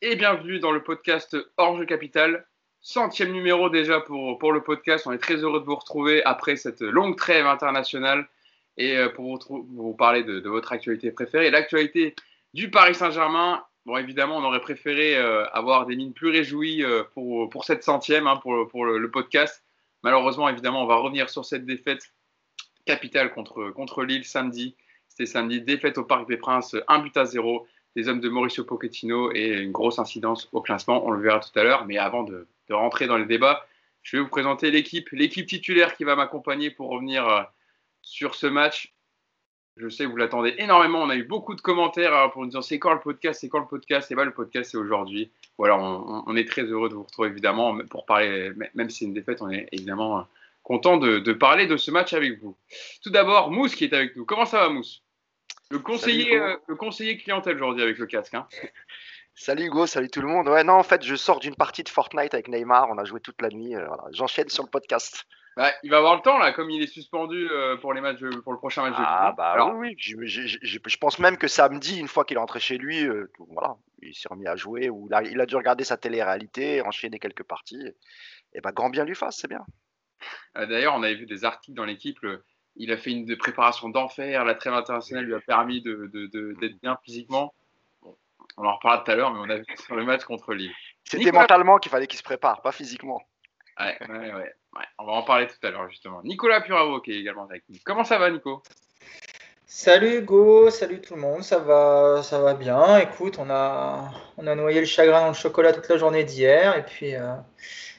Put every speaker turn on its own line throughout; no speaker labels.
et bienvenue dans le podcast Orge Capital. Centième numéro déjà pour, pour le podcast. On est très heureux de vous retrouver après cette longue trêve internationale et euh, pour vous, parler de, votre actualité préférée. L'actualité du Paris Saint-Germain. Bon, évidemment, on aurait préféré euh, avoir des mines plus réjouies euh, pour, pour cette centième, hein, pour, pour le, podcast. Malheureusement, évidemment, on va revenir sur cette défaite capitale contre, contre Lille samedi. C'était samedi, défaite au Parc des Princes, un but à zéro des hommes de Mauricio Pochettino et une grosse incidence au classement. On le verra tout à l'heure. Mais avant de, rentrer dans les débats, je vais vous présenter l'équipe, l'équipe titulaire qui va m'accompagner pour revenir euh, sur ce match. Je sais que vous l'attendez énormément. On a eu beaucoup de commentaires hein, pour nous dire c'est quand le podcast, c'est quand le podcast? Et bien le podcast c'est aujourd'hui. Voilà, on, est très heureux de vous retrouver évidemment pour parler, même si c'est une défaite, on est évidemment euh, content de parler de ce match avec vous. Tout d'abord, Mousse qui est avec nous. Comment ça va, Mousse? Le conseiller, euh, le conseiller clientèle aujourd'hui avec le casque. Hein.
Salut Hugo, salut tout le monde. Ouais, non, en fait, je sors d'une partie de Fortnite avec Neymar. On a joué toute la nuit. Euh, J'enchaîne sur le podcast.
Bah, il va avoir le temps là, comme il est suspendu euh, pour les matchs, pour le prochain match.
Ah bah Alors, oui. Je, pense même que samedi, une fois qu'il est rentré chez lui, voilà, il s'est remis à jouer ou il a dû regarder sa télé-réalité, enchaîner quelques parties. Et bah grand bien lui fasse, c'est bien.
D'ailleurs, on avait vu des articles dans l'équipe il a fait une préparation d'enfer. La trêve internationale lui a permis d'être de, bien physiquement. on en reparlera tout à l'heure, mais on a vu sur le match contre Lille.
C'était mentalement qu'il fallait qu'il se prépare, pas physiquement.
Ouais, ouais, ouais, On va en parler tout à l'heure, justement. Nicolas Puravo qui est également avec nous. Comment ça va, Nico?
Salut Hugo, salut tout le monde, ça va, ça va bien. Écoute, on a, on a noyé le chagrin dans le chocolat toute la journée d'hier, et puis, euh,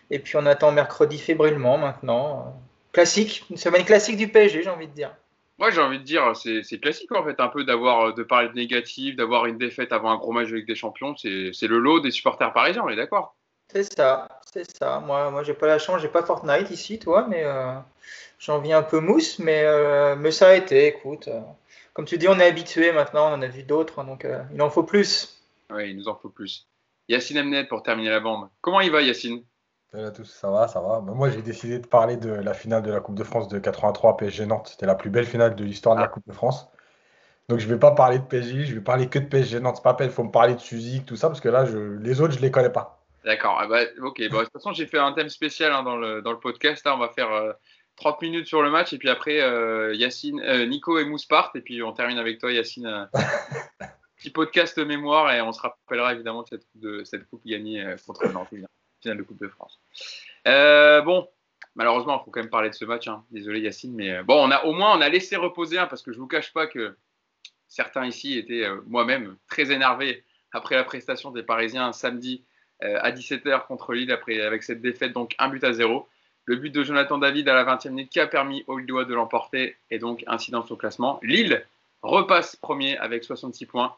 et puis on attend mercredi fébrilement maintenant. Classique, une semaine classique du PSG, j'ai envie de dire.
Moi, j'ai envie de dire, c'est classique en fait, un peu d'avoir de parler de négatif, d'avoir une défaite avant un gros match avec des champions. C'est le lot des supporters parisiens, on est d'accord
C'est ça, c'est ça. Moi, moi, j'ai pas la chance, j'ai pas Fortnite ici, toi, mais euh, j'en viens un peu mousse, mais, euh, mais ça a été. Écoute, euh, comme tu dis, on est habitué maintenant, on en a vu d'autres, donc il en faut plus.
Oui, il nous en faut plus. Yacine Amnet pour terminer la bande. Comment il va, Yacine?
Salut à tous, ça va, ça va. Bah, moi, j'ai décidé de parler de la finale de la Coupe de France de 83 PSG Nantes. C'était la plus belle finale de l'histoire de la ah. Coupe de France. Donc, je ne vais pas parler de PSG, je vais parler que de PSG Nantes. C'est pas peine, il faut me parler de Suzy, tout ça, parce que là, je... les autres, je ne les connais pas.
D'accord, ah bah, ok. de toute façon, j'ai fait un thème spécial hein, dans, le, dans, le, podcast. Là, on va faire 30 euh, minutes sur le match, et puis après, euh, Yacine, euh, Nico et Mousse partent, et puis on termine avec toi, Yacine. petit podcast mémoire, et on se rappellera évidemment de cette, de, cette coupe gagnée contre Nantes finale de Coupe de France. Euh, bon, malheureusement, il faut quand même parler de ce match. Hein. Désolé Yacine, mais euh, bon, on a au moins on a laissé reposer parce que je vous cache pas que certains ici étaient euh, moi-même très énervés après la prestation des Parisiens samedi à 17h contre Lille après avec cette défaite donc un but à zéro. Le but de Jonathan David à la 20e minute qui a permis au Lillois de l'emporter et donc incidence au classement. Lille repasse premier avec 66 points.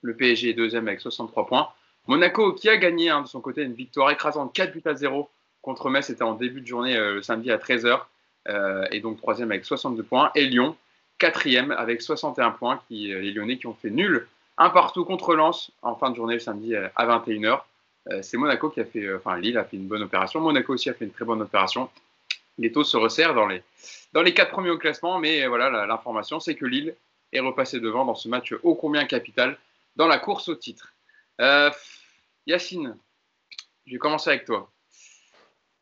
Le PSG est deuxième avec 63 points. Monaco qui a gagné hein, de son côté une victoire écrasante 4 buts à 0 contre Metz, c'était en début de journée euh, le samedi à 13h, euh, et donc troisième avec 62 points. Et Lyon, quatrième avec 61 points, qui, euh, les Lyonnais qui ont fait nul un partout contre Lens en fin de journée le samedi à 21h. C'est Monaco qui a fait, enfin Lille a fait une bonne opération, Monaco aussi a fait une très bonne opération. Les taux se resserrent dans les, dans quatre premiers au classement, mais voilà, l'information c'est que Lille est repassé devant dans ce match ô combien capital dans la course au titre. Euh, Yacine, je vais commencer avec toi.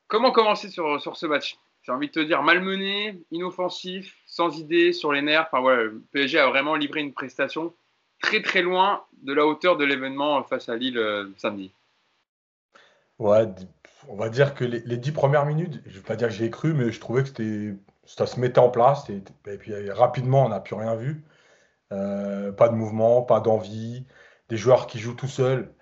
Comment commencer sur, sur ce match? J'ai envie de te dire malmené, inoffensif, sans idée, sur les nerfs. Le PSG a vraiment livré une prestation très très loin de la hauteur de l'événement face à Lille euh, samedi.
On va dire que les, dix premières minutes, je ne vais pas dire que j'ai cru, mais je trouvais que ça se mettait en place. Et, puis rapidement, on n'a plus rien vu. Euh, pas de mouvement, pas d'envie des joueurs qui jouent tout seuls.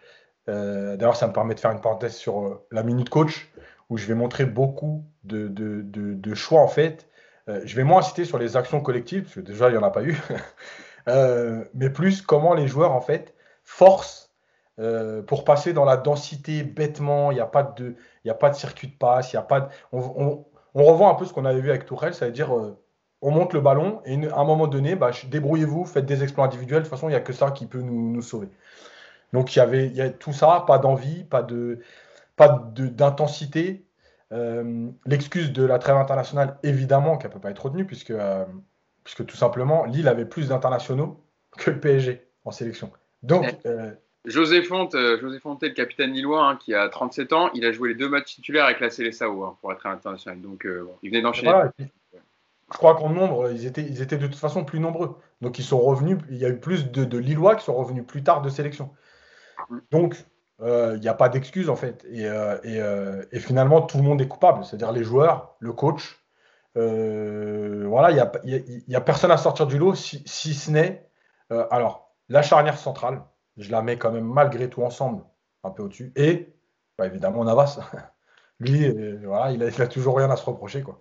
Euh, d'ailleurs, ça me permet de faire une parenthèse sur euh, la minute coach, où je vais montrer beaucoup de, choix en fait. Euh, je vais moins inciter sur les actions collectives, parce que déjà, il n'y en a pas eu, mais plus comment les joueurs en fait forcent pour passer dans la densité bêtement. Il n'y a, pas de, a pas de circuit de passe, il y a pas de... on, on, revoit un peu ce qu'on avait vu avec Tourelle, ça veut dire on monte le ballon et à un moment donné, bah, débrouillez-vous, faites des exploits individuels. De toute façon, il n'y a que ça qui peut nous, sauver. Donc il y avait y tout ça, pas d'envie, pas de pas d'intensité. Euh, l'excuse de la trêve internationale, évidemment, qu'elle ne peut pas être retenue, puisque, euh, puisque tout simplement, Lille avait plus d'internationaux que le PSG en sélection. Donc, euh,
José Fonte, José Fonte, le capitaine lillois, hein, qui a 37 ans, il a joué les deux matchs titulaires avec la Célessao hein, pour être international. Donc, euh, bon, il venait d'enchaîner.
Voilà, je crois qu'en nombre, ils étaient, ils étaient de toute façon plus nombreux. Donc ils sont revenus, il y a eu plus de, Lillois qui sont revenus plus tard de sélection. Donc euh, il n'y a pas d'excuse en fait. Et, euh, euh, et finalement, tout le monde est coupable, c'est-à-dire les joueurs, le coach. Voilà, il n'y a, personne à sortir du lot si, ce n'est. alors, la charnière centrale, je la mets quand même malgré tout ensemble, un peu au-dessus. Et bah, évidemment, Navas. Lui, voilà, il a, il a toujours rien à se reprocher. Quoi.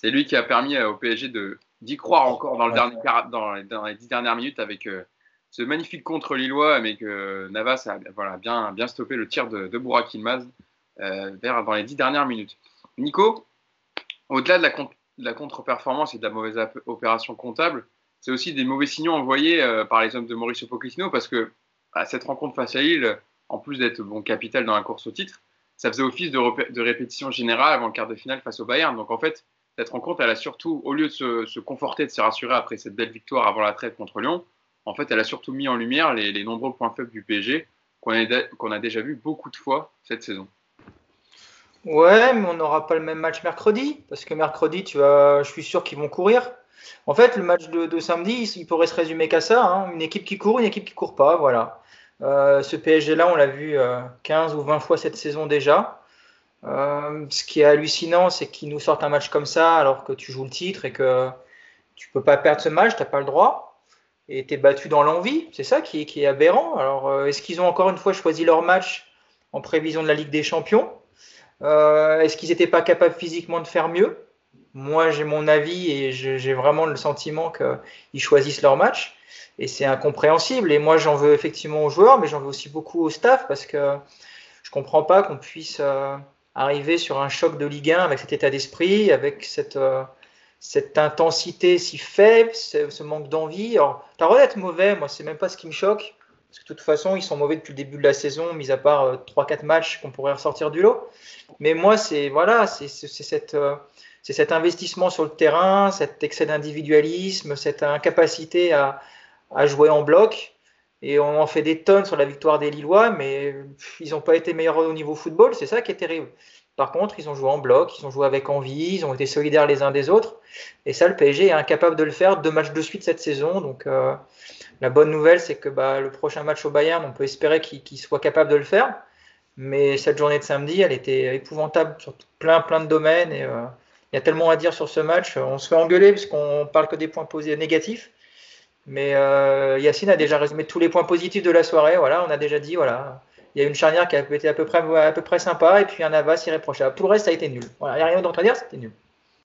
C'est lui qui a permis euh, au PSG d'y croire encore dans, le
Ouais.
dernier, quart- dans, les, dans les dix dernières minutes avec euh, ce magnifique contre Lillois, mais que Navas a voilà, bien, bien stoppé le tir de, de Yilmaz euh, vers, dans les dix dernières minutes. Nico, au-delà de la, con- de la contre-performance et de la mauvaise opération comptable, c'est aussi des mauvais signaux envoyés euh, par les hommes de Mauricio Pochettino parce que cette rencontre face à Lille, en plus d'être bon capital dans la course au titre, ça faisait office de, de répétition générale avant le quart de finale face au Bayern. Donc en fait, cette rencontre, elle a surtout, au lieu de se, conforter, de se rassurer après cette belle victoire avant la trêve contre Lyon, en fait, elle a surtout mis en lumière les, nombreux points faibles du PSG qu'on a, déjà vu beaucoup de fois cette saison.
Ouais, mais on n'aura pas le même match mercredi, parce que mercredi, tu vas, je suis sûr qu'ils vont courir. En fait, le match de, samedi, il pourrait se résumer qu'à ça, hein. une équipe qui court, une équipe qui court pas, voilà. Euh, ce PSG-là, on l'a vu euh, 15 ou 20 fois cette saison déjà. Euh, ce qui est hallucinant, c'est qu'ils nous sortent un match comme ça, alors que tu joues le titre et que tu peux pas perdre ce match, t'as pas le droit. Et tu es battu dans l'envie, c'est ça qui est, aberrant. Alors, euh, est-ce qu'ils ont encore une fois choisi leur match en prévision de la Ligue des Champions? Euh, Est-ce qu'ils n'étaient pas capables physiquement de faire mieux? Moi, j'ai mon avis et j'ai vraiment le sentiment qu'ils choisissent leur match. Et c'est incompréhensible. Et moi, j'en veux effectivement aux joueurs, mais j'en veux aussi beaucoup au staff parce que je comprends pas qu'on puisse arriver sur un choc de Ligue 1 avec cet état d'esprit, avec cette, euh, cette intensité si faible, ce, manque d'envie. Alors, droit d'être mauvais, moi, c'est même pas ce qui me choque. Parce que de toute façon, ils sont mauvais depuis le début de la saison, mis à part euh, 3-4 matchs qu'on pourrait ressortir du lot. Mais moi, c'est voilà, c'est cette, euh, c'est cet investissement sur le terrain, cet excès d'individualisme, cette incapacité à, à jouer en bloc. Et on en fait des tonnes sur la victoire des Lillois, mais ils n'ont pas été meilleurs au niveau football, c'est ça qui est terrible. Par contre, ils ont joué en bloc, ils ont joué avec envie, ils ont été solidaires les uns des autres. Et ça, le PSG est incapable de le faire deux matchs de suite cette saison. Donc, euh, la bonne nouvelle, c'est que bah, le prochain match au Bayern, on peut espérer qu'il qu'il soit capable de le faire. Mais cette journée de samedi, elle était épouvantable sur plein, plein de domaines. Et euh, il y a tellement à dire sur ce match. On se fait engueuler puisqu'on parle que des points posés négatifs. Mais euh, Yacine a déjà résumé tous les points positifs de la soirée. Voilà, on a déjà dit, voilà, il y a une charnière qui a été à peu près, à peu près sympa et puis un Navas irréprochable. Tout le reste, ça a été nul. Il n'y a rien d'autre à dire, c'était nul.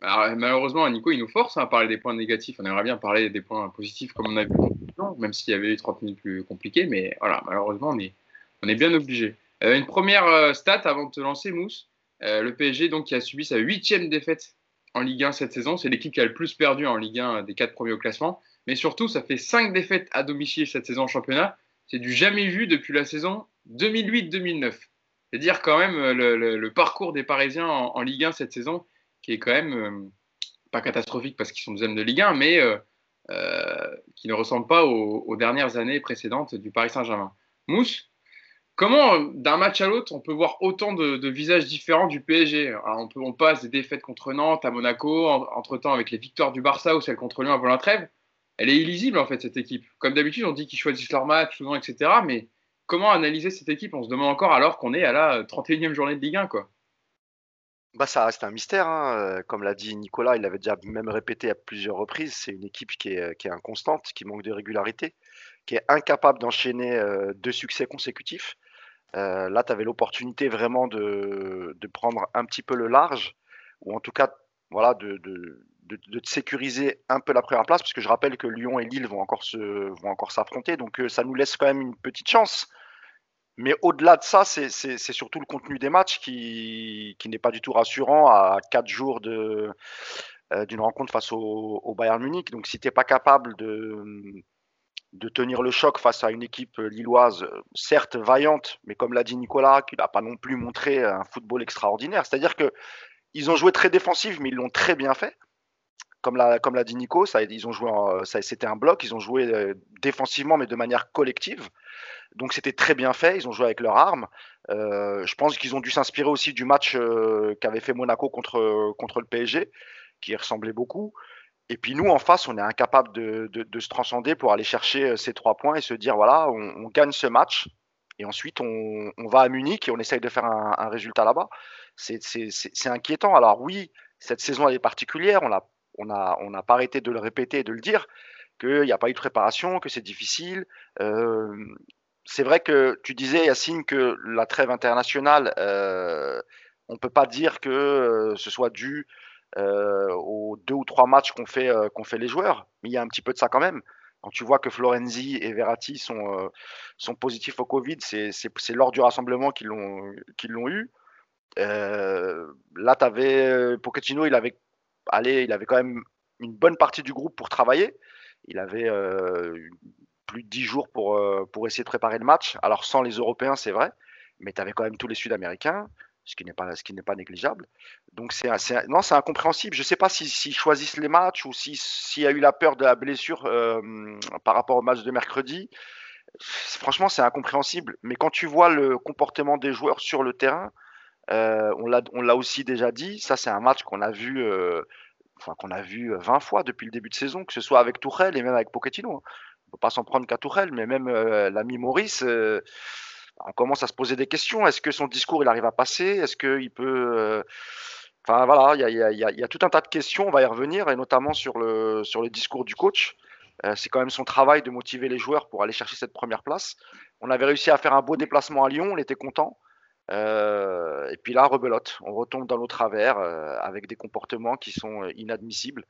Alors, malheureusement, Nico, il nous force à parler des points négatifs. On aimerait bien parler des points positifs comme on a vu, même s'il y avait eu 30 minutes plus compliquées. Mais voilà, malheureusement, on est, on est bien obligé. Euh, une première euh, stat avant de te lancer, Mousse. Le PSG, donc, qui a subi sa huitième défaite en Ligue 1 cette saison. C'est l'équipe qui a le plus perdu en Ligue 1 des quatre premiers au classement. Mais surtout, ça fait cinq défaites à domicile cette saison en championnat. C'est du jamais vu depuis la saison 2008-2009. C'est dire quand même euh, le, parcours des Parisiens en, Ligue 1 cette saison, qui est quand même euh, pas catastrophique parce qu'ils sont deuxième de Ligue 1, mais euh, qui ne ressemble pas aux, dernières années précédentes du Paris Saint-Germain. Mousse, comment d'un match à l'autre on peut voir autant de, visages différents du PSG on, passe des défaites contre Nantes, à Monaco, en- entre-temps avec les victoires du Barça ou celles contre Lyon avant la trêve. Elle est illisible en fait cette équipe. Comme d'habitude, on dit qu'ils choisissent leur match souvent, etc. Mais comment analyser cette équipe? On se demande encore alors qu'on est à la 31e journée de Ligue 1 quoi.
Bah, ça reste un mystère, hein. euh, Comme l'a dit Nicolas, il l'avait déjà même répété à plusieurs reprises. C'est une équipe qui est, est inconstante, qui manque de régularité, qui est incapable d'enchaîner euh, deux succès consécutifs. Euh, là, tu avais l'opportunité vraiment de, de prendre un petit peu le large, ou en tout cas, voilà, de, de, de, sécuriser un peu la première place, parce que je rappelle que Lyon et Lille vont encore se, vont encore s'affronter, donc euh, ça nous laisse quand même une petite chance. Mais au-delà de ça, c'est surtout le contenu des matchs qui, qui n'est pas du tout rassurant à quatre jours de, euh, d'une rencontre face au, au Bayern Munich. Donc, si tu n'es pas capable de, de tenir le choc face à une équipe lilloise, certes vaillante, mais comme l'a dit Nicolas, qui n'a pas non plus montré un football extraordinaire. C'est-à-dire que ils ont joué très défensif, mais ils l'ont très bien fait. Comme l'a comme l'a dit Nico, ça, ils ont joué, c'était un bloc, ils ont joué défensivement mais de manière collective. Donc c'était très bien fait, ils ont joué avec leurs armes. je pense qu'ils ont dû s'inspirer aussi du match qu'avait fait Monaco contre, contre le PSG, qui ressemblait beaucoup. Et puis nous, en face, on est incapable de, de, se transcender pour aller chercher ces trois points et se dire, voilà, on, gagne ce match. Et ensuite, on, on, va à Munich et on essaye de faire un, résultat là-bas. C'est inquiétant. Alors oui, cette saison, elle est particulière. On n'a on a, on pas arrêté de le répéter et de le dire, qu'il n'y a pas eu de préparation, que c'est difficile. Euh, c'est vrai que tu disais, Yacine, que la trêve internationale, euh, on ne peut pas dire que euh, ce soit dû aux deux ou trois matchs qu'ont fait, qu'on fait les joueurs, mais il y a un petit peu de ça quand même. Quand tu vois que Florenzi et Verratti sont, sont positifs au Covid, c'est lors du rassemblement qu'ils l'ont eu. là, tu avais Pochettino, il avait allez, il avait quand même une bonne partie du groupe pour travailler. Il avait euh, plus de 10 jours pour, euh, pour essayer de préparer le match. Alors sans les Européens, c'est vrai, mais tu avais quand même tous les Sud-Américains, ce qui n'est pas, pas négligeable. Donc c'est, c'est incompréhensible. Je ne sais pas s'ils choisissent les matchs ou s'il y a eu la peur de la blessure euh, par rapport au match de mercredi. Franchement, c'est incompréhensible. Mais quand tu vois le comportement des joueurs sur le terrain, on l'a aussi déjà dit, ça c'est un match qu'on a vu, euh, enfin qu'on a vu 20 fois depuis le début de saison, que ce soit avec Tourelle et même avec Pochettino. Hein. On ne peut pas s'en prendre qu'à Tourelle, mais même euh, l'ami Maurice, on commence à se poser des questions. Est-ce que son discours il arrive à passer? Est-ce qu'il peut Enfin voilà, il y a, tout un tas de questions, on va y revenir, et notamment sur le discours du coach. c'est quand même son travail de motiver les joueurs pour aller chercher cette première place. On avait réussi à faire un beau déplacement à Lyon, on était content. Euh, et puis là, rebelote, on retombe dans nos travers euh, avec des comportements qui sont euh, inadmissibles.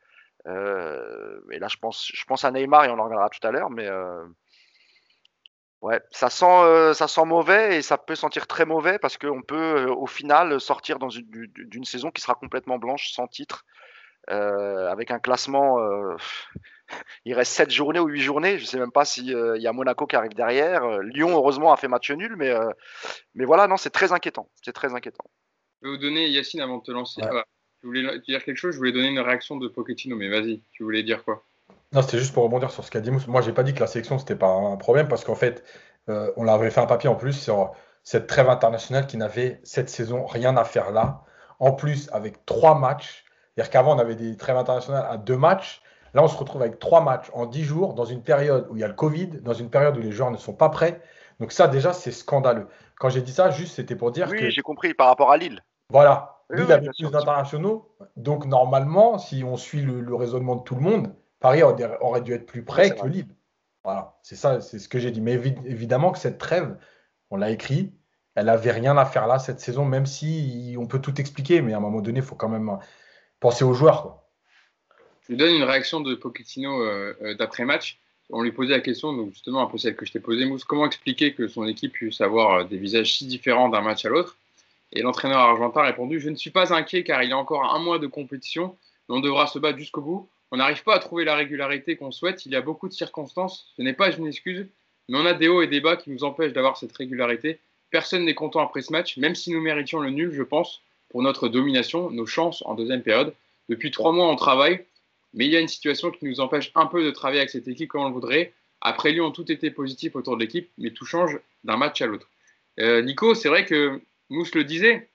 et là, je pense, je pense à Neymar et on en reviendra tout à l'heure, mais ouais, ça sent, ça sent mauvais et ça peut sentir très mauvais parce qu'on peut au final sortir d'une saison qui sera complètement blanche, sans titre, avec un classement il reste 7 journées ou 8 journées. Je ne sais même pas s'il euh, y a Monaco qui arrive derrière. Euh, Lyon, heureusement, a fait match nul, mais, euh, mais voilà, non, c'est très inquiétant. C'est très inquiétant.
Je vais vous donner, Yacine, avant de te lancer. je voulais dire quelque chose, je voulais donner une réaction de Pochettino, mais vas-y, tu voulais dire quoi?
Non, c'était juste pour rebondir sur ce qu'a dit Mousse. Moi, j'ai pas dit que la sélection, c'était pas un problème, parce qu'en fait, on avait fait un papier en plus sur cette trêve internationale qui n'avait cette saison rien à faire là. En plus, avec trois matchs, c'est-à-dire qu'avant, on avait des trêves internationales à deux matchs. Là, on se retrouve avec trois matchs en dix jours, dans une période où il y a le Covid, dans une période où les joueurs ne sont pas prêts. Donc ça, déjà, c'est scandaleux. Quand j'ai dit ça, juste, c'était pour dire
que...
Oui,
j'ai compris, par rapport à Lille.
Voilà. Lille avait plus d'internationaux. Donc normalement, si on suit le, raisonnement de tout le monde, Paris aurait dû être plus prêt que Lille. Voilà, c'est ça, c'est ce que j'ai dit. Mais évidemment que cette trêve, on l'a écrit, elle n'avait rien à faire là cette saison, même si on peut tout expliquer, mais à un moment donné, il faut quand même penser aux joueurs. Quoi.
Je donne une réaction de Pochettino euh, euh, d'après-match. On lui posait la question, donc justement un peu celle que je t'ai posée, Mousse. Comment expliquer que son équipe puisse avoir euh, des visages si différents d'un match à l'autre? Et l'entraîneur argentin a répondu Je ne suis pas inquiet car il y a encore un mois de compétition, mais on devra se battre jusqu'au bout. On n'arrive pas à trouver la régularité qu'on souhaite. Il y a beaucoup de circonstances. Ce n'est pas une excuse, mais on a des hauts et des bas qui nous empêchent d'avoir cette régularité. Personne n'est content après ce match, même si nous méritions le nul, je pense, pour notre domination, nos chances en deuxième période. Depuis trois mois, on travaille. Mais il y a une situation qui nous empêche un peu de travailler avec cette équipe comme on le voudrait. Après Lyon, tout était positif autour de l'équipe, mais tout change d'un match à l'autre. Euh, Nico, c'est vrai que Mousse le disait,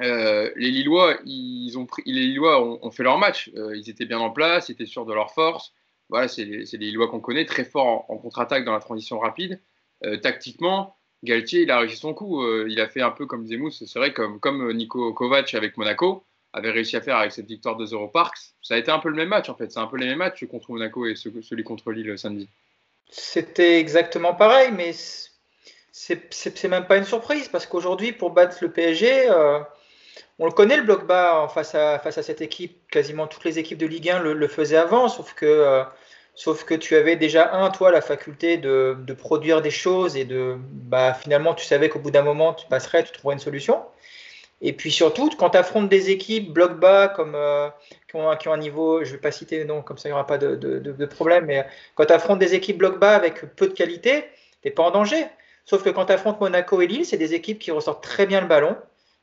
euh, les Lillois, ils ont pris, les Lillois ont, fait leur match. Euh, ils étaient bien en place, ils étaient sûrs de leur force. Voilà, c'est les, Lillois qu'on connaît, très forts en, contre-attaque dans la transition rapide. tactiquement, Galtier, il a réussi son coup. il a fait un peu comme Mousse, c'est vrai, comme, comme Nico Kovac avec Monaco avait réussi à faire avec cette victoire de Zero Parks. Ça a été un peu le même match en fait. C'est un peu les mêmes matchs contre Monaco et celui contre Lille samedi.
C'était exactement pareil, mais c'est même pas une surprise parce qu'aujourd'hui, pour battre le PSG, euh, on le connaît le bloc bas face à, face à cette équipe. Quasiment toutes les équipes de Ligue 1 le, faisaient avant, sauf que, euh, sauf que tu avais déjà, un, toi, la faculté de, de produire des choses et de bah, finalement, tu savais qu'au bout d'un moment, tu passerais, tu trouverais une solution. Et puis surtout, quand tu affrontes des équipes bloc bas comme, euh, qui, ont, un niveau, je ne vais pas citer non, comme ça il n'y aura pas de, problème, mais quand tu affrontes des équipes bloc bas avec peu de qualité, tu n'es pas en danger. Sauf que quand tu affrontes Monaco et Lille, c'est des équipes qui ressortent très bien le ballon,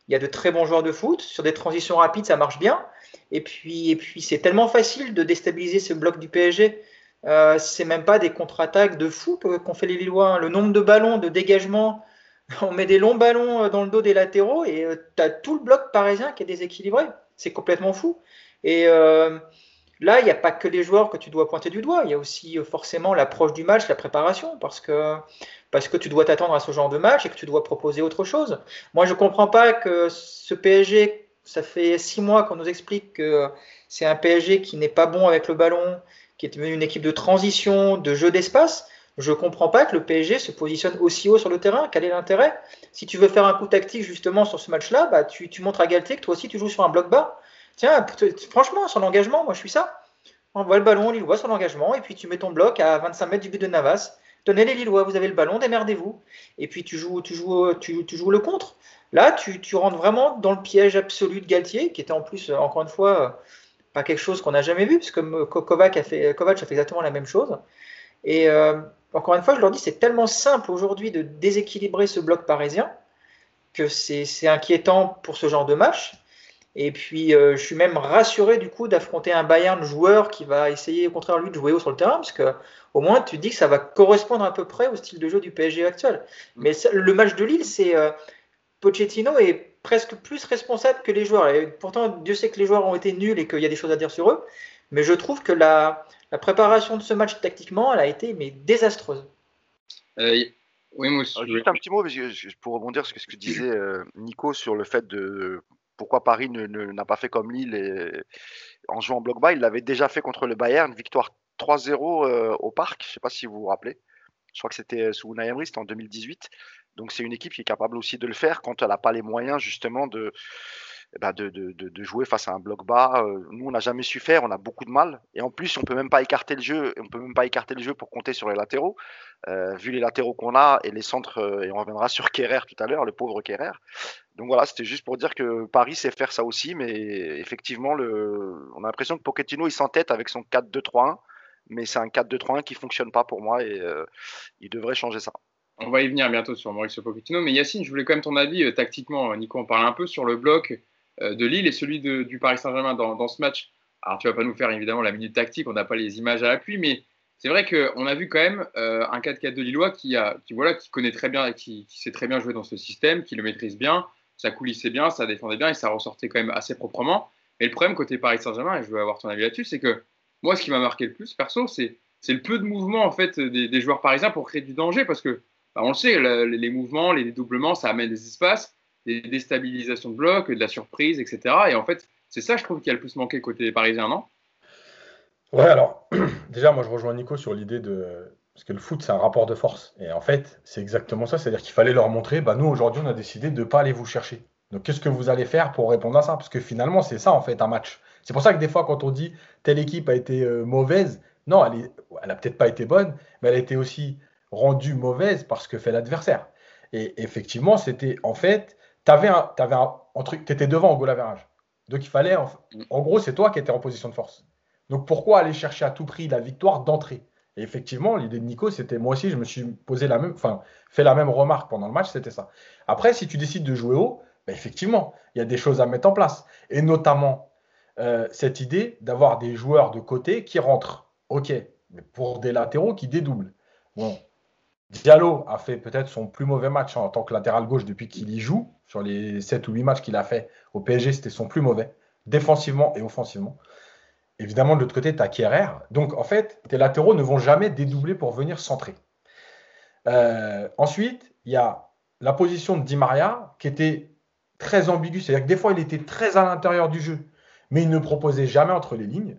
Il y a de très bons joueurs de foot. Sur des transitions rapides, ça marche bien. Et puis, et puis c'est tellement facile de déstabiliser ce bloc du PSG. Euh, c'est même pas des contre-attaques de fou qu'ont fait les Lillois. Hein. Le nombre de ballons, de dégagement, on met des longs ballons euh, dans le dos des latéraux et euh, tu as tout le bloc parisien qui est déséquilibré. C'est complètement fou. Et euh, là, il n'y a pas que les joueurs que tu dois pointer du doigt. Il y a aussi forcément l'approche du match, la préparation, parce que, parce que tu dois t'attendre à ce genre de match et que tu dois proposer autre chose. Moi, je ne comprends pas que ce PSG, ça fait six mois qu'on nous explique que c'est un PSG qui n'est pas bon avec le ballon, qui est devenu une équipe de transition, de jeu d'espace. Je ne comprends pas que le PSG se positionne aussi haut sur le terrain. Quel est l'intérêt? Si tu veux faire un coup tactique justement sur ce match-là, bah, tu, montres à Galtier que toi aussi tu joues sur un bloc bas. Tiens, franchement, son engagement, moi je suis ça. On voit le ballon, Lillois, son engagement, et puis tu mets ton bloc à 25 mètres du but de Navas. Tenez les Lillois, vous avez le ballon, démerdez-vous. Et puis tu joues, tu joues, tu, joues le contre. Là, tu, rentres vraiment dans le piège absolu de Galtier, qui était en plus, encore une fois, pas quelque chose qu'on n'a jamais vu, parce que Kovac a fait, Kovac a fait exactement la même chose. Et euh, encore une fois, je leur dis, c'est tellement simple aujourd'hui de déséquilibrer ce bloc parisien que c'est inquiétant pour ce genre de match. Et puis, euh, je suis même rassuré du coup d'affronter un Bayern joueur qui va essayer au contraire lui de jouer haut sur le terrain, parce que au moins tu dis que ça va correspondre à peu près au style de jeu du PSG actuel. Mais le match de Lille, c'est euh, Pochettino est presque plus responsable que les joueurs. Et pourtant, Dieu sait que les joueurs ont été nuls et qu'il y a des choses à dire sur eux. Mais je trouve que la, la préparation de ce match tactiquement, elle a été mais désastreuse.
Euh, oui, moi aussi. Juste un petit mot pour rebondir sur ce que disait euh, Nico sur le fait de pourquoi Paris n'a pas fait comme Lille et, en jouant en bloc bas. Il l'avait déjà fait contre le Bayern, victoire 3-0 euh, au Parc. Je ne sais pas si vous vous rappelez. Je crois que c'était sous Unai en 2018. Donc c'est une équipe qui est capable aussi de le faire quand elle n'a pas les moyens justement de, eh ben, de, de, de, jouer face à un bloc bas. Euh, nous, on n'a jamais su faire, on a beaucoup de mal. Et en plus, on peut même pas écarter le jeu. On peut même pas écarter le jeu pour compter sur les latéraux, euh, vu les latéraux qu'on a et les centres. Euh, et on reviendra sur Kerrer tout à l'heure, le pauvre Kerrer. Donc voilà, c'était juste pour dire que Paris sait faire ça aussi, mais effectivement, le, on a l'impression que Pochettino il s'entête avec son 4-2-3-1, mais c'est un 4-2-3-1 qui fonctionne pas pour moi et il devrait changer ça.
On va y venir bientôt sur Mauricio Pochettino, mais Yacine, je voulais quand même ton avis tactiquement. Nico, on parle un peu sur le bloc. Euh, de Lille et celui du Paris Saint-Germain dans, ce match. Alors, tu vas pas nous faire évidemment la minute tactique, on n'a pas les images à l'appui, mais c'est vrai qu'on a vu quand même euh, un 4-4 de Lillois qui, voilà, qui connaît très bien, qui, qui sait très bien jouer dans ce système, qui le maîtrise bien, ça coulissait bien, ça défendait bien et ça ressortait quand même assez proprement. Mais le problème côté Paris Saint-Germain, et je veux avoir ton avis là-dessus, c'est que moi, ce qui m'a marqué le plus, perso, c'est le peu de mouvement en fait des, joueurs parisiens pour créer du danger parce que bah, on le sait, les mouvements, les dédoublements, ça amène des espaces des déstabilisations de blocs, de la surprise, etc. Et en fait, c'est ça, je trouve, qui a le plus manqué côté parisien, non?
Ouais, alors, déjà, moi, je rejoins Nico sur l'idée de. Parce que le foot, c'est un rapport de force. Et en fait, c'est exactement ça. C'est-à-dire qu'il fallait leur montrer, bah, nous, aujourd'hui, on a décidé de ne pas aller vous chercher. Donc, qu'est-ce que vous allez faire pour répondre à ça? Parce que finalement, c'est ça, en fait, un match. C'est pour ça que des fois, quand on dit telle équipe a été euh, mauvaise, non, elle, est, peut-être pas été bonne, mais elle a été aussi rendue mauvaise parce que fait l'adversaire. Et effectivement, c'était en fait tu avais, un, avais un, truc, tu étais devant au goal average. Donc il fallait, en, en gros, c'est toi qui étais en position de force. Donc pourquoi aller chercher à tout prix la victoire d'entrée? Et effectivement, l'idée de Nico, c'était moi aussi, je me suis posé la même, enfin, fait la même remarque pendant le match, c'était ça. Après, si tu décides de jouer haut, ben effectivement, il y a des choses à mettre en place. Et notamment, euh, cette idée d'avoir des joueurs de côté qui rentrent. Ok, mais pour des latéraux qui dédoublent. Bon, Diallo a fait peut-être son plus mauvais match en tant que latéral gauche depuis qu'il y joue. Sur les 7 ou 8 matchs qu'il a fait au PSG, c'était son plus mauvais, défensivement et offensivement. Évidemment, de l'autre côté, tu as Kierer. Donc, en fait, tes latéraux ne vont jamais dédoubler pour venir centrer. Euh, ensuite, il y a la position de Di Maria qui était très ambiguë. C'est-à-dire que des fois, il était très à l'intérieur du jeu, mais il ne proposait jamais entre les lignes.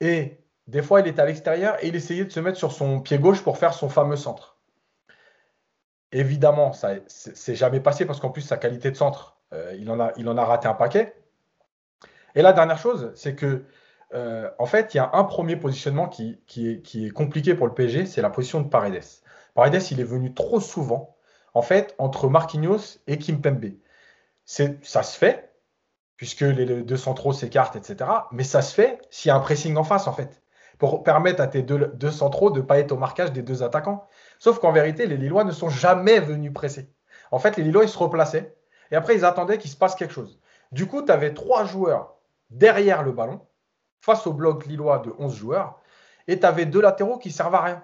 Et des fois, il était à l'extérieur et il essayait de se mettre sur son pied gauche pour faire son fameux centre. Évidemment, ça c'est jamais passé parce qu'en plus, sa qualité de centre, euh, il, en a, il en a raté un paquet. Et la dernière chose, c'est que euh, en fait, il y a un premier positionnement qui, est, qui, est, compliqué pour le PSG, c'est la position de Paredes. Paredes, il est venu trop souvent, en fait, entre Marquinhos et Kimpembe. Ça se fait, puisque les deux centraux s'écartent, etc. Mais ça se fait s'il y a un pressing en face, en fait, pour permettre à tes deux, deux centraux de ne pas être au marquage des deux attaquants. Sauf qu'en vérité, les Lillois ne sont jamais venus presser. En fait, les Lillois, ils se replaçaient. et après ils attendaient qu'il se passe quelque chose. Du coup, tu avais trois joueurs derrière le ballon, face au bloc lillois de 11 joueurs, et tu avais deux latéraux qui servent à rien.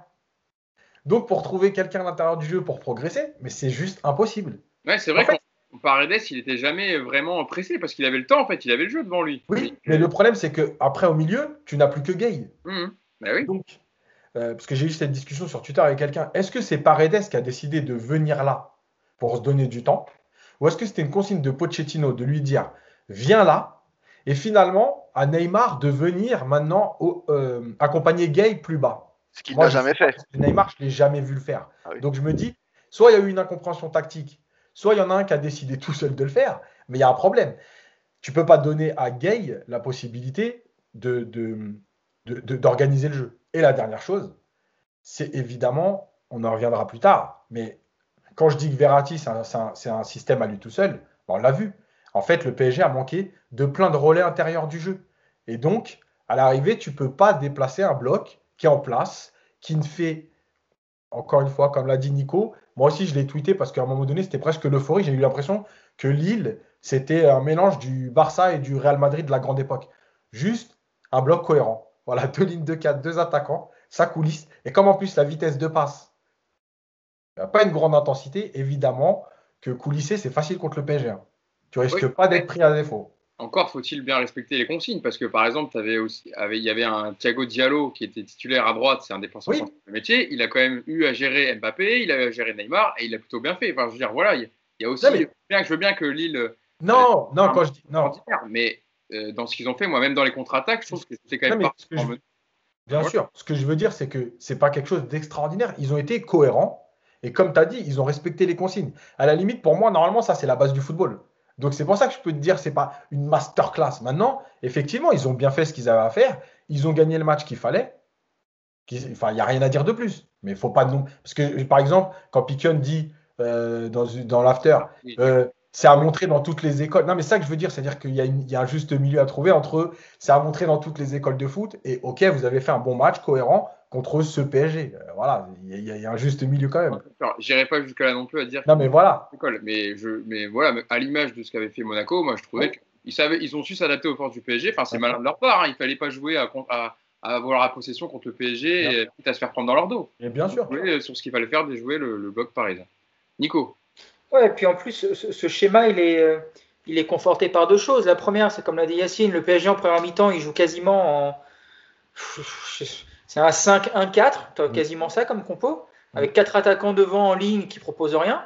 Donc, pour trouver quelqu'un à l'intérieur du jeu pour progresser, mais c'est juste impossible.
Ouais, c'est vrai Paredes, il n'était jamais vraiment pressé parce qu'il avait le temps, en fait, il avait le jeu devant lui.
Oui, mais le problème, c'est que après au milieu, tu n'as plus que Gay.
Mmh. Bah oui.
Donc, euh, parce que j'ai eu cette discussion sur Twitter avec quelqu'un, est-ce que c'est Paredes qui a décidé de venir là pour se donner du temps? Ou est-ce que c'était une consigne de Pochettino de lui dire, viens là, et finalement, à Neymar de venir maintenant euh, accompagner Gay plus bas?
Ce qu'il n'a jamais fait.
Neymar, je ne l'ai jamais vu le faire. Ah Donc je me dis, soit il y a eu une incompréhension tactique, soit il y en a un qui a décidé tout seul de le faire, mais il y a un problème. Tu ne peux pas donner à Gay la possibilité d'organiser de, de, le jeu. Et la dernière chose, c'est évidemment, on en reviendra plus tard, mais quand je dis que Verratti, c'est un, système à lui tout seul, on l'a vu. En fait, le PSG a manqué de plein de relais intérieurs du jeu. Et donc, à l'arrivée, tu ne peux pas déplacer un bloc qui est en place, qui ne fait, encore une fois, comme l'a dit Nico, moi aussi je l'ai tweeté parce qu'à un moment donné, c'était presque l'euphorie. J'ai eu l'impression que Lille, c'était un mélange du Barça et du Real Madrid de la grande époque. Juste un bloc cohérent. Voilà, deux lignes de 4, deux attaquants, ça coulisse. Et comme en plus la vitesse de passe, il n'y a pas une grande intensité, évidemment que coulisser, c'est facile contre le PSG. Hein. Tu risques pas d'être pris à défaut
encore faut-il bien respecter les consignes parce que par exemple, avais aussi, il y avait un Thiago Diallo qui était titulaire à droite, c'est un défenseur de métier. Il a quand même eu à gérer Mbappé, il a eu à gérer Neymar et il a plutôt bien fait. Enfin, je veux dire, voilà, il y, a aussi. bien, je veux bien que Lille. Euh,
non, non, quand je dis non.
Mais euh, dans ce qu'ils ont fait, moi, même dans les contre-attaques, je trouve que c'est quand même pas.
Bien sûr, ce que je veux dire, c'est que c'est pas quelque chose d'extraordinaire. Ils ont été cohérents et comme tu as dit, ils ont respecté les consignes. À la limite, pour moi, normalement, ça c'est la base du football. Donc c'est pour ça que je peux te dire c'est pas une masterclass. Maintenant, effectivement, ils ont bien fait ce qu'ils avaient à faire. Ils ont gagné le match qu'il fallait. Enfin, il n'y a rien à dire de plus. Mais il faut pas non. Parce que par exemple, quand Piquion dit euh, dans, dans l'after, euh, c'est à montrer dans toutes les écoles. Non, mais ça que je veux dire, c'est-à-dire qu'il y, y, a un juste milieu à trouver entre c'est à montrer dans toutes les écoles de foot et ok, vous avez fait un bon match cohérent contre ce PSG. Euh, voilà, il y, a un juste milieu quand même.
J'irai pas jusqu'à là non plus à dire.
Non, mais voilà.
Mais, je, mais voilà, à l'image de ce qu'avait fait Monaco, moi je trouvais qu'ils savaient, ils ont su s'adapter aux forces du PSG. Enfin, c'est malin de leur part. Hein. Il fallait pas jouer à, à, avoir la possession contre le PSG et à se faire prendre dans leur dos.
Et bien sûr.
sur ce qu'il fallait faire, de jouer le, le bloc parisien. Nico.
Ouais, et puis en plus, ce, schéma, il est, euh, il est conforté par deux choses. La première, c'est comme l'a dit Yacine, le PSG en première mi-temps, il joue quasiment en. C'est un 5-1-4, quasiment ça comme compo, avec quatre attaquants devant en ligne qui proposent rien.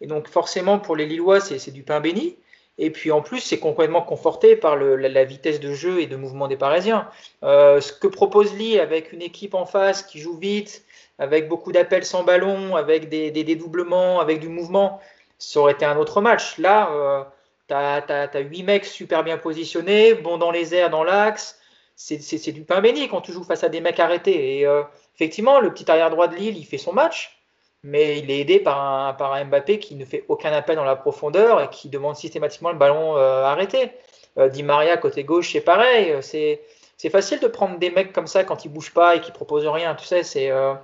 Et donc forcément, pour les Lillois, c'est du pain béni. Et puis en plus, c'est complètement conforté par la, vitesse de jeu et de mouvement des Parisiens. Euh, ce que propose Lille avec une équipe en face qui joue vite, avec beaucoup d'appels sans ballon, avec des, dédoublements, avec du mouvement, ça aurait été un autre match. Là, euh, tu as, 8 mecs super bien positionnés, bons dans les airs, dans l'axe. C'est du pain béni quand tu joues face à des mecs arrêtés. Et euh, effectivement, le petit arrière droit de Lille, il fait son match, mais il est aidé par un, par un Mbappé qui ne fait aucun appel dans la profondeur et qui demande systématiquement le ballon euh, arrêté. Euh, Di Maria, côté gauche, c'est pareil. C'est c'est facile de prendre des mecs comme ça quand ils bougent pas et qui proposent rien. Tu sais, c'est euh,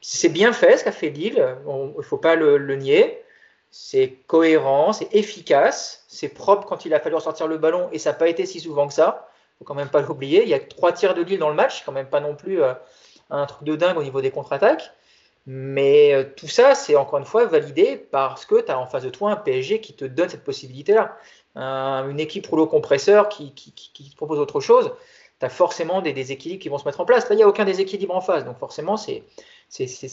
c'est bien fait ce qu'a fait Lille. Il ne faut pas le, nier. C'est cohérent, c'est efficace, c'est propre quand il a fallu ressortir le ballon et ça n'a pas été si souvent que ça. Faut quand même pas l'oublier. Il y a trois tirs de Lille dans le match, quand même pas non plus euh, un truc de dingue au niveau des contre-attaques. Mais euh, tout ça, c'est encore une fois validé parce que tu as en face de toi un PSG qui te donne cette possibilité-là. une équipe rouleau compresseur qui, qui, te propose autre chose tu as forcément des déséquilibres qui vont se mettre en place. Là, il n'y a aucun déséquilibre en face. Donc forcément, c'est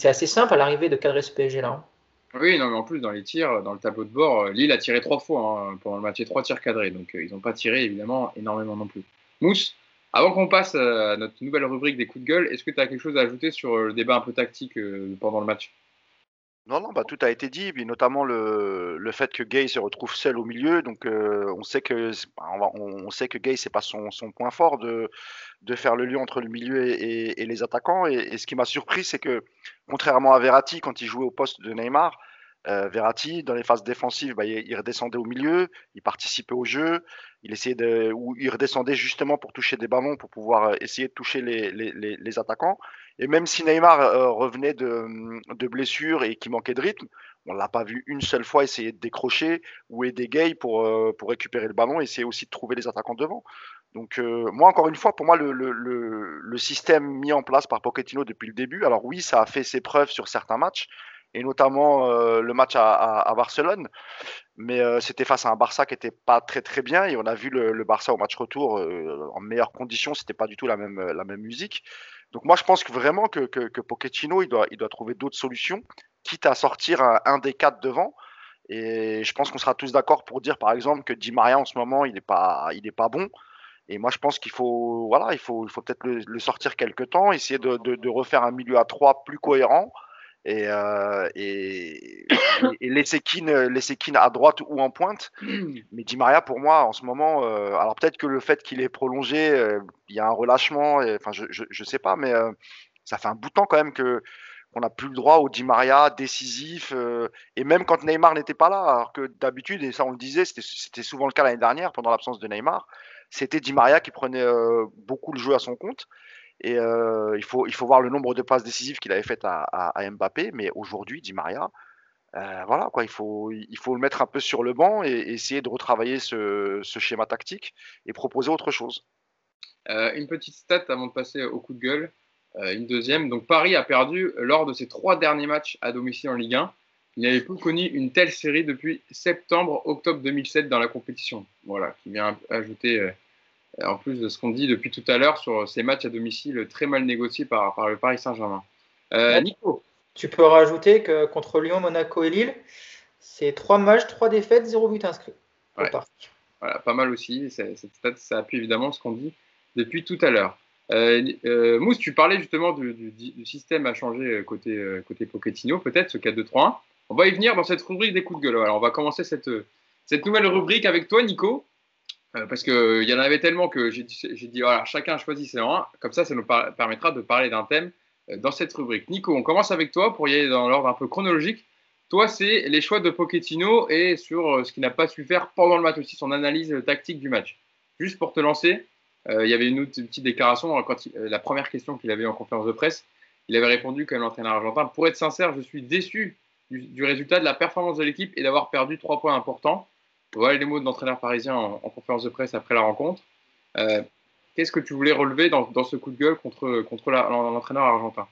assez simple à l'arrivée de cadrer ce PSG-là. Hein.
Oui, non, mais en plus, dans les tirs, dans le tableau de bord, euh, Lille a tiré trois fois hein, pendant le match, trois tirs cadrés. Donc ils n'ont pas tiré, évidemment, énormément non plus. Mousse, avant qu'on passe à notre nouvelle rubrique des coups de gueule, est-ce que tu as quelque chose à ajouter sur le débat un peu tactique euh, pendant le match?
Non, non, bah, tout a été dit, notamment le, le fait que Gay se retrouve seul au milieu. Donc, euh, on sait que bah, on, sait que Gay c'est pas son, son, point fort de, de faire le lien entre le milieu et, et, les attaquants. Et, ce qui m'a surpris, c'est que contrairement à Verratti quand il jouait au poste de Neymar, euh, Verratti dans les phases défensives, bah, il, redescendait au milieu, il participait au jeu, il essayait de, ou il redescendait justement pour toucher des ballons, pour pouvoir euh, essayer de toucher les, les, les, attaquants. Et même si Neymar euh, revenait de, de blessure et qui manquait de rythme, on l'a pas vu une seule fois essayer de décrocher ou aider Gay pour, euh, pour récupérer le ballon essayer aussi de trouver les attaquants devant. Donc moi, encore une fois, pour moi, le, le, le, système mis en place par Pochettino depuis le début, alors oui, ça a fait ses preuves sur certains matchs, et notamment euh, le match à, Barcelone, mais c'était face à un Barça qui n'était pas très très bien, et on a vu le, Barça au match retour en meilleures conditions, c'était pas du tout la même, la même musique. Donc moi, je pense que vraiment que, que, Pochettino, il doit, il doit trouver d'autres solutions quitte à sortir un, des quatre devant. Et je pense qu'on sera tous d'accord pour dire, par exemple, que Di Maria en ce moment, il n'est pas, pas bon. Et moi, je pense qu'il faut, voilà, il faut, il faut peut-être le, sortir quelque temps, essayer de, de, refaire un milieu à trois plus cohérent et, euh, et, et, laisser, Keane, laisser à droite ou en pointe. Mais Di Maria, pour moi, en ce moment, euh, alors peut-être que le fait qu'il est prolongé, euh, il y a un relâchement, enfin, je, je, sais pas, mais ça fait un bout de temps quand même que on n'a plus le droit au Di Maria décisif, euh, et même quand Neymar n'était pas là, alors que d'habitude, et ça on le disait, c'était souvent le cas l'année dernière pendant l'absence de Neymar, c'était Di Maria qui prenait euh, beaucoup le jeu à son compte. Et euh, il, faut, il faut voir le nombre de passes décisives qu'il avait faites à, Mbappé, mais aujourd'hui, Di Maria, voilà, quoi, il, faut, il faut le mettre un peu sur le banc et, essayer de retravailler ce, schéma tactique et proposer autre chose.
une petite stat avant de passer au coup de gueule. Euh, une deuxième. Donc Paris a perdu lors de ses trois derniers matchs à domicile en Ligue 1. Il n'avait plus connu une telle série depuis septembre-octobre 2007 dans la compétition. Voilà, qui vient ajouter, euh, en plus de ce qu'on dit depuis tout à l'heure sur ces matchs à domicile très mal négociés par, par le Paris Saint-Germain.
Euh, Nico Tu peux rajouter que contre Lyon, Monaco et Lille, c'est trois matchs, trois défaites, zéro but inscrit.
Voilà, pas mal aussi. Cette stat, ça appuie évidemment ce qu'on dit depuis tout à l'heure. Euh, euh, Mousse, tu parlais justement du, système à changer côté, côté Pochettino, peut-être ce 4-2-3-1. On va y venir dans cette rubrique des coups de gueule. Alors, on va commencer cette, cette nouvelle rubrique avec toi, Nico, parce qu'il y en avait tellement que j'ai dit, voilà, chacun choisit ses rangs. Comme ça, ça nous permettra de parler d'un thème dans cette rubrique. Nico, on commence avec toi pour y aller dans l'ordre un peu chronologique. Toi, c'est les choix de Pochettino et sur ce qu'il n'a pas su faire pendant le match aussi, son analyse tactique du match. Juste pour te lancer, euh, il y avait une, autre, petite déclaration quand euh, la première question qu'il avait en conférence de presse. Il avait répondu comme l'entraîneur argentin Pour être sincère, je suis déçu du, résultat, de la performance de l'équipe et d'avoir perdu trois points importants. Voilà les mots de l'entraîneur parisien en, conférence de presse après la rencontre. Euh, qu'est-ce que tu voulais relever dans, ce coup de gueule contre, contre l'entraîneur argentin?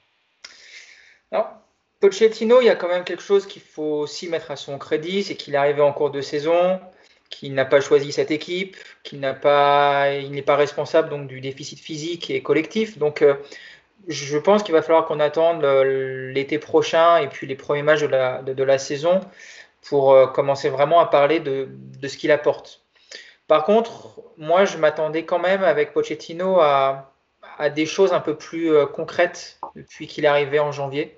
Alors, Pochettino, il y a quand même quelque chose qu'il faut aussi mettre à son crédit, c'est qu'il est arrivé en cours de saison qu'il n'a pas choisi cette équipe, qu'il n'est pas responsable donc du déficit physique et collectif. Donc, euh, je pense qu'il va falloir qu'on attende l'été prochain et puis les premiers matchs de, la saison pour euh, commencer vraiment à parler de, ce qu'il apporte. Par contre, moi, je m'attendais quand même avec Pochettino à, des choses un peu plus concrètes depuis qu'il est arrivé en janvier,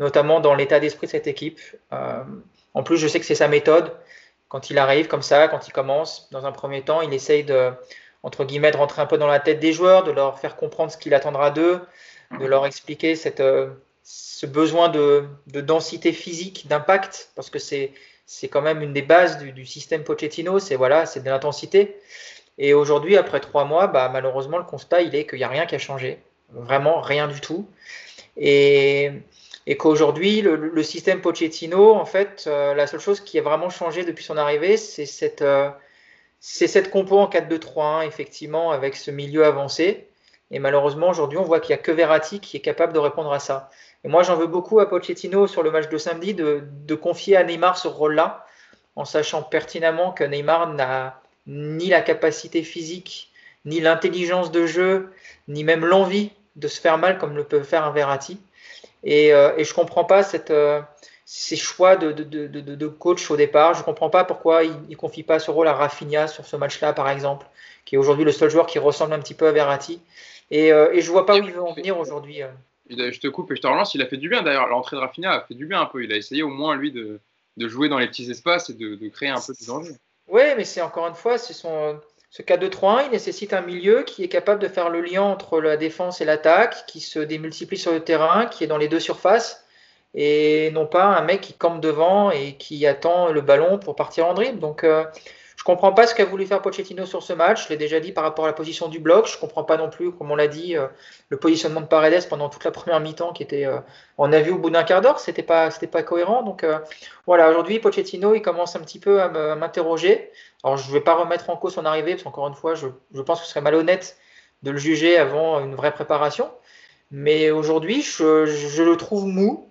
notamment dans l'état d'esprit de cette équipe. en plus, je sais que c'est sa méthode quand il arrive comme ça, quand il commence, dans un premier temps, il essaye de, entre guillemets, de rentrer un peu dans la tête des joueurs, de leur faire comprendre ce qu'il attendra d'eux, de leur expliquer cette, euh, ce besoin de, densité physique, d'impact, parce que c'est c'est quand même une des bases du, système Pochettino, c'est voilà, c'est de l'intensité. Et aujourd'hui, après trois mois, bah, malheureusement, le constat, il est qu'il n'y a rien qui a changé, vraiment rien du tout. Et et qu'aujourd'hui, le, système Pochettino, en fait, euh, la seule chose qui a vraiment changé depuis son arrivée, c'est cette, euh, cette compo en 4-2-3-1, effectivement, avec ce milieu avancé. Et malheureusement, aujourd'hui, on voit qu'il n'y a que Verratti qui est capable de répondre à ça. Et moi, j'en veux beaucoup à Pochettino sur le match de samedi de, de confier à Neymar ce rôle-là, en sachant pertinemment que Neymar n'a ni la capacité physique, ni l'intelligence de jeu, ni même l'envie de se faire mal comme le peut faire un Verratti. Et, euh, et je comprends pas cette, euh, ces choix de, de, de, de, coach au départ. Je comprends pas pourquoi il ne confie pas ce rôle à Rafinha sur ce match-là, par exemple, qui est aujourd'hui le seul joueur qui ressemble un petit peu à Verratti. Et, euh, et je vois pas où il veut en venir aujourd'hui.
Je te coupe et je te relance. Il a fait du bien d'ailleurs. L'entrée de Rafinha a fait du bien un peu. Il a essayé au moins lui de, de jouer dans les petits espaces et de, de créer un peu de danger.
Oui, mais c'est encore une fois, son ce 4-2-3-1, il nécessite un milieu qui est capable de faire le lien entre la défense et l'attaque, qui se démultiplie sur le terrain, qui est dans les deux surfaces, et non pas un mec qui campe devant et qui attend le ballon pour partir en dribble. Donc, euh, je comprends pas ce qu'a voulu faire Pochettino sur ce match. Je l'ai déjà dit par rapport à la position du bloc. Je comprends pas non plus, comme on l'a dit, euh, le positionnement de Paredes pendant toute la première mi-temps qui était, euh, on a vu au bout d'un quart d'heure, c'était pas, c'était pas cohérent. Donc euh, voilà, aujourd'hui Pochettino, il commence un petit peu à m'interroger. Alors je vais pas remettre en cause son arrivée parce qu'encore une fois, je, pense que ce serait malhonnête de le juger avant une vraie préparation. Mais aujourd'hui, je, le trouve mou.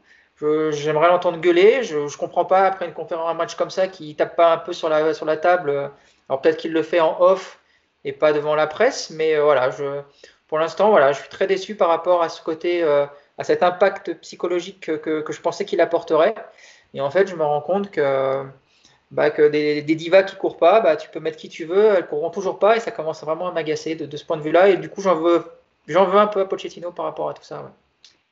J'aimerais l'entendre gueuler. Je ne comprends pas après une conférence, un match comme ça, qui tape pas un peu sur la, table. Alors peut-être qu'il le fait en off et pas devant la presse, mais euh, voilà, pour l'instant, voilà, je suis très déçu par rapport à ce côté, euh, à cet impact psychologique que, je pensais qu'il apporterait. Et en fait, je me rends compte que, bah, des, divas qui courent pas, bah, tu peux mettre qui tu veux, elles courront toujours pas et ça commence vraiment à m'agacer de, ce point de vue-là. Et du coup, j'en veux, un peu à Pochettino par rapport à tout ça.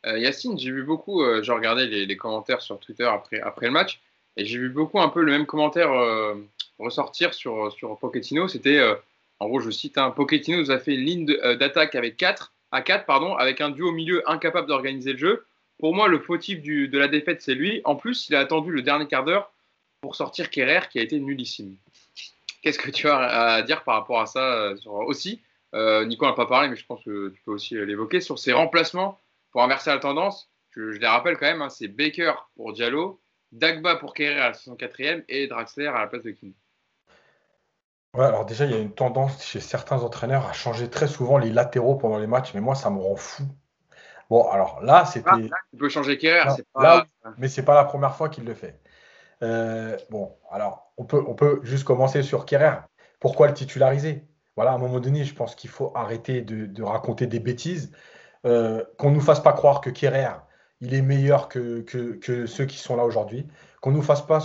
Euh, Yacine, j'ai vu beaucoup, euh, j'ai regardé les, commentaires sur Twitter après, après le match, et j'ai vu beaucoup un peu le même commentaire euh, ressortir sur, sur Pochettino. C'était, euh, en gros, je cite, hein, Pochettino nous a fait une ligne d'attaque avec 4, à 4, pardon, avec un duo au milieu incapable d'organiser le jeu. Pour moi, le fautif du, de la défaite, c'est lui. En plus, il a attendu le dernier quart d'heure pour sortir Kerrer, qui a été nullissime. Qu'est-ce que tu as à dire par rapport à ça aussi? Nico n'a pas parlé, mais je pense que tu peux aussi l'évoquer, sur ses remplacements pour inverser la tendance, je, je les rappelle quand même, hein, c'est Baker pour Diallo, Dagba pour Kerrer à la 64e et Draxler à la place de King.
Ouais, alors déjà, il y a une tendance chez certains entraîneurs à changer très souvent les latéraux pendant les matchs, mais moi, ça me rend fou. Bon, alors là, c'était. Ah,
tu peux changer Kerrer,
c'est pas. Là, mais c'est pas la première fois qu'il le fait. Euh, bon, alors, on peut, on peut juste commencer sur Kerrer. Pourquoi le titulariser? Voilà, à un moment donné, je pense qu'il faut arrêter de, de raconter des bêtises. Euh, qu'on ne nous fasse pas croire que Kerrer, il est meilleur que, que, ceux qui sont là aujourd'hui. Qu'on ne nous fasse pas,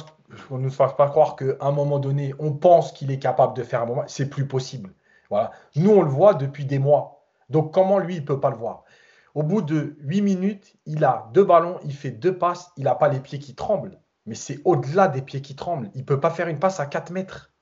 qu'on nous fasse pas croire qu'à un moment donné, on pense qu'il est capable de faire un moment. C'est plus possible. Voilà. Nous, on le voit depuis des mois. Donc, comment lui, il peut pas le voir? Au bout de 8 minutes, il a deux ballons, il fait deux passes, il n'a pas les pieds qui tremblent. Mais c'est au-delà des pieds qui tremblent. Il peut pas faire une passe à 4 mètres.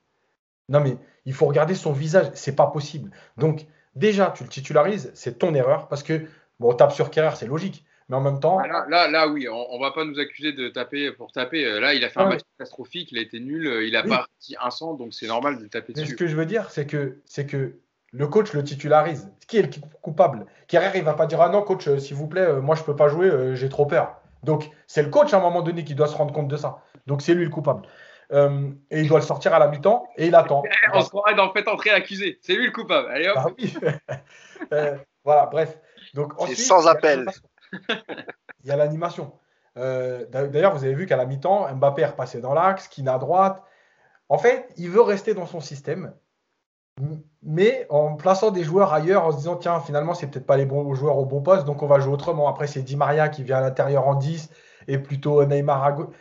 Non, mais il faut regarder son visage. C'est pas possible. Donc, déjà, tu le titularises, c'est ton erreur parce que, bon, on tape sur Kerrer, c'est logique. Mais en même temps.
Ah, là, là, là, oui, on, ne va pas nous accuser de taper pour taper. Euh, là, il a fait un match catastrophique, il a été nul, euh, il a oui. pas parti un sang, donc c'est normal de taper dessus.
Mais ce que je veux dire, c'est que, c'est que le coach le titularise. Qui est le coupable Kerrer, il va pas dire Ah non, coach, euh, s'il vous plaît, moi je peux pas jouer, j'ai trop peur. Donc c'est le coach à un moment donné qui doit se rendre compte de ça. Donc c'est lui le coupable. Euh, et il doit le sortir à la mi-temps et il attend.
On se croirait dans fait entrer l'accusé. C'est lui le coupable. Allez hop.
Ah oui. euh, voilà, bref. Donc
ensuite, sans appel.
Il y a l'animation. Euh, D'ailleurs, vous avez vu qu'à la mi-temps, Mbappé est repassé dans l'axe, Kine à droite. En fait, il veut rester dans son système, mais en plaçant des joueurs ailleurs, en se disant tiens, finalement, c'est peut-être pas les bons joueurs au bon poste, donc on va jouer autrement. Après, c'est Di Maria qui vient à l'intérieur en 10 et plutôt Neymar à gauche.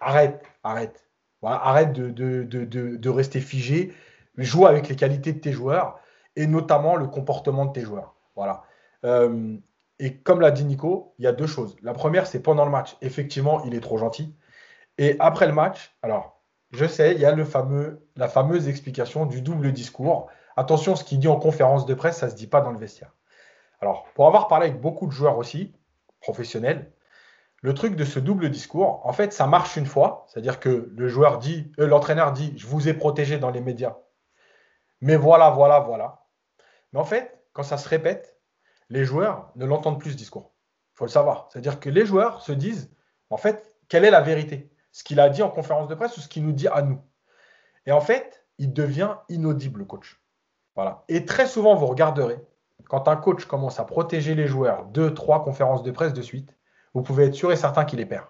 Arrête, arrête. Arrête de, rester figé. Joue avec les qualités de tes joueurs et notamment le comportement de tes joueurs. Voilà. Euh, et comme l'a dit Nico, il y a deux choses. La première, c'est pendant le match. Effectivement, il est trop gentil. Et après le match, alors, je sais, il y a le fameux, la fameuse explication du double discours. Attention, ce qu'il dit en conférence de presse, ça ne se dit pas dans le vestiaire. Alors, pour avoir parlé avec beaucoup de joueurs aussi, professionnels, le truc de ce double discours, en fait, ça marche une fois, c'est-à-dire que le joueur dit, euh, l'entraîneur dit, je vous ai protégé dans les médias, mais voilà, voilà, voilà. Mais en fait, quand ça se répète, les joueurs ne l'entendent plus ce discours. Il faut le savoir. C'est-à-dire que les joueurs se disent, en fait, quelle est la vérité? Ce qu'il a dit en conférence de presse ou ce qu'il nous dit à nous? Et en fait, il devient inaudible, le coach. Voilà. Et très souvent, vous regarderez, quand un coach commence à protéger les joueurs, deux, trois conférences de presse de suite, vous pouvez être sûr et certain qu'il les perd.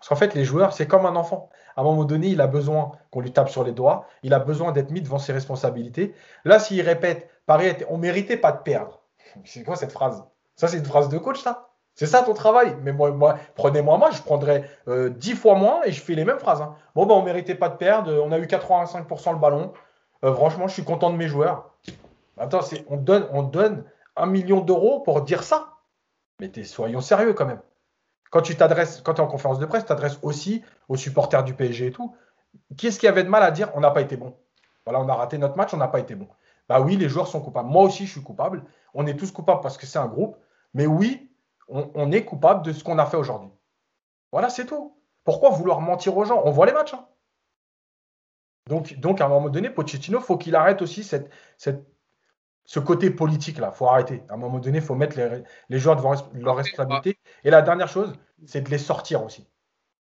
Parce qu'en fait, les joueurs, c'est comme un enfant. À un moment donné, il a besoin qu'on lui tape sur les doigts, il a besoin d'être mis devant ses responsabilités. Là, s'il répète, pareil, on méritait pas de perdre. C'est quoi cette phrase? Ça, c'est une phrase de coach, ça C'est ça ton travail Mais moi, moi prenez-moi moi, je prendrais euh, 10 fois moins et je fais les mêmes phrases. Hein. Bon, ben, on méritait pas de perdre, on a eu 85% le ballon. Euh, franchement, je suis content de mes joueurs. Attends, on donne, on donne un million d'euros pour dire ça. Mais soyons sérieux quand même quand tu t'adresses, quand tu es en conférence de presse, tu t'adresses aussi aux supporters du PSG et tout. Qu'est-ce qui avait de mal à dire on n'a pas été bon? Voilà, on a raté notre match, on n'a pas été bon. Bah oui, les joueurs sont coupables. Moi aussi, je suis coupable. On est tous coupables parce que c'est un groupe. Mais oui, on, est coupable de ce qu'on a fait aujourd'hui. Voilà, c'est tout. Pourquoi vouloir mentir aux gens? On voit les matchs. Hein. Donc, donc, à un moment donné, Pochettino, faut qu'il arrête aussi cette, cette, ce côté politique-là. Il faut arrêter. À un moment donné, il faut mettre les, les joueurs devant leur responsabilité. Et la dernière chose, c'est de les sortir aussi.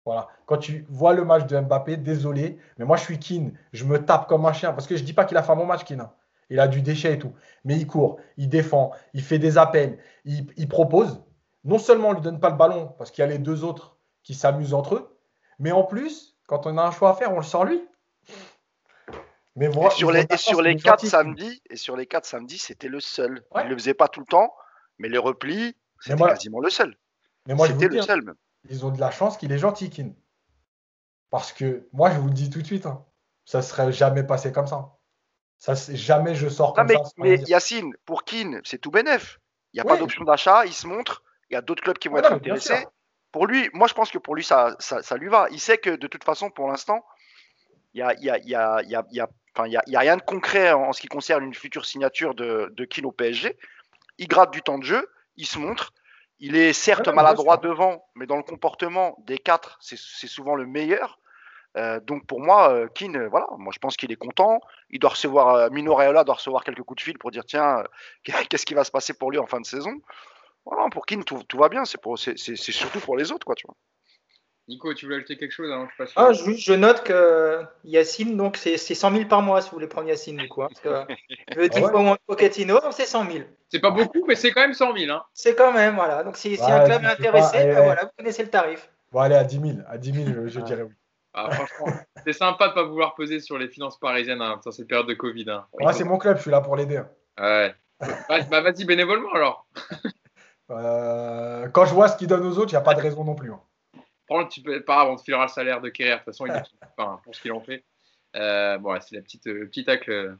Voilà. Quand tu vois le match de Mbappé, désolé, mais moi je suis Keane, je me tape comme un chien parce que je dis pas qu'il a fait un bon match, Keane. Hein. Il a du déchet et tout. Mais il court, il défend, il fait des appels, il, propose. Non seulement on ne lui donne pas le ballon parce qu'il y a les deux autres qui s'amusent entre eux, mais en plus, quand on a un choix à faire, on le sort lui.
Mais et sur les, sur les quatre samedis, et sur les quatre samedis, c'était le seul. Il ne le faisait pas tout le temps, mais les replis, c'était quasiment le seul.
Mais moi, c'était le seul même. Ils ont de la chance qu'il est gentil, Kin. Parce que moi, je vous le dis tout de suite, hein, ça ne serait jamais passé comme ça. Ça, jamais je sors comme ça.
Mais Yacine, pour Kin, c'est tout bénef. Il n'y a pas d'option d'achat, il se montre. Il y a d'autres clubs qui vont être intéressés. Pour lui, moi, je pense que pour lui, ça, ça, lui va. Il sait que de toute façon, pour l'instant, il n'y a, y a, y a, y a, a, rien de concret en, ce qui concerne une future signature de, de au PSG. Il gratte du temps de jeu, il se montre. Il est certes maladroit devant, mais dans le comportement des quatre, c'est souvent le meilleur. Euh, donc pour moi, euh, Keane, euh, voilà, moi je pense qu'il est content. Il doit recevoir, Mino Raiola doit recevoir quelques coups de fil pour dire tiens, qu'est-ce qui va se passer pour lui en fin de saison? Voilà, pour Keane, tout, tout va bien. C'est surtout pour les autres, quoi, tu vois.
Nico, tu voulais ajouter quelque chose hein,
je, ah, je, note que Yacine, donc c'est 100 000 par mois si vous voulez prendre Yacine, du coup. Hein, parce que je veux 10 fois moins Pochettino, c'est 100 000.
C'est pas beaucoup, mais c'est quand même 100 000. Hein.
C'est quand même, voilà. Donc si, un club est intéressé, ben voilà, vous connaissez le tarif.
Bon, allez, à 10 000. À 10 000, je dirais oui.
Ah, franchement, c'est sympa de pas vouloir peser sur les finances parisiennes hein, dans cette période de Covid. Hein.
Moi, c'est mon club, je suis là pour l'aider.
Ouais. bah, bah vas-y bénévolement alors.
Euh, quand je vois ce qu'ils donnent aux autres, il n'y a pas de raison non plus. Hein
prends le petit peu, grave, on te filera le salaire de Kerrer. De toute façon, il enfin, pour ce qu'il en fait. Euh, bon, c'est la petite, euh, petit tacle euh,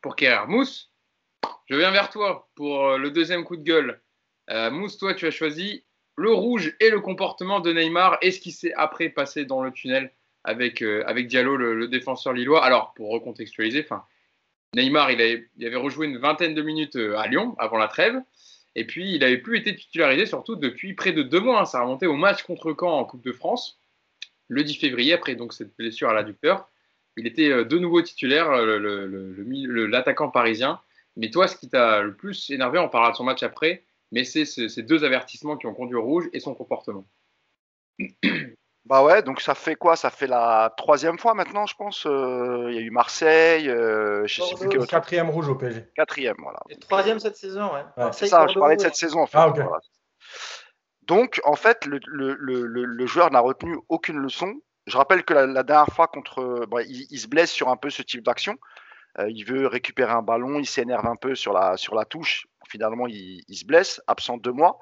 pour Kerrer. Mousse, je viens vers toi pour le deuxième coup de gueule. Mousse, toi, tu as choisi le rouge et le comportement de Neymar et ce qui s'est après passé dans le tunnel avec, avec Diallo, le, défenseur lillois. Alors, pour recontextualiser, Neymar, il avait, il avait rejoué une vingtaine de minutes à Lyon avant la trêve. Et puis, il n'avait plus été titularisé, surtout depuis près de deux mois. Hein. Ça a remonté au match contre Caen en Coupe de France, le 10 février, après donc cette blessure à l'adducteur. Il était euh, de nouveau titulaire, euh, l'attaquant parisien. Mais toi, ce qui t'a le plus énervé, on parlera de son match après, mais c'est ces deux avertissements qui ont conduit au rouge et son comportement.
Bah ouais, donc ça fait quoi? Ça fait la troisième fois maintenant, je pense. Euh, il y a eu Marseille, euh, je
sais plus Quatrième rouge au PSG.
Quatrième, voilà.
Et troisième cette saison, ouais.
c'est ça, je parlais de cette saison en fait. Ah, donc en fait, le, le, le, le joueur n'a retenu aucune leçon. Je rappelle que la, dernière fois contre, il, se blesse sur un peu ce type d'action. Euh, il veut récupérer un ballon, il s'énerve un peu sur la, sur la touche. Finalement, il, il se blesse, absent deux mois.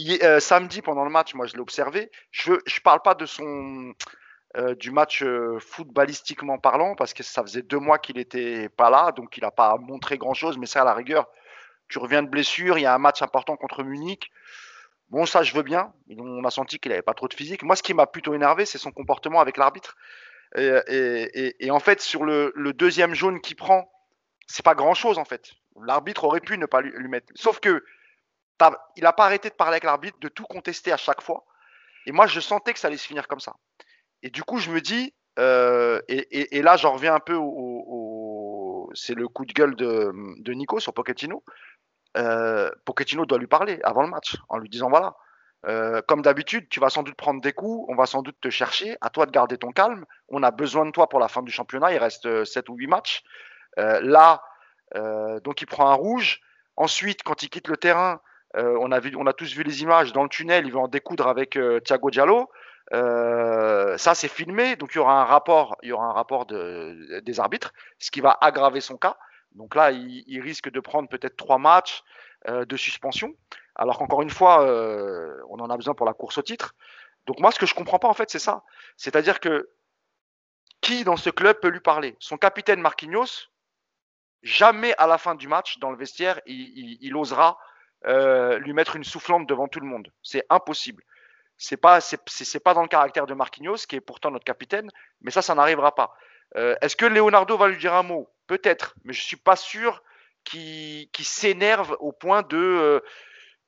Euh, samedi, pendant le match, moi je l'ai observé. Je ne parle pas de son, euh, du match euh, footballistiquement parlant, parce que ça faisait deux mois qu'il n'était pas là, donc il n'a pas montré grand-chose, mais ça, à la rigueur, tu reviens de blessure, il y a un match important contre Munich. Bon, ça, je veux bien. On a senti qu'il n'avait pas trop de physique. Moi, ce qui m'a plutôt énervé, c'est son comportement avec l'arbitre. Et, en fait, sur le, deuxième jaune qu'il prend, c'est pas grand-chose, en fait. L'arbitre aurait pu ne pas lui mettre. Sauf que il n'a pas arrêté de parler avec l'arbitre, de tout contester à chaque fois. Et moi, je sentais que ça allait se finir comme ça. Et du coup, je me dis, euh, et, là, j'en reviens un peu au, c'est le coup de gueule de, Nico sur Pochettino. Euh, Pochettino doit lui parler avant le match, en lui disant voilà, euh, comme d'habitude, tu vas sans doute prendre des coups, on va sans doute te chercher, à toi de garder ton calme, on a besoin de toi pour la fin du championnat, il reste 7 ou 8 matchs. là, donc il prend un rouge. Ensuite, quand il quitte le terrain, euh, on, a vu, on a tous vu les images dans le tunnel, il va en découdre avec euh, Thiago Diallo. Euh, ça, c'est filmé, donc il y aura un rapport, il y aura un rapport des arbitres, ce qui va aggraver son cas. Donc là, il, risque de prendre peut-être trois matchs de suspension, alors qu'encore une fois, on en a besoin pour la course au titre. Donc moi, ce que je comprends pas en fait, c'est ça. C'est-à-dire que qui dans ce club peut lui parler? Son capitaine Marquinhos, jamais à la fin du match, dans le vestiaire, il osera euh, lui mettre une soufflante devant tout le monde. C'est impossible. C'est pas, c'est, pas dans le caractère de Marquinhos, qui est pourtant notre capitaine, mais ça, ça n'arrivera pas. Euh, est-ce que Leonardo va lui dire un mot? Peut-être, mais je suis pas sûr qu'il, s'énerve au point de.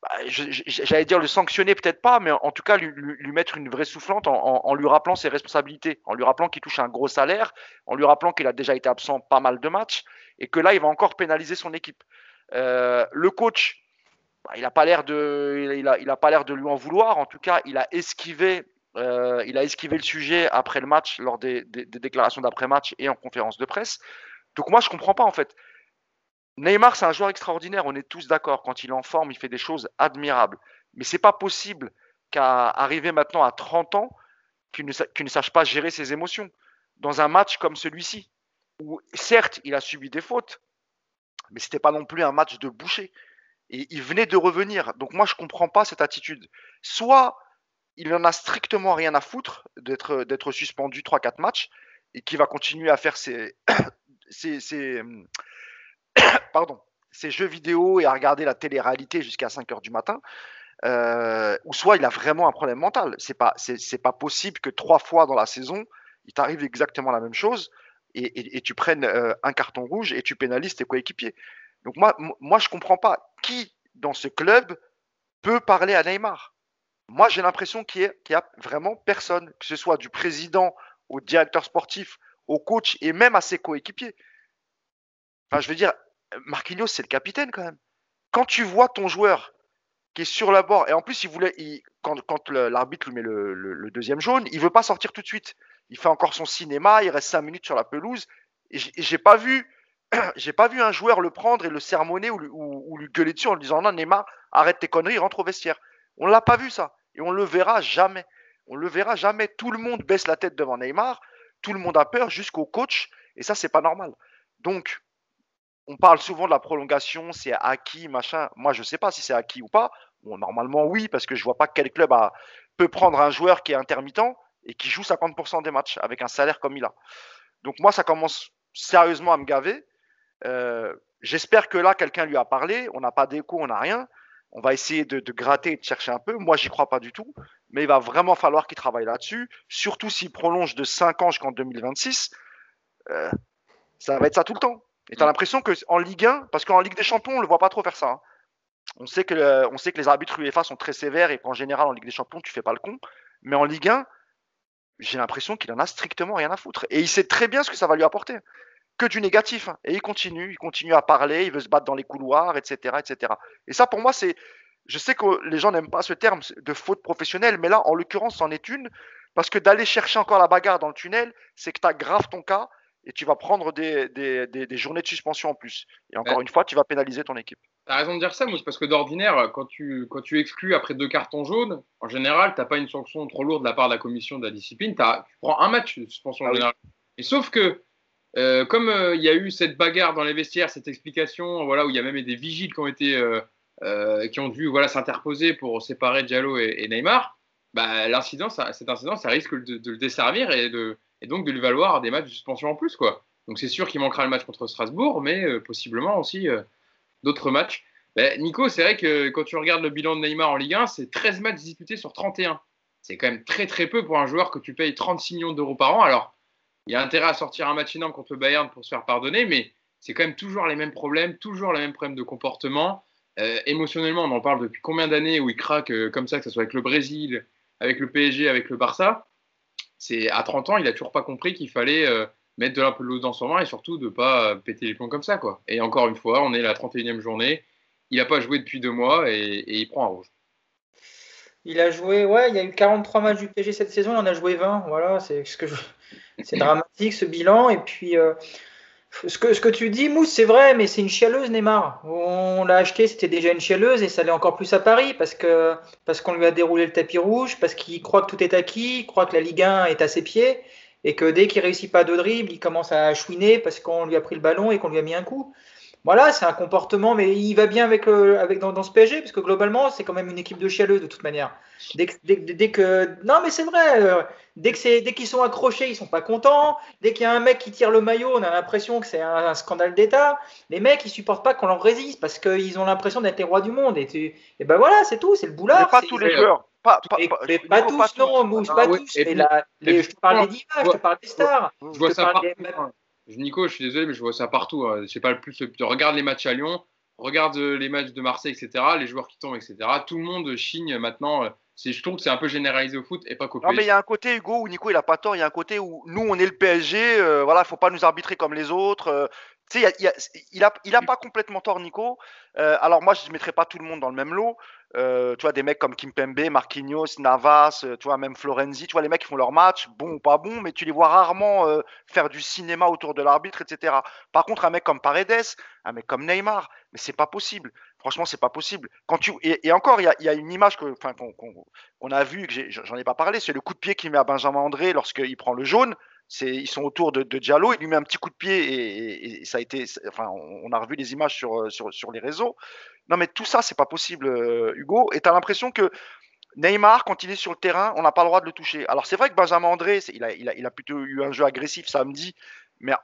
bah, j'allais dire le sanctionner, peut-être pas, mais en tout cas lui, mettre une vraie soufflante en, lui rappelant ses responsabilités, en lui rappelant qu'il touche un gros salaire, en lui rappelant qu'il a déjà été absent pas mal de matchs et que là il va encore pénaliser son équipe. Euh, le coach, bah, il n'a pas l'air de, il a, il pas l'air de lui en vouloir. En tout cas, il a esquivé, euh, il a esquivé le sujet après le match, lors des, déclarations d'après-match et en conférence de presse. Donc moi je comprends pas en fait. Neymar, c'est un joueur extraordinaire, on est tous d'accord. Quand il est en forme, il fait des choses admirables. Mais c'est pas possible qu'à arriver maintenant à 30 ans, qu'il ne, sache pas gérer ses émotions. Dans un match comme celui-ci, où certes, il a subi des fautes, mais ce n'était pas non plus un match de boucher. Et il venait de revenir. Donc moi, je ne comprends pas cette attitude. Soit il n'en a strictement rien à foutre d'être suspendu 3-4 matchs et qu'il va continuer à faire ses, jeux vidéo et à regarder la télé-réalité jusqu'à 5 heures du matin, euh, ou soit il a vraiment un problème mental. C'est pas, pas possible que trois fois dans la saison, il t'arrive exactement la même chose et, tu prennes euh, un carton rouge et tu pénalises tes coéquipiers. Donc moi, moi je comprends pas qui dans ce club peut parler à Neymar. Moi, j'ai l'impression qu'il n'y a vraiment personne, que ce soit du président au directeur sportif, au coach et même à ses coéquipiers. Enfin, je veux dire, Marquinhos, c'est le capitaine quand même. Quand tu vois ton joueur qui est sur la bord, et en plus, il voulait, quand, l'arbitre lui met le, deuxième jaune, il veut pas sortir tout de suite. Il fait encore son cinéma, il reste cinq minutes sur la pelouse. Et j'ai pas vu, j'ai pas vu un joueur le prendre et le sermonner ou, lui gueuler dessus en lui disant non Neymar, arrête tes conneries, rentre au vestiaire. On l'a pas vu ça, et on le verra jamais. On le verra jamais. Tout le monde baisse la tête devant Neymar, tout le monde a peur jusqu'au coach, et ça c'est pas normal. Donc on parle souvent de la prolongation, c'est acquis, machin. Moi, je sais pas si c'est acquis ou pas. Normalement, oui, parce que je vois pas quel club peut prendre un joueur qui est intermittent et qui joue 50% des matchs avec un salaire comme il a. Donc, moi, ça commence sérieusement à me gaver. Euh, j'espère que là, quelqu'un lui a parlé. On n'a pas d'écho, on n'a rien. On va essayer de, gratter et de chercher un peu. Moi, j'y crois pas du tout. Mais il va vraiment falloir qu'il travaille là-dessus. Surtout s'il prolonge de 5 ans jusqu'en 2026. Euh, ça va être ça tout le temps. Et tu as l'impression qu'en Ligue 1, parce qu'en Ligue des Champions, on ne le voit pas trop faire ça. Hein. On, sait que, on sait que les arbitres UEFA sont très sévères et qu'en général, en Ligue des Champions, tu fais pas le con. Mais en Ligue 1, j'ai l'impression qu'il en a strictement rien à foutre. Et il sait très bien ce que ça va lui apporter. Que du négatif. Hein. Et il continue, il continue à parler, il veut se battre dans les couloirs, etc. etc. Et ça, pour moi, c'est. Je sais que les gens n'aiment pas ce terme de faute professionnelle, mais là, en l'occurrence, c'en est une. Parce que d'aller chercher encore la bagarre dans le tunnel, c'est que tu aggraves ton cas et tu vas prendre des, des, des, journées de suspension en plus. Et encore une fois, tu vas pénaliser ton équipe.
Tu as raison de dire ça, Mousse, parce que d'ordinaire, quand tu, quand tu exclus après deux cartons jaunes, en général, tu n'as pas une sanction trop lourde de la part de la commission de la discipline. As, tu prends un match de suspension en ah général. Et sauf que, euh, comme euh, il y a eu cette bagarre dans les vestiaires, cette explication, voilà, où il y a même des vigiles qui ont été. Euh, qui ont dû voilà, s'interposer pour séparer Diallo et, Neymar, bah, l'incident, cet incident, ça risque de, le desservir et de, et donc de lui valoir des matchs de suspension en plus. Quoi. Donc c'est sûr qu'il manquera le match contre Strasbourg, mais possiblement aussi d'autres matchs. Ben, Nico, c'est vrai que quand tu regardes le bilan de Neymar en Ligue 1, c'est 13 matchs disputés sur 31. C'est quand même très très peu pour un joueur que tu payes 36 millions d'euros par an. Alors, il y a intérêt à sortir un match énorme contre le Bayern pour se faire pardonner, mais c'est quand même toujours les mêmes problèmes, toujours les mêmes problèmes de comportement. Euh, émotionnellement, on en parle depuis combien d'années où il craque comme ça, que ce soit avec le Brésil, avec le PSG, avec le Barça? C'est à 30 ans, il a toujours pas compris qu'il fallait euh, mettre de la pelouse dans son vin et surtout de pas euh, péter les plombs comme ça. Quoi. Et encore une fois, on est la 31e journée. Il n'a pas joué depuis deux mois et, il prend un rouge.
Il a joué, ouais, il y a eu 43 matchs du PSG cette saison, il en a joué 20. Voilà, c'est ce que c'est dramatique ce bilan. Et puis, euh, ce que, ce que tu dis, Mousse, c'est vrai, mais c'est une chialeuse, Neymar. On l'a acheté, c'était déjà une chialeuse, et ça l'est encore plus à Paris, parce parce qu'on lui a déroulé le tapis rouge, parce qu'il croit que tout est acquis, il croit que la Ligue 1 est à ses pieds, et que dès qu'il réussit pas de dribble, il commence à chouiner parce qu'on lui a pris le ballon et qu'on lui a mis un coup. Voilà, c'est un comportement, mais il va bien avec, euh, avec dans, ce PSG, parce que globalement, c'est quand même une équipe de chialeux de toute manière. Dès que, dès, que non, mais c'est vrai. Euh, dès que dès qu'ils sont accrochés, ils sont pas contents. Dès qu'il y a un mec qui tire le maillot, on a l'impression que c'est un, scandale d'État. Les mecs, ils supportent pas qu'on leur résiste parce qu'ils ont l'impression d'être les rois du monde. Et, et ben voilà, c'est tout, c'est le boulard.
Pas tous les joueurs. Pas,
pas, pas, tous, non, Mousse, pas tous. Mais je te parle des divas, je te parle des stars.
Je, je vois ça Nico, je suis désolé, mais je vois ça partout. Hein. Je sais pas le plus. Regarde les matchs à Lyon. regarde les matchs de Marseille, etc., les joueurs qui tombent, etc. Tout le monde chigne maintenant. Je trouve que c'est un peu généralisé au foot et pas qu'au
Non, mais il y a un côté, Hugo, où Nico, il a pas tort. Il y a un côté où nous, on est le PSG. Euh, voilà, faut pas nous arbitrer comme les autres. Euh, tu sais, il a, il a pas complètement tort, Nico. Euh, alors moi, je ne mettrais pas tout le monde dans le même lot. Euh, tu vois, des mecs comme Kimpembe, Marquinhos, Navas, euh, tu vois, même Florenzi, tu vois, les mecs qui font leur match, bon ou pas bon, mais tu les vois rarement faire du cinéma autour de l'arbitre, etc. Par contre, un mec comme Paredes, un mec comme Neymar, mais c'est pas possible. Franchement, c'est pas possible. Quand tu et, encore, il y a, une image qu'on, a vue, que j'en ai pas parlé, c'est le coup de pied qu'il met à Benjamin André lorsqu'il prend le jaune ils sont autour de, Diallo, il lui met un petit coup de pied et, ça a été, enfin, on, a revu les images sur, sur, les réseaux. Non, mais tout ça, c'est pas possible, euh, Hugo. Et tu as l'impression que Neymar, quand il est sur le terrain, on n'a pas le droit de le toucher. Alors, c'est vrai que Benjamin André, il a, il, a, plutôt eu un jeu agressif samedi, mais euh,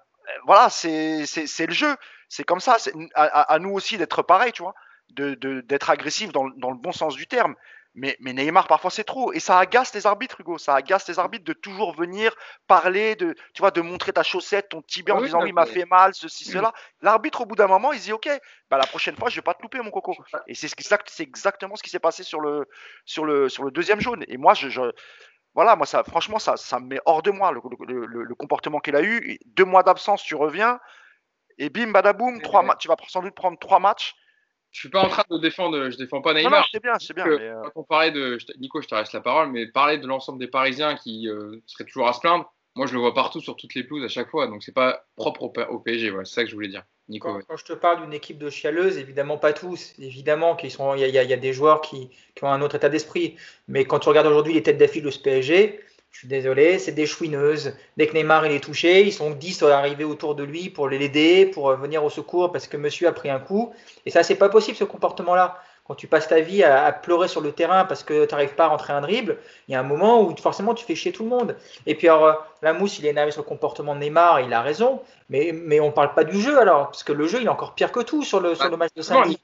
voilà, c'est le jeu. C'est comme ça. À, à, nous aussi d'être pareil, tu vois, d'être de, agressif dans, dans, le bon sens du terme. Mais, Neymar, parfois, c'est trop. Et ça agace les arbitres, Hugo. Ça agace les arbitres de toujours venir parler, de, tu vois, de montrer ta chaussette, ton tibia en disant oui, il m'a fait mal, ceci, cela. L'arbitre, au bout d'un moment, il dit ok, bah, la prochaine fois, je vais pas te louper, mon coco. Et c'est exactement ce qui s'est passé sur le, sur, le, sur le deuxième jaune. Et moi, je, voilà, moi, ça, franchement, ça, ça me met hors de moi le, le, comportement qu'il a eu. Deux mois d'absence, tu reviens. Et bim, badaboum, trois tu vas sans doute prendre trois matchs
je suis pas en train de défendre, je défends pas Neymar.
c'est bien, c'est bien. Euh,
quand on parlait de, Nico, je te reste la parole, mais parler de l'ensemble des Parisiens qui euh, seraient toujours à se plaindre, moi je le vois partout sur toutes les pelouses à chaque fois, donc c'est pas propre au, PSG, c'est ça que je voulais dire. Nico,
quand, je te parle d'une équipe de chialeuses, évidemment pas tous, évidemment qu'il y, y, a des joueurs qui, qui, ont un autre état d'esprit, mais quand tu regardes aujourd'hui les têtes d'affiche de ce PSG, je suis désolé, c'est des chouineuses. Dès que Neymar il est touché, ils sont 10 à arriver autour de lui pour l'aider, pour euh, venir au secours parce que monsieur a pris un coup. Et ça, c'est pas possible ce comportement-là. Quand tu passes ta vie à, pleurer sur le terrain parce que tu n'arrives pas à rentrer un dribble, il y a un moment où forcément tu fais chier tout le monde. Et puis alors, euh, la mousse, il est énervé sur le comportement de Neymar, il a raison, mais, mais on parle pas du jeu alors, parce que le jeu, il est encore pire que tout sur le, sur le match de samedi.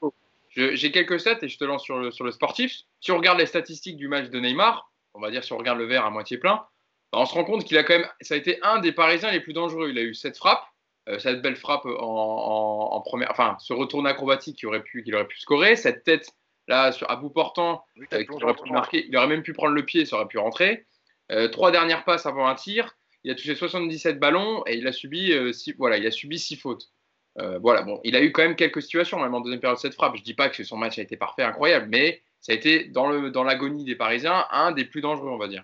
J'ai quelques stats et je te lance sur le, sur le sportif. Si on regarde les statistiques du match de Neymar, on va dire si on regarde le verre à moitié plein, on se rend compte qu'il a quand même, ça a été un des Parisiens les plus dangereux. Il a eu cette frappe, euh, cette belle frappe en, première, enfin ce retour acrobatique qui aurait pu, qu'il aurait pu scorer, cette tête là sur, à bout portant euh, aurait pu marquer, il aurait même pu prendre le pied, ça aurait pu rentrer. Euh, trois dernières passes avant un tir, il a touché 77 ballons et il a subi six, voilà, il a subi six fautes. voilà, bon, il a eu quand même quelques situations, même en deuxième période de cette frappe. Je dis pas que son match a été parfait, incroyable, mais ça a été dans l'agonie des Parisiens un des plus dangereux, on va dire